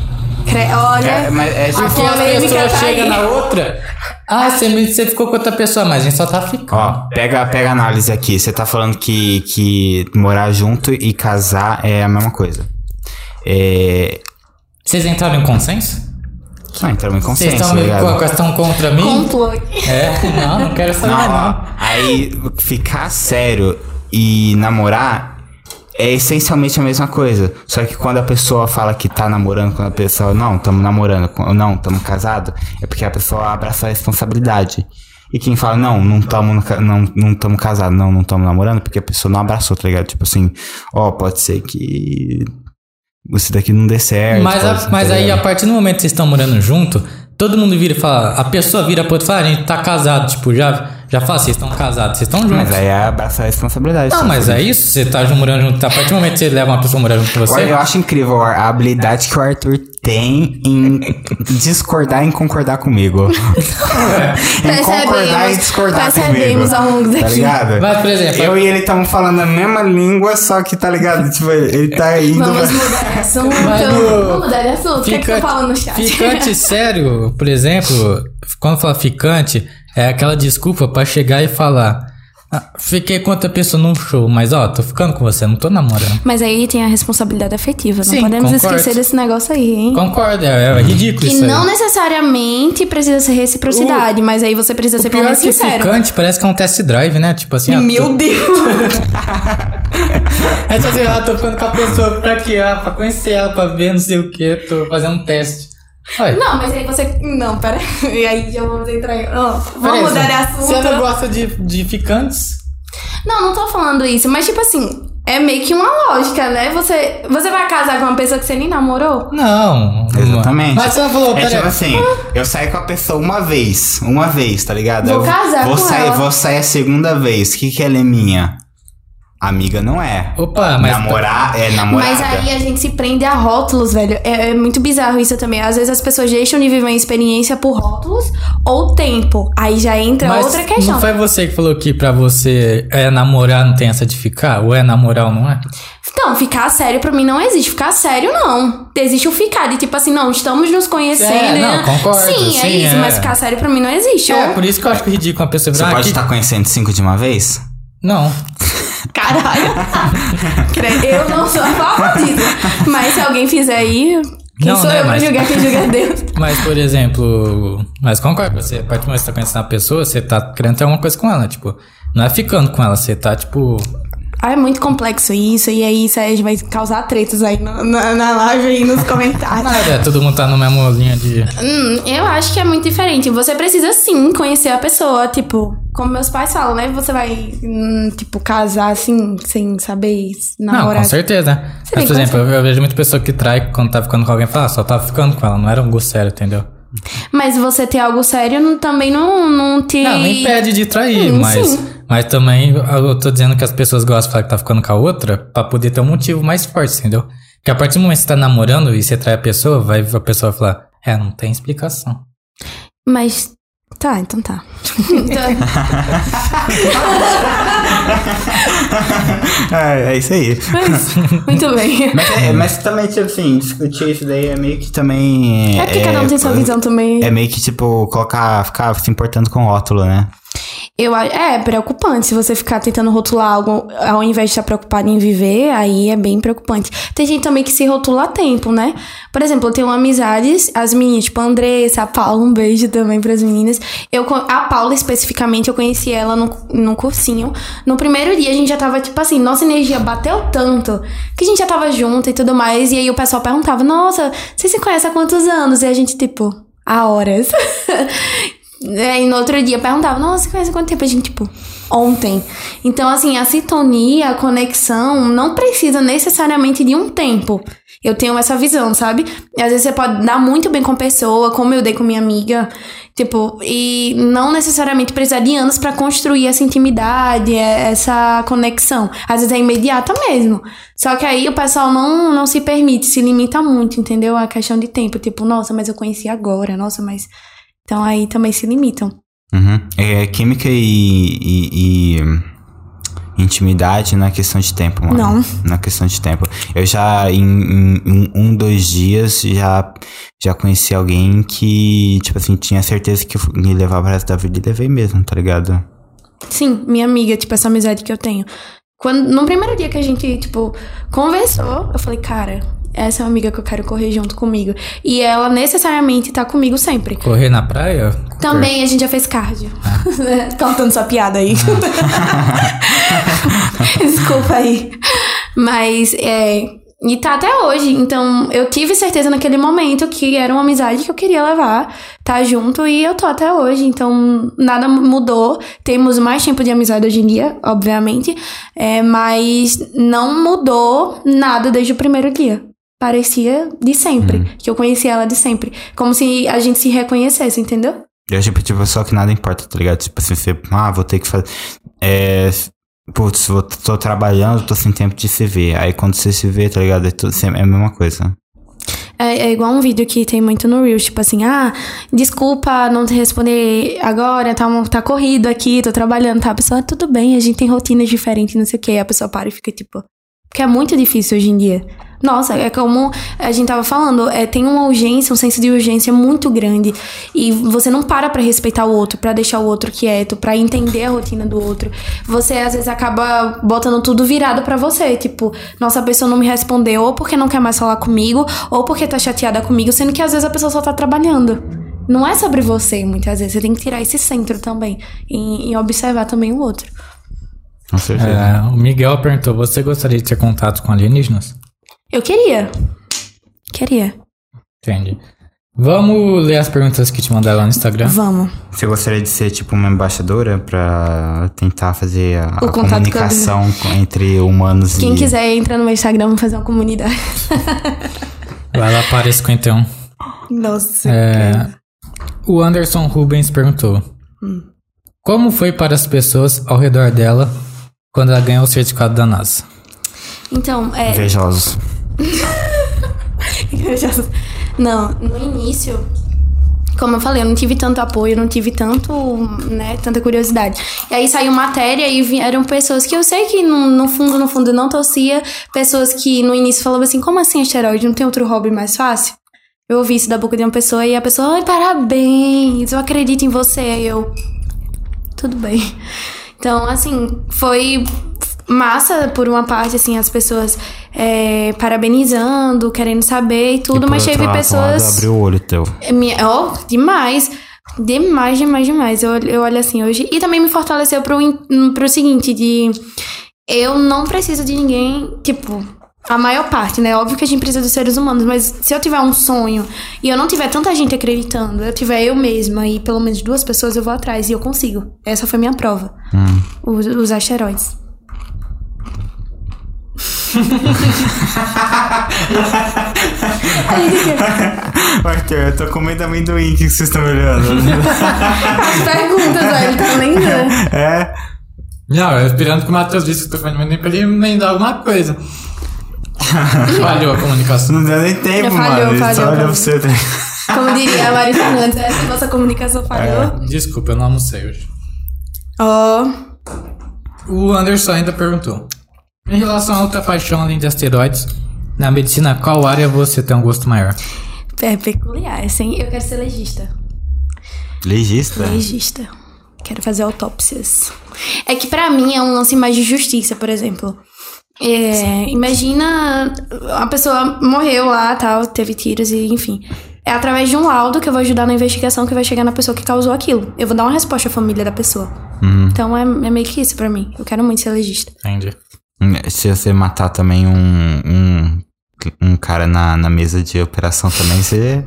Cre- Olha. É, mas é tipo, Porque a polêmica pessoa tá chega aí. na outra. Ah, você, me- você ficou com outra pessoa, mas a gente só tá ficando. Ó, pega, pega a análise aqui. Você tá falando que, que morar junto e casar é a mesma coisa. É. Vocês entraram em consenso? Não, entramos em Vocês consenso, estão tá a ligado? questão contra mim? Complô. É, não, não quero saber Não, não. ó, aí ficar sério e namorar é essencialmente a mesma coisa. Só que quando a pessoa fala que tá namorando, quando a pessoa, não, tamo namorando, ou não, tamo casado, é porque a pessoa abraça a responsabilidade. E quem fala, não, não ca- não, não tamo casado, não, não tamo namorando, porque a pessoa não abraçou, tá ligado? Tipo assim, ó, pode ser que isso daqui não dê certo. Mas, a- ser, mas tá aí, a partir do momento que vocês estão morando junto, todo mundo vira e fala. A pessoa vira pro outro e fala, "Ah, a gente tá casado. Tipo, já, já fala, vocês estão casados, vocês estão juntos. Mas aí é abraçar a responsabilidade. Não, sabe? mas é isso, você tá morando junto. A partir do momento que você leva uma pessoa morar junto com você. Eu acho incrível a habilidade que o Arthur tem em discordar e concordar comigo. em concordar e discordar percebemos comigo. ao longo Tá daqui. ligado? Mas, por exemplo, Eu e ele estamos falando a mesma língua, só que tá ligado? Tipo, ele tá indo. Vamos mudar de assunto. Vamos mudar de assunto. O que, é que você fala no chat? Ficante sério, por exemplo, quando fala ficante, é aquela desculpa pra chegar e falar. "Ah, fiquei com outra pessoa num show, mas ó, tô ficando com você, não tô namorando. Mas aí tem a responsabilidade afetiva. Não Sim, podemos concordo. esquecer desse negócio aí, hein? Concordo, é, é ridículo Que isso não aí. necessariamente precisa ser reciprocidade, mas aí você precisa ser O pelo é menos que sincero. ficante parece que é um test drive, né? Tipo assim, ah, Meu Deus! tô, é só assim, ah, tô ficando com a pessoa pra quê? Ah, pra conhecer ela, pra ver não sei o que, tô fazendo um teste. Olha, Não, mas aí você. Não, pera. E aí já vamos entrar em. Ó, vamos mudar de assunto. Você não gosta de, de ficantes? Não, não tô falando isso, mas tipo assim, é meio que uma lógica, né? Você, você vai casar com uma pessoa que você nem namorou? Não. Exatamente. Mas você falou, É peraí. tipo assim, eu saio com a pessoa uma vez, uma vez, tá ligado? Vou eu casar vou com sair, ela. Vou sair a segunda vez. O que que ela é minha? Amiga não é. Opa, mas. Namorar é namorada. Mas aí a gente se prende a rótulos, velho. É, é muito bizarro isso também. Às vezes as pessoas deixam de viver uma experiência por rótulos ou tempo. Aí já entra Mas outra questão. Não foi você que falou que pra você é namorar não tem essa de ficar? Ou é namorar ou não é? Então, ficar sério pra mim não existe. Ficar sério, não. Existe o ficar, de tipo assim, não, estamos nos conhecendo. É, não, né? concordo, Sim, é sim, isso. é. Mas ficar sério pra mim não existe. É, Ou- por isso que eu acho ridículo uma pessoa Você virar pode aqui. estar conhecendo cinco de uma vez? Não. Caralho. Eu não sou a favor disso. Mas se alguém fizer aí, quem Não, sou né, eu pra mas- julgar quem julga Deus? Mas, por exemplo. Mas concordo, você, a partir do momento que você tá conhecendo a pessoa, você tá querendo ter alguma coisa com ela. Tipo, não é ficando com ela, você tá, tipo. Ah, é muito complexo isso, e aí isso aí vai causar tretas aí no- na, na live e nos comentários. Nada, é, todo mundo tá no mesmo linha de. Hum, eu acho que é muito diferente. Você precisa sim conhecer a pessoa, tipo, como meus pais falam, né? Você vai, hum, tipo, casar assim, sem saber Não, namorar. com certeza. Mas, por exemplo, eu, eu vejo muita pessoa que trai quando tá ficando com alguém e fala, ah, só tava ficando com ela, não era um gosto sério, entendeu? Mas você ter algo sério não- também não, não te. Não, não impede de trair, Hum, mas, sim. mas também eu tô dizendo que as pessoas gostam de falar que tá ficando com a outra pra poder ter um motivo mais forte, entendeu? Porque a partir do momento que você tá namorando e você trai a pessoa, vai a pessoa falar, é, não tem explicação. Mas. Tá, então tá. É, é isso aí. Muito bem. Mas, é, mas também, tipo assim, discutir isso daí é meio que também. É porque cada um tem sua visão também. É meio que, tipo, colocar, ficar se importando com rótulo, né? Eu, é preocupante se você ficar tentando rotular algo ao invés de estar preocupado em viver, aí é bem preocupante. Tem gente também que se rotula a tempo, né? Por exemplo, eu tenho amizades, as meninas, tipo a Andressa, a Paula, um beijo também pras meninas. Eu, a Paula especificamente, eu conheci ela no, no cursinho. No primeiro dia a gente já tava, tipo assim, nossa energia bateu tanto que a gente já tava junto e tudo mais. E aí o pessoal perguntava, nossa, você se conhece há quantos anos? E a gente, tipo, há horas. É, e no outro dia perguntava, nossa, há quanto tempo? A gente, tipo, ontem. Então, assim, a sintonia, a conexão não precisa necessariamente de um tempo. Eu tenho essa visão, sabe? Às vezes você pode dar muito bem com a pessoa, como eu dei com minha amiga. Tipo, e não necessariamente precisar de anos pra construir essa intimidade, é- essa conexão. Às vezes é imediata mesmo. Só que aí o pessoal não, não se permite, se limita muito, entendeu? A questão de tempo. Tipo, nossa, mas eu conheci agora, nossa, mas. Então aí também se limitam. Uhum. É química e, e- e intimidade na questão de tempo, mano. Não. Na questão de tempo. Eu já, em, em- em um, dois dias, já, já conheci alguém que, tipo assim, tinha certeza que me levava pro resto da vida e levei mesmo, tá ligado? Sim, minha amiga, tipo, essa amizade que eu tenho. Quando, no primeiro dia que a gente, tipo, conversou, eu falei, cara, essa é uma amiga que eu quero correr junto comigo. E ela necessariamente tá comigo sempre. Correr na praia? Também a gente já fez cardio. Cortando sua piada aí. Desculpa aí. Mas, é. E tá até hoje. Então, eu tive certeza naquele momento que era uma amizade que eu queria levar, tá junto, e eu tô até hoje. Então, nada mudou. Temos mais tempo de amizade hoje em dia, obviamente. É, mas não mudou nada desde o primeiro dia. Parecia de sempre. Que eu conhecia ela de sempre. Como se a gente se reconhecesse, entendeu? Eu, tipo, tipo, só que nada importa, tá ligado? Tipo assim, você, ah, vou ter que fazer. É. Putz, vou, tô trabalhando, tô sem tempo de se ver. Aí quando você se vê, tá ligado? É, tudo, é a mesma coisa. É, é igual um vídeo que tem muito no Reels, tipo assim, ah, desculpa não te responder agora, tá, tá corrido aqui, tô trabalhando, tá? A pessoa, "Ah, tudo bem, a gente tem rotinas diferentes, não sei o quê. Aí a pessoa para e fica tipo. Porque é muito difícil hoje em dia. Nossa, é como a gente tava falando, é, tem uma urgência, um senso de urgência muito grande. E você não para pra respeitar o outro, pra deixar o outro quieto, pra entender a rotina do outro. Você às vezes acaba botando tudo virado pra você. Tipo, nossa, a pessoa não me respondeu, ou porque não quer mais falar comigo, ou porque tá chateada comigo, sendo que às vezes a pessoa só tá trabalhando. Não é sobre você, muitas vezes. Você tem que tirar esse centro também. E, e observar também o outro. Com certeza. É, o Miguel perguntou: você gostaria de ter contato com alienígenas? Eu queria. Queria. Entendi. Vamos ler as perguntas que te mandaram lá no Instagram. Vamos. Você gostaria de ser, tipo, uma embaixadora pra tentar fazer a, a comunicação com- entre humanos Quem e... quiser entra no meu Instagram, vamos fazer uma comunidade. Vai lá para 51. Nossa. É, o Anderson Rubens perguntou: Hum. Como foi para as pessoas ao redor dela quando ela ganhou o certificado da NASA? Então, é. Invejosos. Não, no início, como eu falei, eu não tive tanto apoio, não tive tanto, né, tanta curiosidade. E aí saiu matéria e vieram pessoas que eu sei que no, no fundo, no fundo não torcia, pessoas que no início falavam assim, como assim asteroide? Não tem outro hobby mais fácil? Eu ouvi isso da boca de uma pessoa e a pessoa, ai, parabéns, eu acredito em você. Aí eu, tudo bem. Então, assim, foi massa por uma parte, assim, as pessoas é, parabenizando, querendo saber e tudo, E mas teve lado, pessoas. abriu o olho teu. Ó, demais. Demais, demais, demais. Eu, eu olho assim hoje. E também me fortaleceu pro, pro seguinte, de eu não preciso de ninguém, tipo, a maior parte, né? Óbvio que a gente precisa dos seres humanos, mas se eu tiver um sonho e eu não tiver tanta gente acreditando, eu tiver eu mesma e pelo menos duas pessoas, eu vou atrás e eu consigo. Essa foi minha prova. Hum. Os, os asteroides. Arthur, eu tô comendo amendoim, o que vocês estão olhando? As perguntas, velho, tá nem dando. é? Não, eu esperando que o Matheus disse que eu tô fazendo nem pra ele emendar alguma coisa. Falhou a comunicação. Não deu nem tempo, Falhou, mano. Ele falhou, só olha falhou. pra você. tá? Como diria a Mari Fernandes, essa nossa comunicação falhou. Desculpa, eu não almocei hoje. Ó. O Anderson ainda perguntou: Em relação à outra paixão além de asteroides, na medicina, qual área você tem um gosto maior? É peculiar, assim. Eu quero ser legista. Legista? Legista. Quero fazer autópsias. É que pra mim é um lance mais de justiça, por exemplo. É, imagina a pessoa morreu lá, tal, teve tiros e enfim. É através de um laudo que eu vou ajudar na investigação que vai chegar na pessoa que causou aquilo. Eu vou dar uma resposta à família da pessoa. Então é, é meio que isso pra mim. Eu quero muito ser legista. Entendi. Se você matar também um, um, um cara na, na mesa de operação também, você,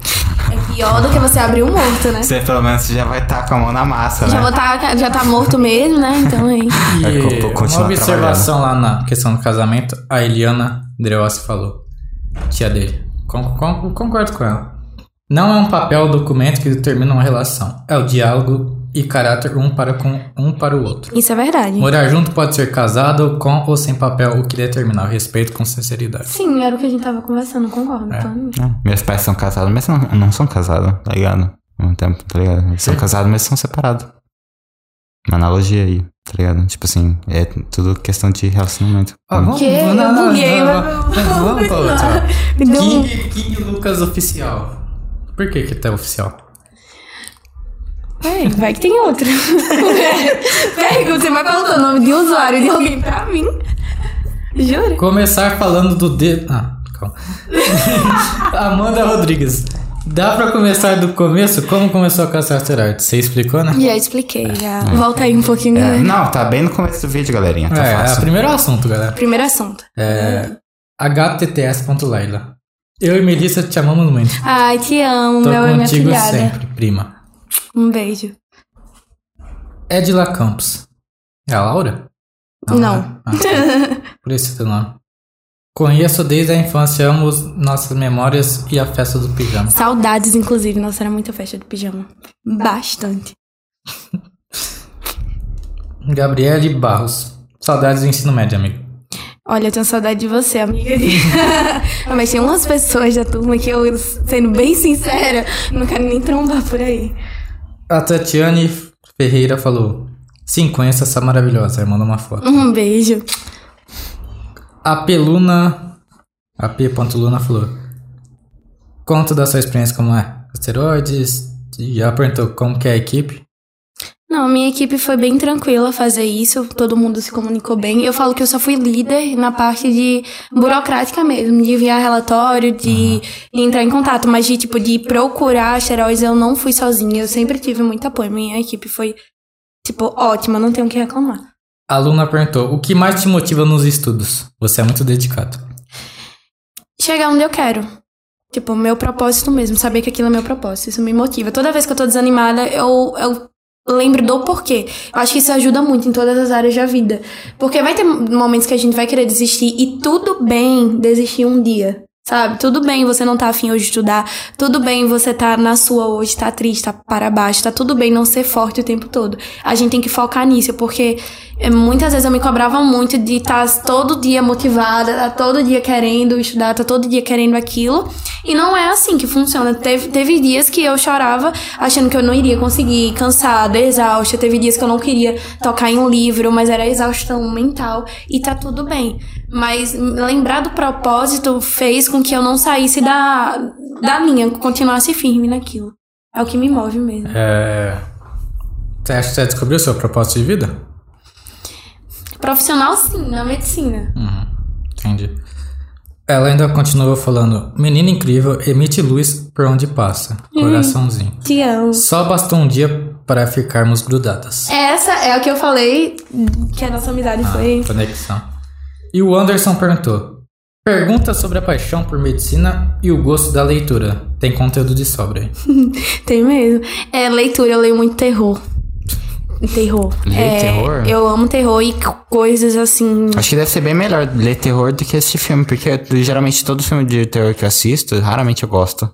É pior do que você abrir um morto, né? você pelo menos já vai estar com a mão na massa, Já, né? vou tá, já tá morto mesmo, né? Então aí. É, E continuar uma observação lá na questão do casamento, a Eliana Dreossi falou, tia dele. Con- con- concordo com ela. Não é um papel ou documento que determina uma relação. É o diálogo e caráter um para com um para o outro. Isso é verdade. Morar junto pode ser casado com ou sem papel, o que determina o respeito com sinceridade. Sim, era o que a gente tava conversando, concordo. É. Então, É, Meus pais são casados, mas não, não são casados, tá ligado? Um tempo, tá ligado? Eles são casados, mas são separados. Uma analogia aí, tá ligado? Tipo assim, é tudo questão de relacionamento. Ah, vamos, Que? Eu não, não, buguei, não, mas- não, vamos pra outra. Me deu King, King Lucas Oficial. Por que que tá oficial? Vai, vai que tem outra. Pega, você vai colocar o nome de usuário de alguém pra mim. Jura? Começar falando do dedo. Ah, calma. Amanda Rodrigues. Dá pra começar do começo? Como começou a caçar arte? Você explicou, né? Já expliquei, já. Volta aí um pouquinho, É, galera. não, tá bem no começo do vídeo, galerinha. Tá é, é o fácil. primeiro assunto, galera. Primeiro assunto. É. HTTS.Laila. Eu e Melissa te amamos muito. Ai, te amo, Tô meu e minha contigo filhada. sempre, prima. Um beijo. Edila Campos. É a Laura? Não. né? Ah, por esse teu nome. Conheço desde a infância, amo os- nossas memórias e a festa do pijama. Saudades, inclusive. Nossa, era muita festa de pijama. Bastante. Gabriele Barros. Saudades do ensino médio, amigo. Olha, eu tenho saudade de você, amiga. Mas tem umas pessoas da turma que eu, sendo bem sincera, não quero nem trombar por aí. A Tatiane Ferreira falou: Sim, conheço essa maravilhosa. Aí manda uma foto. Um beijo. A Peluna. A P.Luna falou: Conta da sua experiência como é. Asteroides. Já perguntou como que é a equipe. Não, minha equipe foi bem tranquila fazer isso, todo mundo se comunicou bem. Eu falo que eu só fui líder na parte de burocrática mesmo, de enviar relatório, de entrar em contato, mas de tipo de procurar asteroides eu não fui sozinha, eu sempre tive muito apoio. Minha equipe foi tipo ótima, não tenho o que reclamar. A Luna perguntou: O que mais te motiva nos estudos? Você é muito dedicado. Chegar onde eu quero. Tipo, meu propósito mesmo, saber que aquilo é meu propósito, isso me motiva. Toda vez que eu tô desanimada, eu, eu lembro do porquê. Eu acho que isso ajuda muito em todas as áreas da vida. Porque vai ter momentos que a gente vai querer desistir e tudo bem desistir um dia. Sabe? Tudo bem você não tá afim hoje de estudar. Tudo bem você tá na sua hoje, tá triste, tá para baixo. Tá tudo bem não ser forte o tempo todo. A gente tem que focar nisso, porque é, muitas vezes eu me cobrava muito de estar todo dia motivada, tá todo dia querendo estudar, tá todo dia querendo aquilo. E não é assim que funciona. Teve, teve dias que eu chorava achando que eu não iria conseguir, cansada, exausta. Teve dias que eu não queria tocar em um livro, mas era exaustão mental. E tá tudo bem. Mas lembrar do propósito fez com que eu não saísse da, da linha, continuasse firme naquilo. É o que me move mesmo. É. Você acha que você descobriu o seu propósito de vida? Profissional, sim, na medicina. Uhum, entendi. Ela ainda continuou falando: Menina incrível, emite luz por onde passa. Coraçãozinho. Te amo. Só bastou um dia para ficarmos grudadas. Essa é o que eu falei, que a nossa amizade foi. Conexão. E o Anderson perguntou: Pergunta sobre a paixão por medicina e o gosto da leitura. Tem conteúdo de sobra aí. Tem mesmo. É, leitura, eu leio muito terror. Terror. Lê É, terror? Eu amo terror e coisas assim. Acho que deve ser bem melhor ler terror do que assistir filme, porque geralmente todo filme de terror que eu assisto, raramente eu gosto.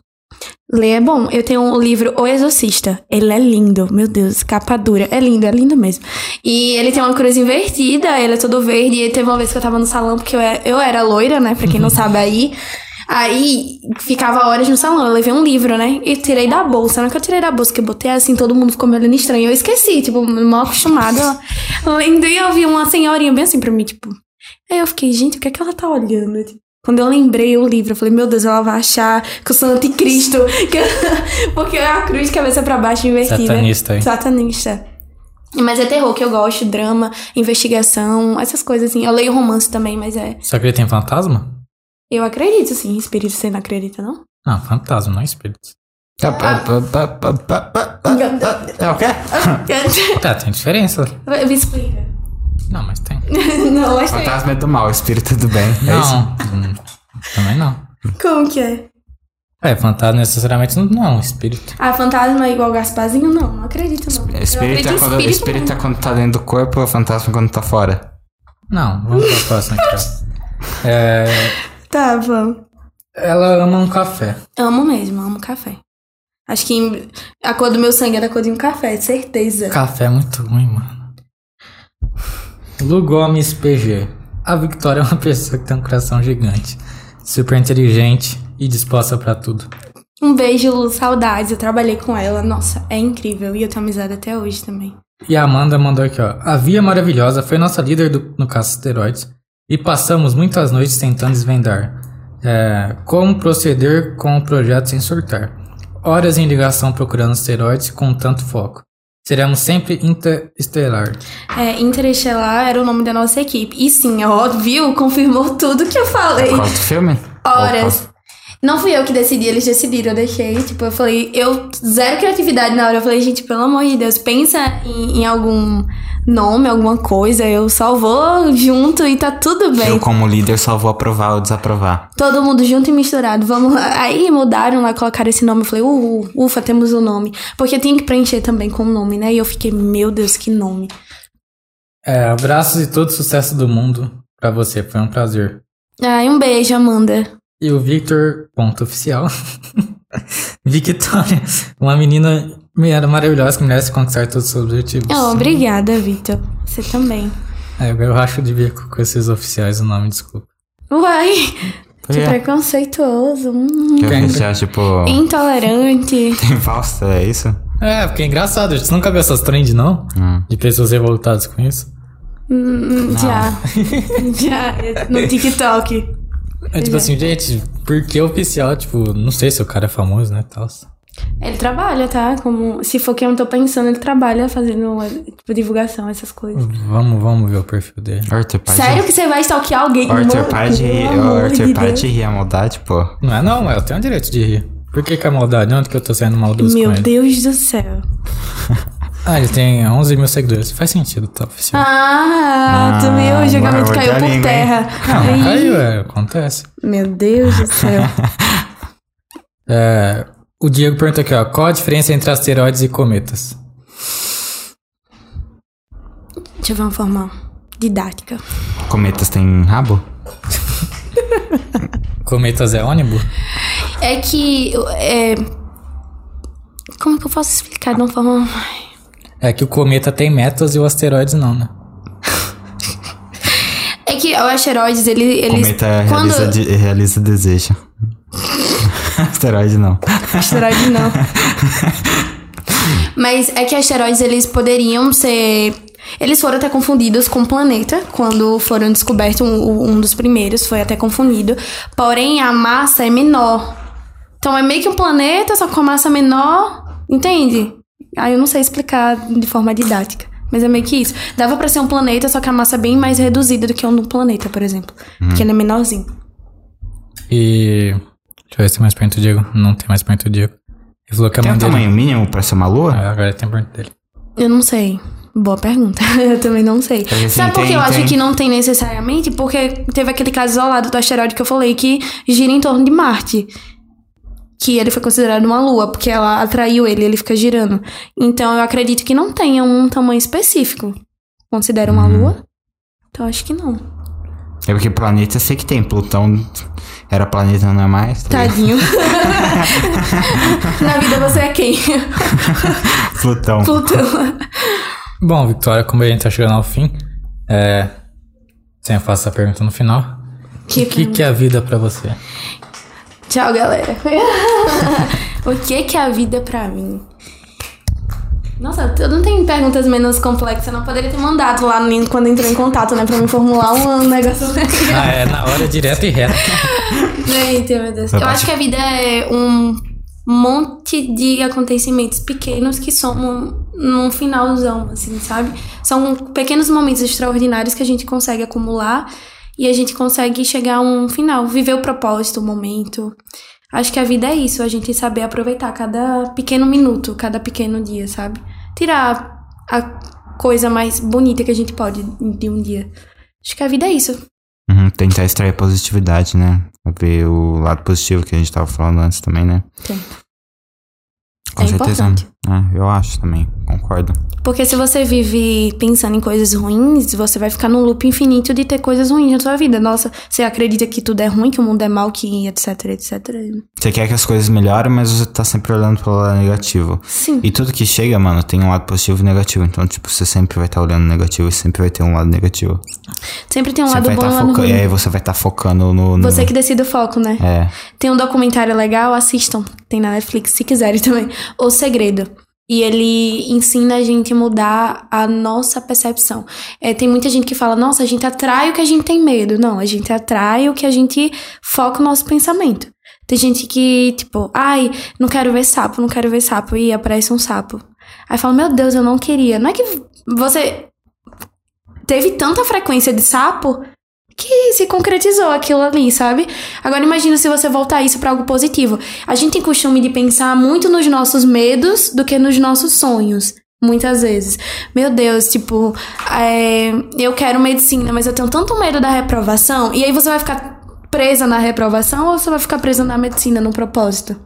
Ler é bom. Eu tenho um livro O Exorcista. Ele é lindo. Meu Deus, capa dura. É lindo, é lindo mesmo. E ele tem uma cruz invertida, ele é todo verde. E teve uma vez que eu tava no salão, porque eu era, eu era loira, né? Pra quem não sabe aí. Aí ficava horas no salão, eu levei um livro, né? E tirei da bolsa. Na que eu tirei da bolsa, que eu botei assim, todo mundo ficou me olhando estranho. Eu esqueci, tipo, mal acostumada. Lendo e eu vi uma senhorinha bem assim pra mim, tipo. Aí eu fiquei, gente, o que é que ela tá olhando? Quando eu lembrei o livro, eu falei, meu Deus, ela vai achar que eu sou anticristo. que- Porque é a cruz de cabeça pra baixo invertida. Satanista aí. Satanista. Mas é terror que eu gosto, drama, investigação, essas coisas assim. Eu leio romance também, mas é. Você acredita em fantasma? Eu acredito, sim. Espírito você não acredita, não? Não, fantasma, não espírito. É o quê? Tá, tem diferença. Me explica. Não, mas tem. não, mas tem. Fantasma é do mal, espírito é do bem. É isso? Não, hum, também não. Como que é? É, fantasma necessariamente não, não é um espírito. Ah, fantasma é igual Gasparzinho? Não, não acredito, não. Espírito é quando, espírito é quando tá dentro do corpo, fantasma é quando tá fora. Não, vamos pra próxima aqui, ó. É, Tá, vamos. ela ama um café. Amo mesmo, amo café. Acho que a cor do meu sangue é da cor de um café, certeza. Café é muito ruim, mano. Lu Gomes PG. A Victoria é uma pessoa que tem um coração gigante, super inteligente e disposta pra tudo. Um beijo, Lu, saudades. Eu trabalhei com ela. Nossa, é incrível. E eu tenho amizade até hoje também. E a Amanda mandou aqui, ó. A Via Maravilhosa foi nossa líder do- no caso asteroides e passamos muitas noites tentando desvendar é, como proceder com o projeto sem surtar. Horas em ligação procurando asteroides com tanto foco. Seremos sempre interestelar. É, Interestelar era o nome da nossa equipe. E sim, ó, viu? Confirmou tudo que eu falei. Qual filme? Horas. Não fui eu que decidi, eles decidiram, eu deixei. Tipo, eu falei, eu zero criatividade na hora. Eu falei, gente, pelo amor de Deus, pensa em, em algum nome, alguma coisa. Eu só vou junto e tá tudo bem. Eu, como líder, só vou aprovar ou desaprovar. Todo mundo junto e misturado. Vamos lá. Aí mudaram lá, colocaram esse nome. Eu falei, uhul, ufa, temos o nome. Porque tinha que preencher também com o nome, né? E eu fiquei, meu Deus, que nome. É, abraços e todo sucesso do mundo pra você. Foi um prazer. Ai, um beijo, Amanda. E o Victor, ponto oficial. Victoria, uma menina era maravilhosa que merece conquistar todos os seus objetivos. Oh, obrigada, Victor. Você também. É, eu racho de bico com esses oficiais o nome, desculpa. Uai, que É. preconceituoso. Hum, Que já, tipo. intolerante. Tem falsa, é isso? É, porque é engraçado, você nunca viu essas trends, não? Hum. De pessoas revoltadas com isso? Hum, já. já. No TikTok. É tipo é. assim, gente, porque oficial, tipo, não sei se o cara é famoso, né, tal. Ele trabalha, tá? Como, se for quem eu tô pensando, ele trabalha fazendo tipo, divulgação, essas coisas. Vamos, vamos ver o perfil dele. Arthur, para Sério que você vai stalkear alguém? Arthur, Mano, para de rir. rir a maldade, pô. Não é não, eu tenho o direito de rir. Por que que é maldade? Onde que eu tô sendo maldoso Meu com ele? Deus do céu. Ah, ele tem 11 mil seguidores. Faz sentido, tá oficial. Ah, Ah, também o julgamento caiu por língua, terra. Não, caiu, é, acontece. Meu Deus do céu. É, o Diego pergunta aqui, ó. Qual a diferença entre asteroides e cometas? Deixa eu ver uma forma didática. Cometas têm rabo? Cometas é ônibus? É que. É... Como que eu posso explicar de uma forma. É que o cometa tem metas e o asteroides não, né? É que o asteroides, ele, eles. Cometa quando... realiza, de- realiza desejo. Asteroide não. Asteroide não. Mas é que asteroides, eles poderiam ser. Eles foram até confundidos com planeta quando foram descobertos. Um, um dos primeiros foi até confundido. Porém, a massa é menor. Então é meio que um planeta, só com a massa menor. Entende? Aí eu não sei explicar de forma didática. Mas é meio que isso. Dava pra ser um planeta, só que a massa é bem mais reduzida do que um do planeta, por exemplo. Porque ele é menorzinho. E. Deixa eu ver se tem mais perto do Diego. Não tem mais perto do Diego. Ele falou que a Tem mãe um dele. tamanho mínimo pra ser uma lua? Ah, agora tem perto dele. Eu não sei. Boa pergunta. eu também não sei. Assim, Sabe por que tem- eu acho que não tem necessariamente? Porque teve aquele caso isolado do asteroide que eu falei que gira em torno de Marte. Que ele foi considerado uma lua, porque ela atraiu ele, ele fica girando. Então eu acredito que não tenha um tamanho específico. Considera uma Uhum. lua? Então acho que não. É porque planeta eu sei que tem. Plutão era planeta, não é mais. tá? Tadinho. Na vida você é quem? Plutão. Plutão. Bom, Victoria, como a gente tá chegando ao fim, é. Sempre faço essa pergunta no final. Que o que, que é a vida pra você? Tchau, galera. o que que é a vida pra mim? Nossa, eu não tenho perguntas menos complexas. Eu não poderia ter mandado lá no- quando entrou em contato, né? Pra me formular um negócio. Ah, é na hora direta e reta. Eita, meu Deus. Eu acho que a vida é um monte de acontecimentos pequenos que somam num finalzão, assim, sabe? São pequenos momentos extraordinários que a gente consegue acumular e a gente consegue chegar a um final, viver o propósito, o momento. Acho que a vida é isso, a gente saber aproveitar cada pequeno minuto, cada pequeno dia, sabe? Tirar a coisa mais bonita que a gente pode de um dia. Acho que a vida é isso. Uhum, tentar extrair positividade, né? Ver o lado positivo que a gente tava falando antes também, né? Com É certeza. importante. É, eu acho também, concordo. Porque se você vive pensando em coisas ruins, você vai ficar num loop infinito de ter coisas ruins na sua vida. Nossa, você acredita que tudo é ruim, que o mundo é mal, que etc, etc. Você quer que as coisas melhorem, mas você tá sempre olhando pro lado negativo. Sim. E tudo que chega, mano, tem um lado positivo e negativo. Então, tipo, você sempre vai estar olhando negativo e sempre vai ter um lado negativo. Sempre tem um Você lado bom e um estar lado ruim. E aí você vai estar focando no. no- Você que decide o foco, né? É. Tem um documentário legal, assistam. Tem na Netflix, se quiserem também. O Segredo. E ele ensina a gente a mudar a nossa percepção. É, tem muita gente que fala, nossa, a gente atrai o que a gente tem medo. Não, a gente atrai o que a gente foca o nosso pensamento. Tem gente que, tipo, ai, não quero ver sapo, não quero ver sapo. E aparece um sapo. Aí fala, meu Deus, eu não queria. Não é que você teve tanta frequência de sapo que se concretizou aquilo ali, sabe? Agora imagina se você voltar isso pra algo positivo. A gente tem costume de pensar muito nos nossos medos do que nos nossos sonhos. Muitas vezes. Meu Deus, tipo, é, eu quero medicina, mas eu tenho tanto medo da reprovação. E aí você vai ficar presa na reprovação ou você vai ficar presa na medicina, no propósito?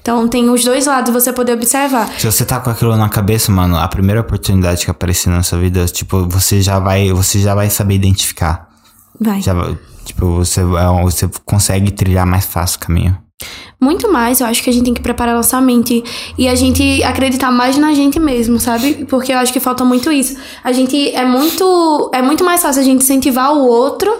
Então tem os dois lados você poder observar. Se você tá com aquilo na cabeça, mano, a primeira oportunidade que aparecer na sua vida, tipo, você já vai, você já vai saber identificar. Vai. Já tipo, você, é, você consegue trilhar mais fácil o caminho. Muito mais, eu acho que a gente tem que preparar nossa mente e a gente acreditar mais na gente mesmo, sabe? Porque eu acho que falta muito isso. A gente é muito é muito mais fácil a gente incentivar o outro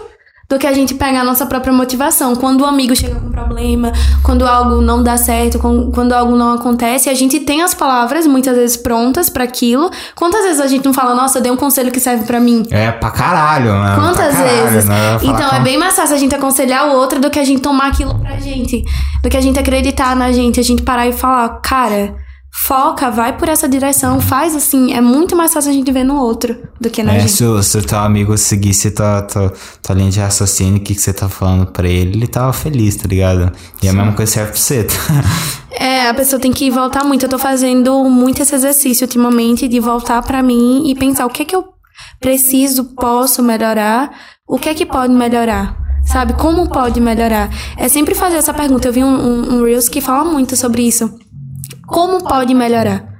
do que a gente pegar a nossa própria motivação. Quando o amigo chega com problema, quando algo não dá certo, quando algo não acontece, a gente tem as palavras muitas vezes prontas pra aquilo. Quantas vezes a gente não fala, nossa, dei um conselho que serve pra mim? É pra caralho, né? Quantas caralho, vezes? né? Então com- é bem mais fácil a gente aconselhar o outro do que a gente tomar aquilo pra gente. Do que a gente acreditar na gente, a gente parar e falar, cara, foca, vai por essa direção, faz assim. É muito mais fácil a gente ver no outro do que na É, gente. se o, se o teu amigo seguisse tua, tua, tua linha de raciocínio, o que, que você tá falando pra ele, ele tava feliz, tá ligado? E a mesma coisa serve pra você. tá? É, a pessoa tem que voltar muito. Eu tô fazendo muito esse exercício ultimamente de voltar pra mim e pensar o que é que eu preciso, posso melhorar, o que é que pode melhorar. Sabe? Como pode melhorar? É sempre fazer essa pergunta. Eu vi um, um, um Reels que fala muito sobre isso. Como pode melhorar?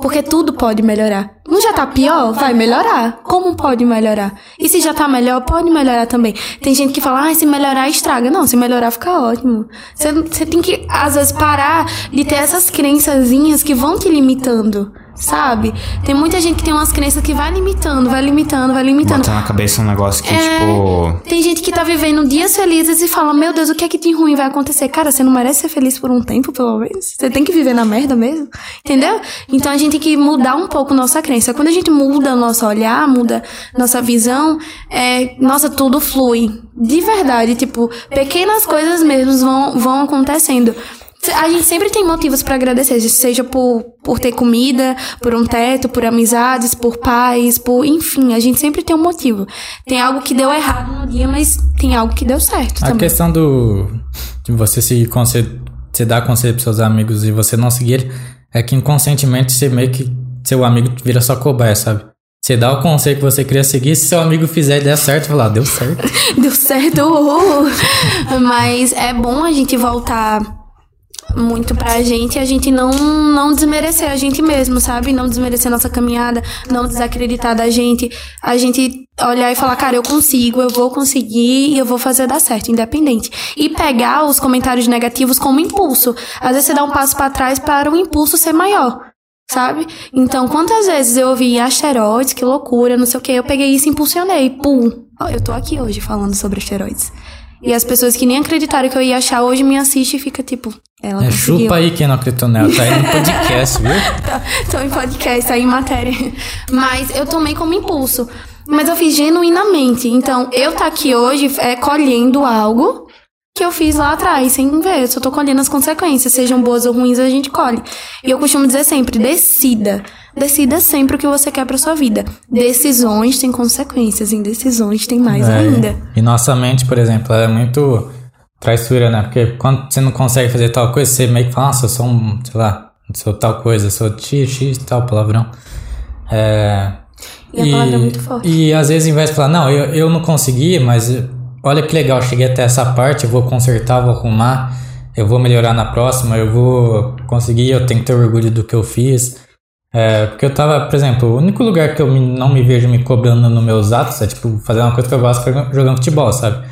Porque tudo pode melhorar. Não já tá pior? Vai melhorar. Como pode melhorar? E se já tá melhor, pode melhorar também. Tem gente que fala, ah, se melhorar estraga. Não, se melhorar fica ótimo. Você, tem que, às vezes, parar de ter essas crençazinhas que vão te limitando. Sabe? Tem muita gente que tem umas crenças que vai limitando, vai limitando, vai limitando. Bota na cabeça um negócio que, É, tipo. Tem gente que tá vivendo dias felizes e fala: Meu Deus, o que é que de ruim vai acontecer? Cara, você não merece ser feliz por um tempo, pelo menos? Você tem que viver na merda mesmo? Entendeu? Então a gente tem que mudar um pouco nossa crença. Quando a gente muda nosso olhar, muda nossa visão, é, nossa, tudo flui. De verdade, tipo, pequenas coisas mesmo vão, vão acontecendo. A gente sempre tem motivos pra agradecer, seja por, por ter comida, por um teto, por amizades, por pais, por. Enfim, a gente sempre tem um motivo. Tem algo que deu errado no dia, mas tem algo que deu certo A também. questão do. de você se conselho, você dar conselho pros seus amigos e você não seguir ele, é que inconscientemente você meio que. seu amigo vira sua cobaia, sabe? Você dá o conselho que você queria seguir, se seu amigo fizer e der certo, fala, ah, deu certo. Deu certo. Mas é bom a gente voltar muito pra gente a gente não, não desmerecer a gente mesmo, sabe? Não desmerecer nossa caminhada, não desacreditar da gente. A gente olhar e falar, cara, eu consigo, eu vou conseguir e eu vou fazer dar certo, independente. E pegar os comentários negativos como impulso. Às vezes você dá um passo pra trás para o impulso ser maior. Sabe? Então, quantas vezes eu ouvi asteroides, que loucura, não sei o que, eu peguei isso e impulsionei, pum. Eu tô aqui hoje falando sobre asteroides. E as pessoas que nem acreditaram que eu ia achar hoje me assistem e fica tipo, ela É, conseguiu. chupa aí quem não acreditou nela, tá aí no podcast, viu? Tá, tô em podcast, tá em matéria. Mas eu tomei como impulso. Mas eu fiz genuinamente. Então, eu tá aqui hoje é colhendo algo que eu fiz lá atrás, sem ver. Eu só tô colhendo as consequências, sejam boas ou ruins, a gente colhe. E eu costumo dizer sempre: decida. Decida sempre o que você quer pra sua vida. Decisões têm consequências, indecisões têm mais É, ainda. E nossa mente, por exemplo, é muito traiçoeira, né? Porque quando você não consegue fazer tal coisa, você meio que fala, nossa, eu sou um, sei lá, sou tal coisa, sou x, x, tal palavrão. É, E a palavra é muito forte. E às vezes, ao invés de falar, não, eu, eu não consegui, mas olha que legal, cheguei até essa parte, eu vou consertar, vou arrumar, eu vou melhorar na próxima, eu vou conseguir, eu tenho que ter orgulho do que eu fiz. É, porque eu tava, por exemplo, o único lugar que eu me- não me vejo me cobrando nos meus atos é, tipo, fazer uma coisa que eu gosto jogando futebol, sabe?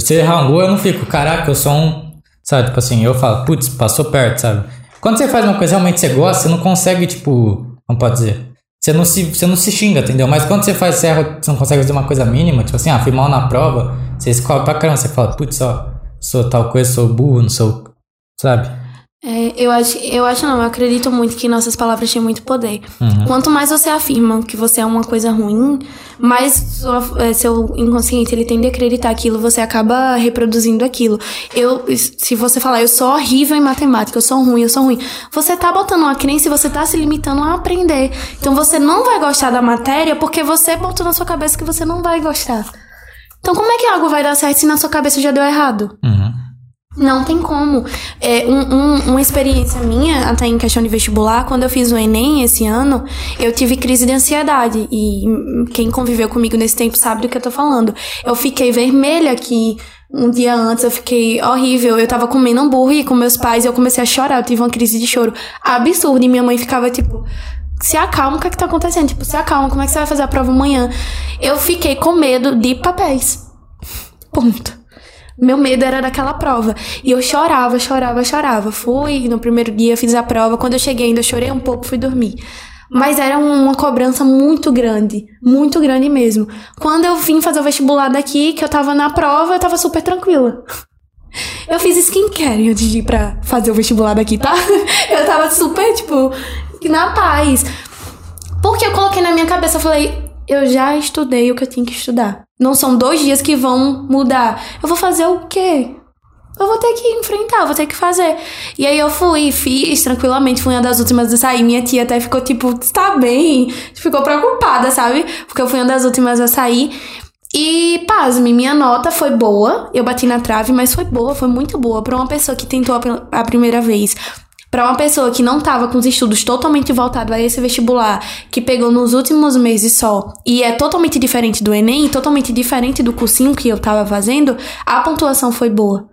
Se errar um gol, eu não fico, caraca, eu sou um. Sabe, tipo assim, eu falo, putz, passou perto, sabe? Quando você faz uma coisa que realmente você gosta, você não consegue, tipo, como pode dizer? Você não se, você não se xinga, entendeu? Mas quando você faz, você, erra, você não consegue fazer uma coisa mínima, tipo assim, ah, fui mal na prova, você escolhe pra caramba, você fala, putz, ó, sou tal coisa, sou burro, não sou. Sabe? É, eu acho, eu acho não, eu acredito muito que nossas palavras têm muito poder. Uhum. Quanto mais você afirma que você é uma coisa ruim, mais sua- é, seu inconsciente ele tende a acreditar aquilo, você acaba reproduzindo aquilo. Eu, se você falar, eu sou horrível em matemática, eu sou ruim, eu sou ruim, você tá botando uma crença e você tá se limitando a aprender. Então você não vai gostar da matéria porque você botou na sua cabeça que você não vai gostar. Então como é que algo vai dar certo se na sua cabeça já deu errado? Uhum. Não tem como. É, um- um- uma experiência minha, até em questão de vestibular, quando eu fiz o Enem esse ano, eu tive crise de ansiedade. E quem conviveu comigo nesse tempo sabe do que eu tô falando. Eu fiquei vermelha aqui. Um dia antes eu fiquei horrível. Eu tava comendo hambúrguer com meus pais e eu comecei a chorar. Eu tive uma crise de choro absurda. E minha mãe ficava tipo. Se acalma, o que é que tá acontecendo? Tipo, se acalma, como é que você vai fazer a prova amanhã? Eu fiquei com medo de papéis. Ponto. Meu medo era daquela prova. E eu chorava, chorava, chorava. Fui no primeiro dia, fiz a prova. Quando eu cheguei, ainda chorei um pouco, fui dormir. Mas era um- uma cobrança muito grande. Muito grande mesmo. Quando eu vim fazer o vestibular daqui, que eu tava na prova, eu tava super tranquila. Eu fiz skincare antes de ir pra fazer o vestibular daqui, tá? Eu tava super, tipo, na paz. Porque eu coloquei na minha cabeça, eu falei, eu já estudei o que eu tinha que estudar. Não são dois dias que vão mudar. Eu vou fazer o quê? Eu vou ter que enfrentar, vou ter que fazer. E aí eu fui, fiz tranquilamente, fui uma das últimas a sair. Minha tia até ficou tipo, tá bem? Ficou preocupada, sabe? Porque eu fui uma das últimas a sair. E, pasme, minha nota foi boa. Eu bati na trave, mas foi boa, foi muito boa. Pra uma pessoa que tentou a primeira vez. Pra uma pessoa que não tava com os estudos totalmente voltados a esse vestibular, que pegou nos últimos meses só, e é totalmente diferente do Enem, totalmente diferente do cursinho que eu tava fazendo, a pontuação foi boa.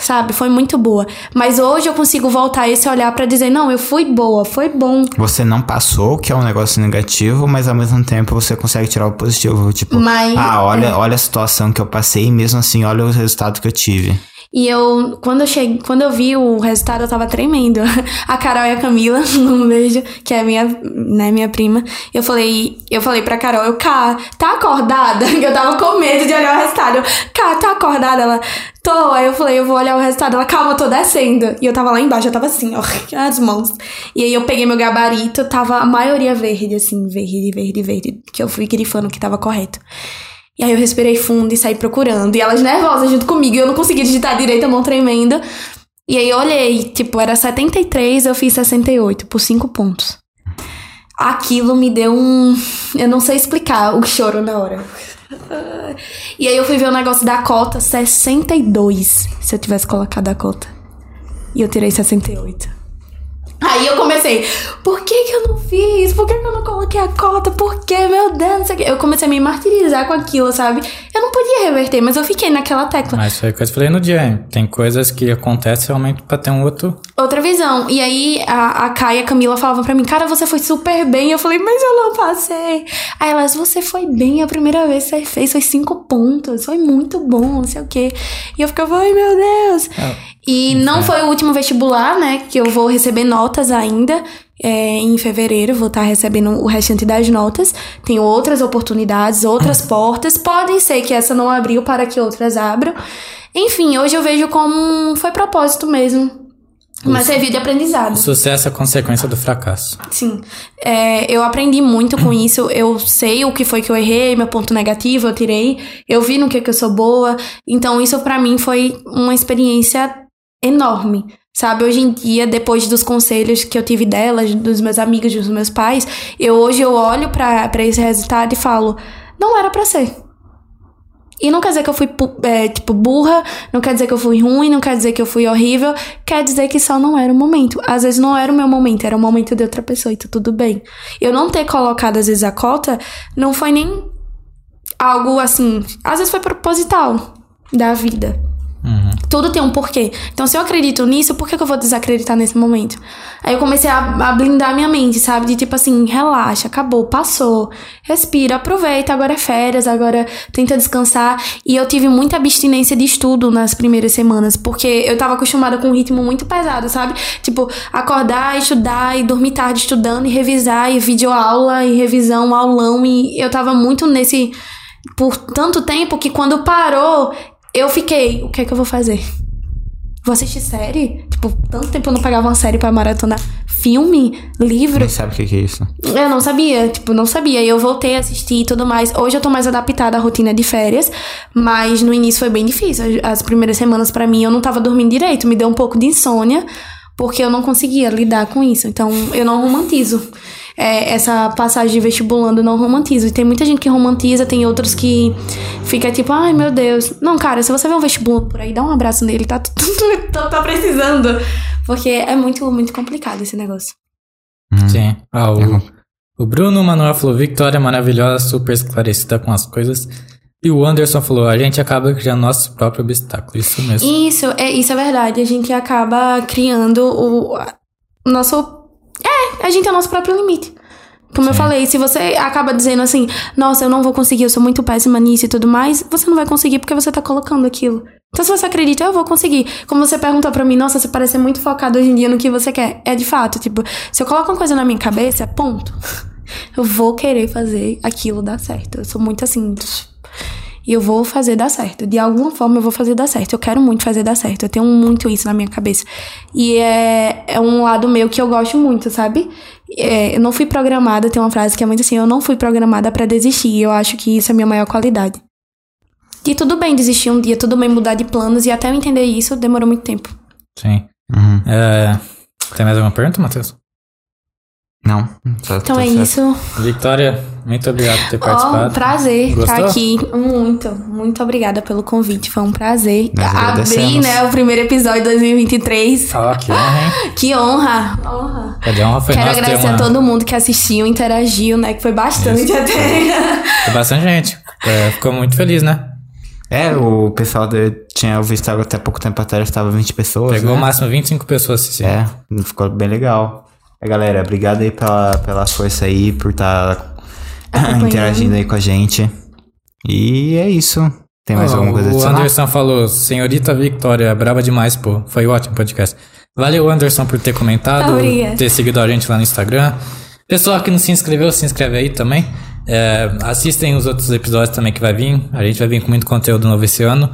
Sabe? Foi muito boa. Mas hoje eu consigo voltar esse olhar pra dizer: não, eu fui boa, foi bom. Você não passou, que é um negócio negativo, mas ao mesmo tempo você consegue tirar o positivo. Tipo, Mas- ah, olha, é. olha a situação que eu passei e mesmo assim, olha o resultado que eu tive. E eu, quando eu cheguei, quando eu vi o resultado, eu tava tremendo. A Carol e a Camila, um beijo, que é minha, né, minha prima. Eu falei, eu falei pra Carol, eu, Cá, tá acordada? Eu tava com medo de olhar o resultado. Eu, Cá, tá acordada? Ela, tô. Aí eu falei, eu vou olhar o resultado. Ela, calma, eu tô descendo. E eu tava lá embaixo, eu tava assim, ó, as mãos. E aí eu peguei meu gabarito, tava a maioria verde, assim, verde, verde, verde. Que eu fui grifando que tava correto. E aí eu respirei fundo e saí procurando. E elas nervosas junto comigo. E eu não conseguia digitar direito, a mão tremenda. E aí eu olhei, tipo, era 73, eu fiz 68, por 5 pontos. Aquilo me deu um. Eu não sei explicar o choro na hora. E aí eu fui ver o negócio da cota, 62. Se eu tivesse colocado a cota. E eu tirei 68. Aí eu comecei, por que que eu não fiz? Por que que eu não coloquei a cota? Por que? Meu Deus, não sei o quê. Eu comecei a me martirizar com aquilo, sabe? Eu não podia reverter, mas eu fiquei naquela tecla. Mas foi o que eu falei no dia? Tem coisas que acontecem realmente pra ter um outro. Outra visão. E aí a, a Kai e a Camila falavam pra mim, cara, você foi super bem. Eu falei, mas eu não passei. Aí elas, você foi bem a primeira vez que você fez, foi cinco pontos. Foi muito bom, não sei o quê. E eu ficava, ai meu Deus. E não foi o último vestibular, né? Que eu vou receber notas ainda. É, em fevereiro, vou estar recebendo o restante das notas. Tenho outras oportunidades, outras portas. Podem ser que essa não abriu para que outras abram. Enfim, hoje eu vejo como foi propósito mesmo. Mas serviu de aprendizado. Sucesso é consequência do fracasso. Sim. É, eu aprendi muito com isso. Eu sei o que foi que eu errei, meu ponto negativo eu tirei. Eu vi no que, que eu sou boa. Então, isso para mim foi uma experiência enorme. Sabe, hoje em dia, depois dos conselhos que eu tive delas, dos meus amigos, dos meus pais, eu hoje eu olho para esse resultado e falo, não era para ser. E não quer dizer que eu fui, é, tipo, burra, não quer dizer que eu fui ruim, não quer dizer que eu fui horrível, quer dizer que só não era o momento. Às vezes não era o meu momento, era o momento de outra pessoa e tá tudo bem. Eu não ter colocado, às vezes, a cota não foi nem algo assim. Às vezes foi proposital da vida. Tudo tem um porquê. Então, se eu acredito nisso, por que, que eu vou desacreditar nesse momento? Aí eu comecei a, a, blindar minha mente, sabe? De tipo assim, relaxa, acabou, passou. Respira, aproveita, agora é férias, agora tenta descansar. E eu tive muita abstinência de estudo nas primeiras semanas, porque eu tava acostumada com um ritmo muito pesado, sabe? Tipo, acordar, estudar e dormir tarde estudando e revisar, e videoaula e revisão, aulão. E eu tava muito nesse por tanto tempo que quando parou, eu fiquei, o que é que eu vou fazer? Vou assistir série? Tipo, tanto tempo eu não pegava uma série pra maratonar. Filme? Livro? Nem sabe o que, é isso. Eu não sabia, tipo, não sabia. E eu voltei a assistir e tudo mais. Hoje eu tô mais adaptada à rotina de férias, mas no início foi bem difícil. As primeiras semanas para mim eu não tava dormindo direito, me deu um pouco de insônia, porque eu não conseguia lidar com isso. Então eu não romantizo é, essa passagem de vestibulando, não romantizo. E tem muita gente que romantiza, tem outros que fica tipo, ai meu Deus. Não, cara, se você vê um vestibulando por aí, dá um abraço nele, tá, tá, tá precisando. Porque é muito, muito complicado esse negócio. Hum. Sim. Ah, o, o Bruno Manuel falou, Victoria maravilhosa, super esclarecida com as coisas. E o Anderson falou, a gente acaba criando nosso próprio obstáculo. Isso mesmo. Isso, é, isso é verdade. A gente acaba criando o, o nosso é, a gente é o nosso próprio limite. Como Sim. eu falei, se você acaba dizendo assim, nossa, eu não vou conseguir, eu sou muito péssima nisso e tudo mais, você não vai conseguir porque você tá colocando aquilo. Então, se você acredita, eu vou conseguir. Como você perguntou pra mim, nossa, você parece muito focado hoje em dia no que você quer. É de fato, tipo, se eu coloco uma coisa na minha cabeça, ponto. Eu vou querer fazer aquilo dar certo. Eu sou muito assim. E eu vou fazer dar certo. De alguma forma eu vou fazer dar certo. Eu quero muito fazer dar certo. Eu tenho muito isso na minha cabeça. E é, é um lado meu que eu gosto muito, sabe? É, eu não fui programada, tem uma frase que é muito assim: eu não fui programada para desistir. Eu acho que isso é a minha maior qualidade. E tudo bem desistir um dia, tudo bem mudar de planos. E até eu entender isso demorou muito tempo. Sim. Uhum. É, tem mais alguma pergunta, Matheus? Não. Tá, então tá é certo. isso. Victoria, muito obrigado por ter participado. Oh, prazer Gostou? estar aqui. Muito, muito obrigada pelo convite. Foi um prazer abrir, né, o primeiro episódio de 2023. Ah, que honra, hein? que honra. honra. Cadê honra foi Quero agradecer uma... a todo mundo que assistiu, interagiu, né? Que foi bastante isso. até. Foi bastante gente. É, ficou muito feliz, né? É, o pessoal de, tinha visto até pouco tempo atrás, estava 20 pessoas. Pegou né? o máximo 25 pessoas assistindo. É, ficou bem legal. É, galera, obrigado aí pela, pela força aí, por estar tá interagindo aí com a gente. E é isso. Tem mais oh, alguma coisa? O Anderson falou, senhorita Victoria, braba demais, pô. Foi ótimo podcast. Valeu, Anderson, por ter comentado, Obrigada. ter seguido a gente lá no Instagram. Pessoal que não se inscreveu, se inscreve aí também. É, assistem os outros episódios também que vai vir. A gente vai vir com muito conteúdo novo esse ano.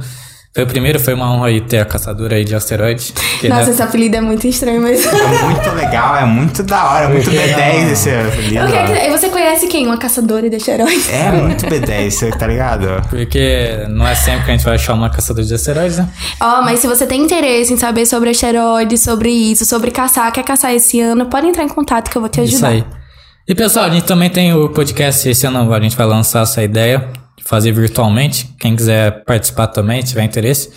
Foi o primeiro, foi uma honra aí ter a caçadora aí de asteroides. Nossa, esse apelido é muito estranho, mas. É muito legal, é muito da hora, muito B10 esse apelido. Okay, você conhece quem? Uma caçadora de asteroides? É muito B10, tá ligado? Porque não é sempre que a gente vai achar uma caçadora de asteroides, né? Ó, oh, mas se você tem interesse em saber sobre asteroides, sobre isso, sobre caçar, quer caçar esse ano, pode entrar em contato que eu vou te ajudar. Isso aí. E pessoal, a gente também tem o podcast esse ano, a gente vai lançar essa ideia fazer virtualmente. Quem quiser participar também, tiver interesse.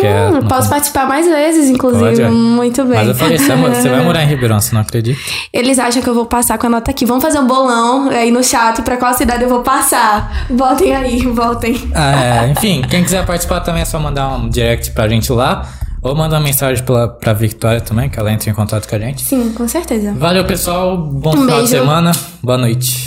É hum, posso participar mais vezes, inclusive. Pode, é. Muito bem. Mas eu falei, você vai morar em Ribeirão, você não acredita? Eles acham que eu vou passar com a nota aqui. Vamos fazer um bolão aí no chat pra qual cidade eu vou passar. Voltem aí, voltem. Ah, é, enfim, quem quiser participar também é só mandar um direct pra gente lá. Ou mandar uma mensagem pra, pra Victoria também, que ela entre em contato com a gente. Sim, com certeza. Valeu, pessoal. Bom um final beijo. de semana. Boa noite.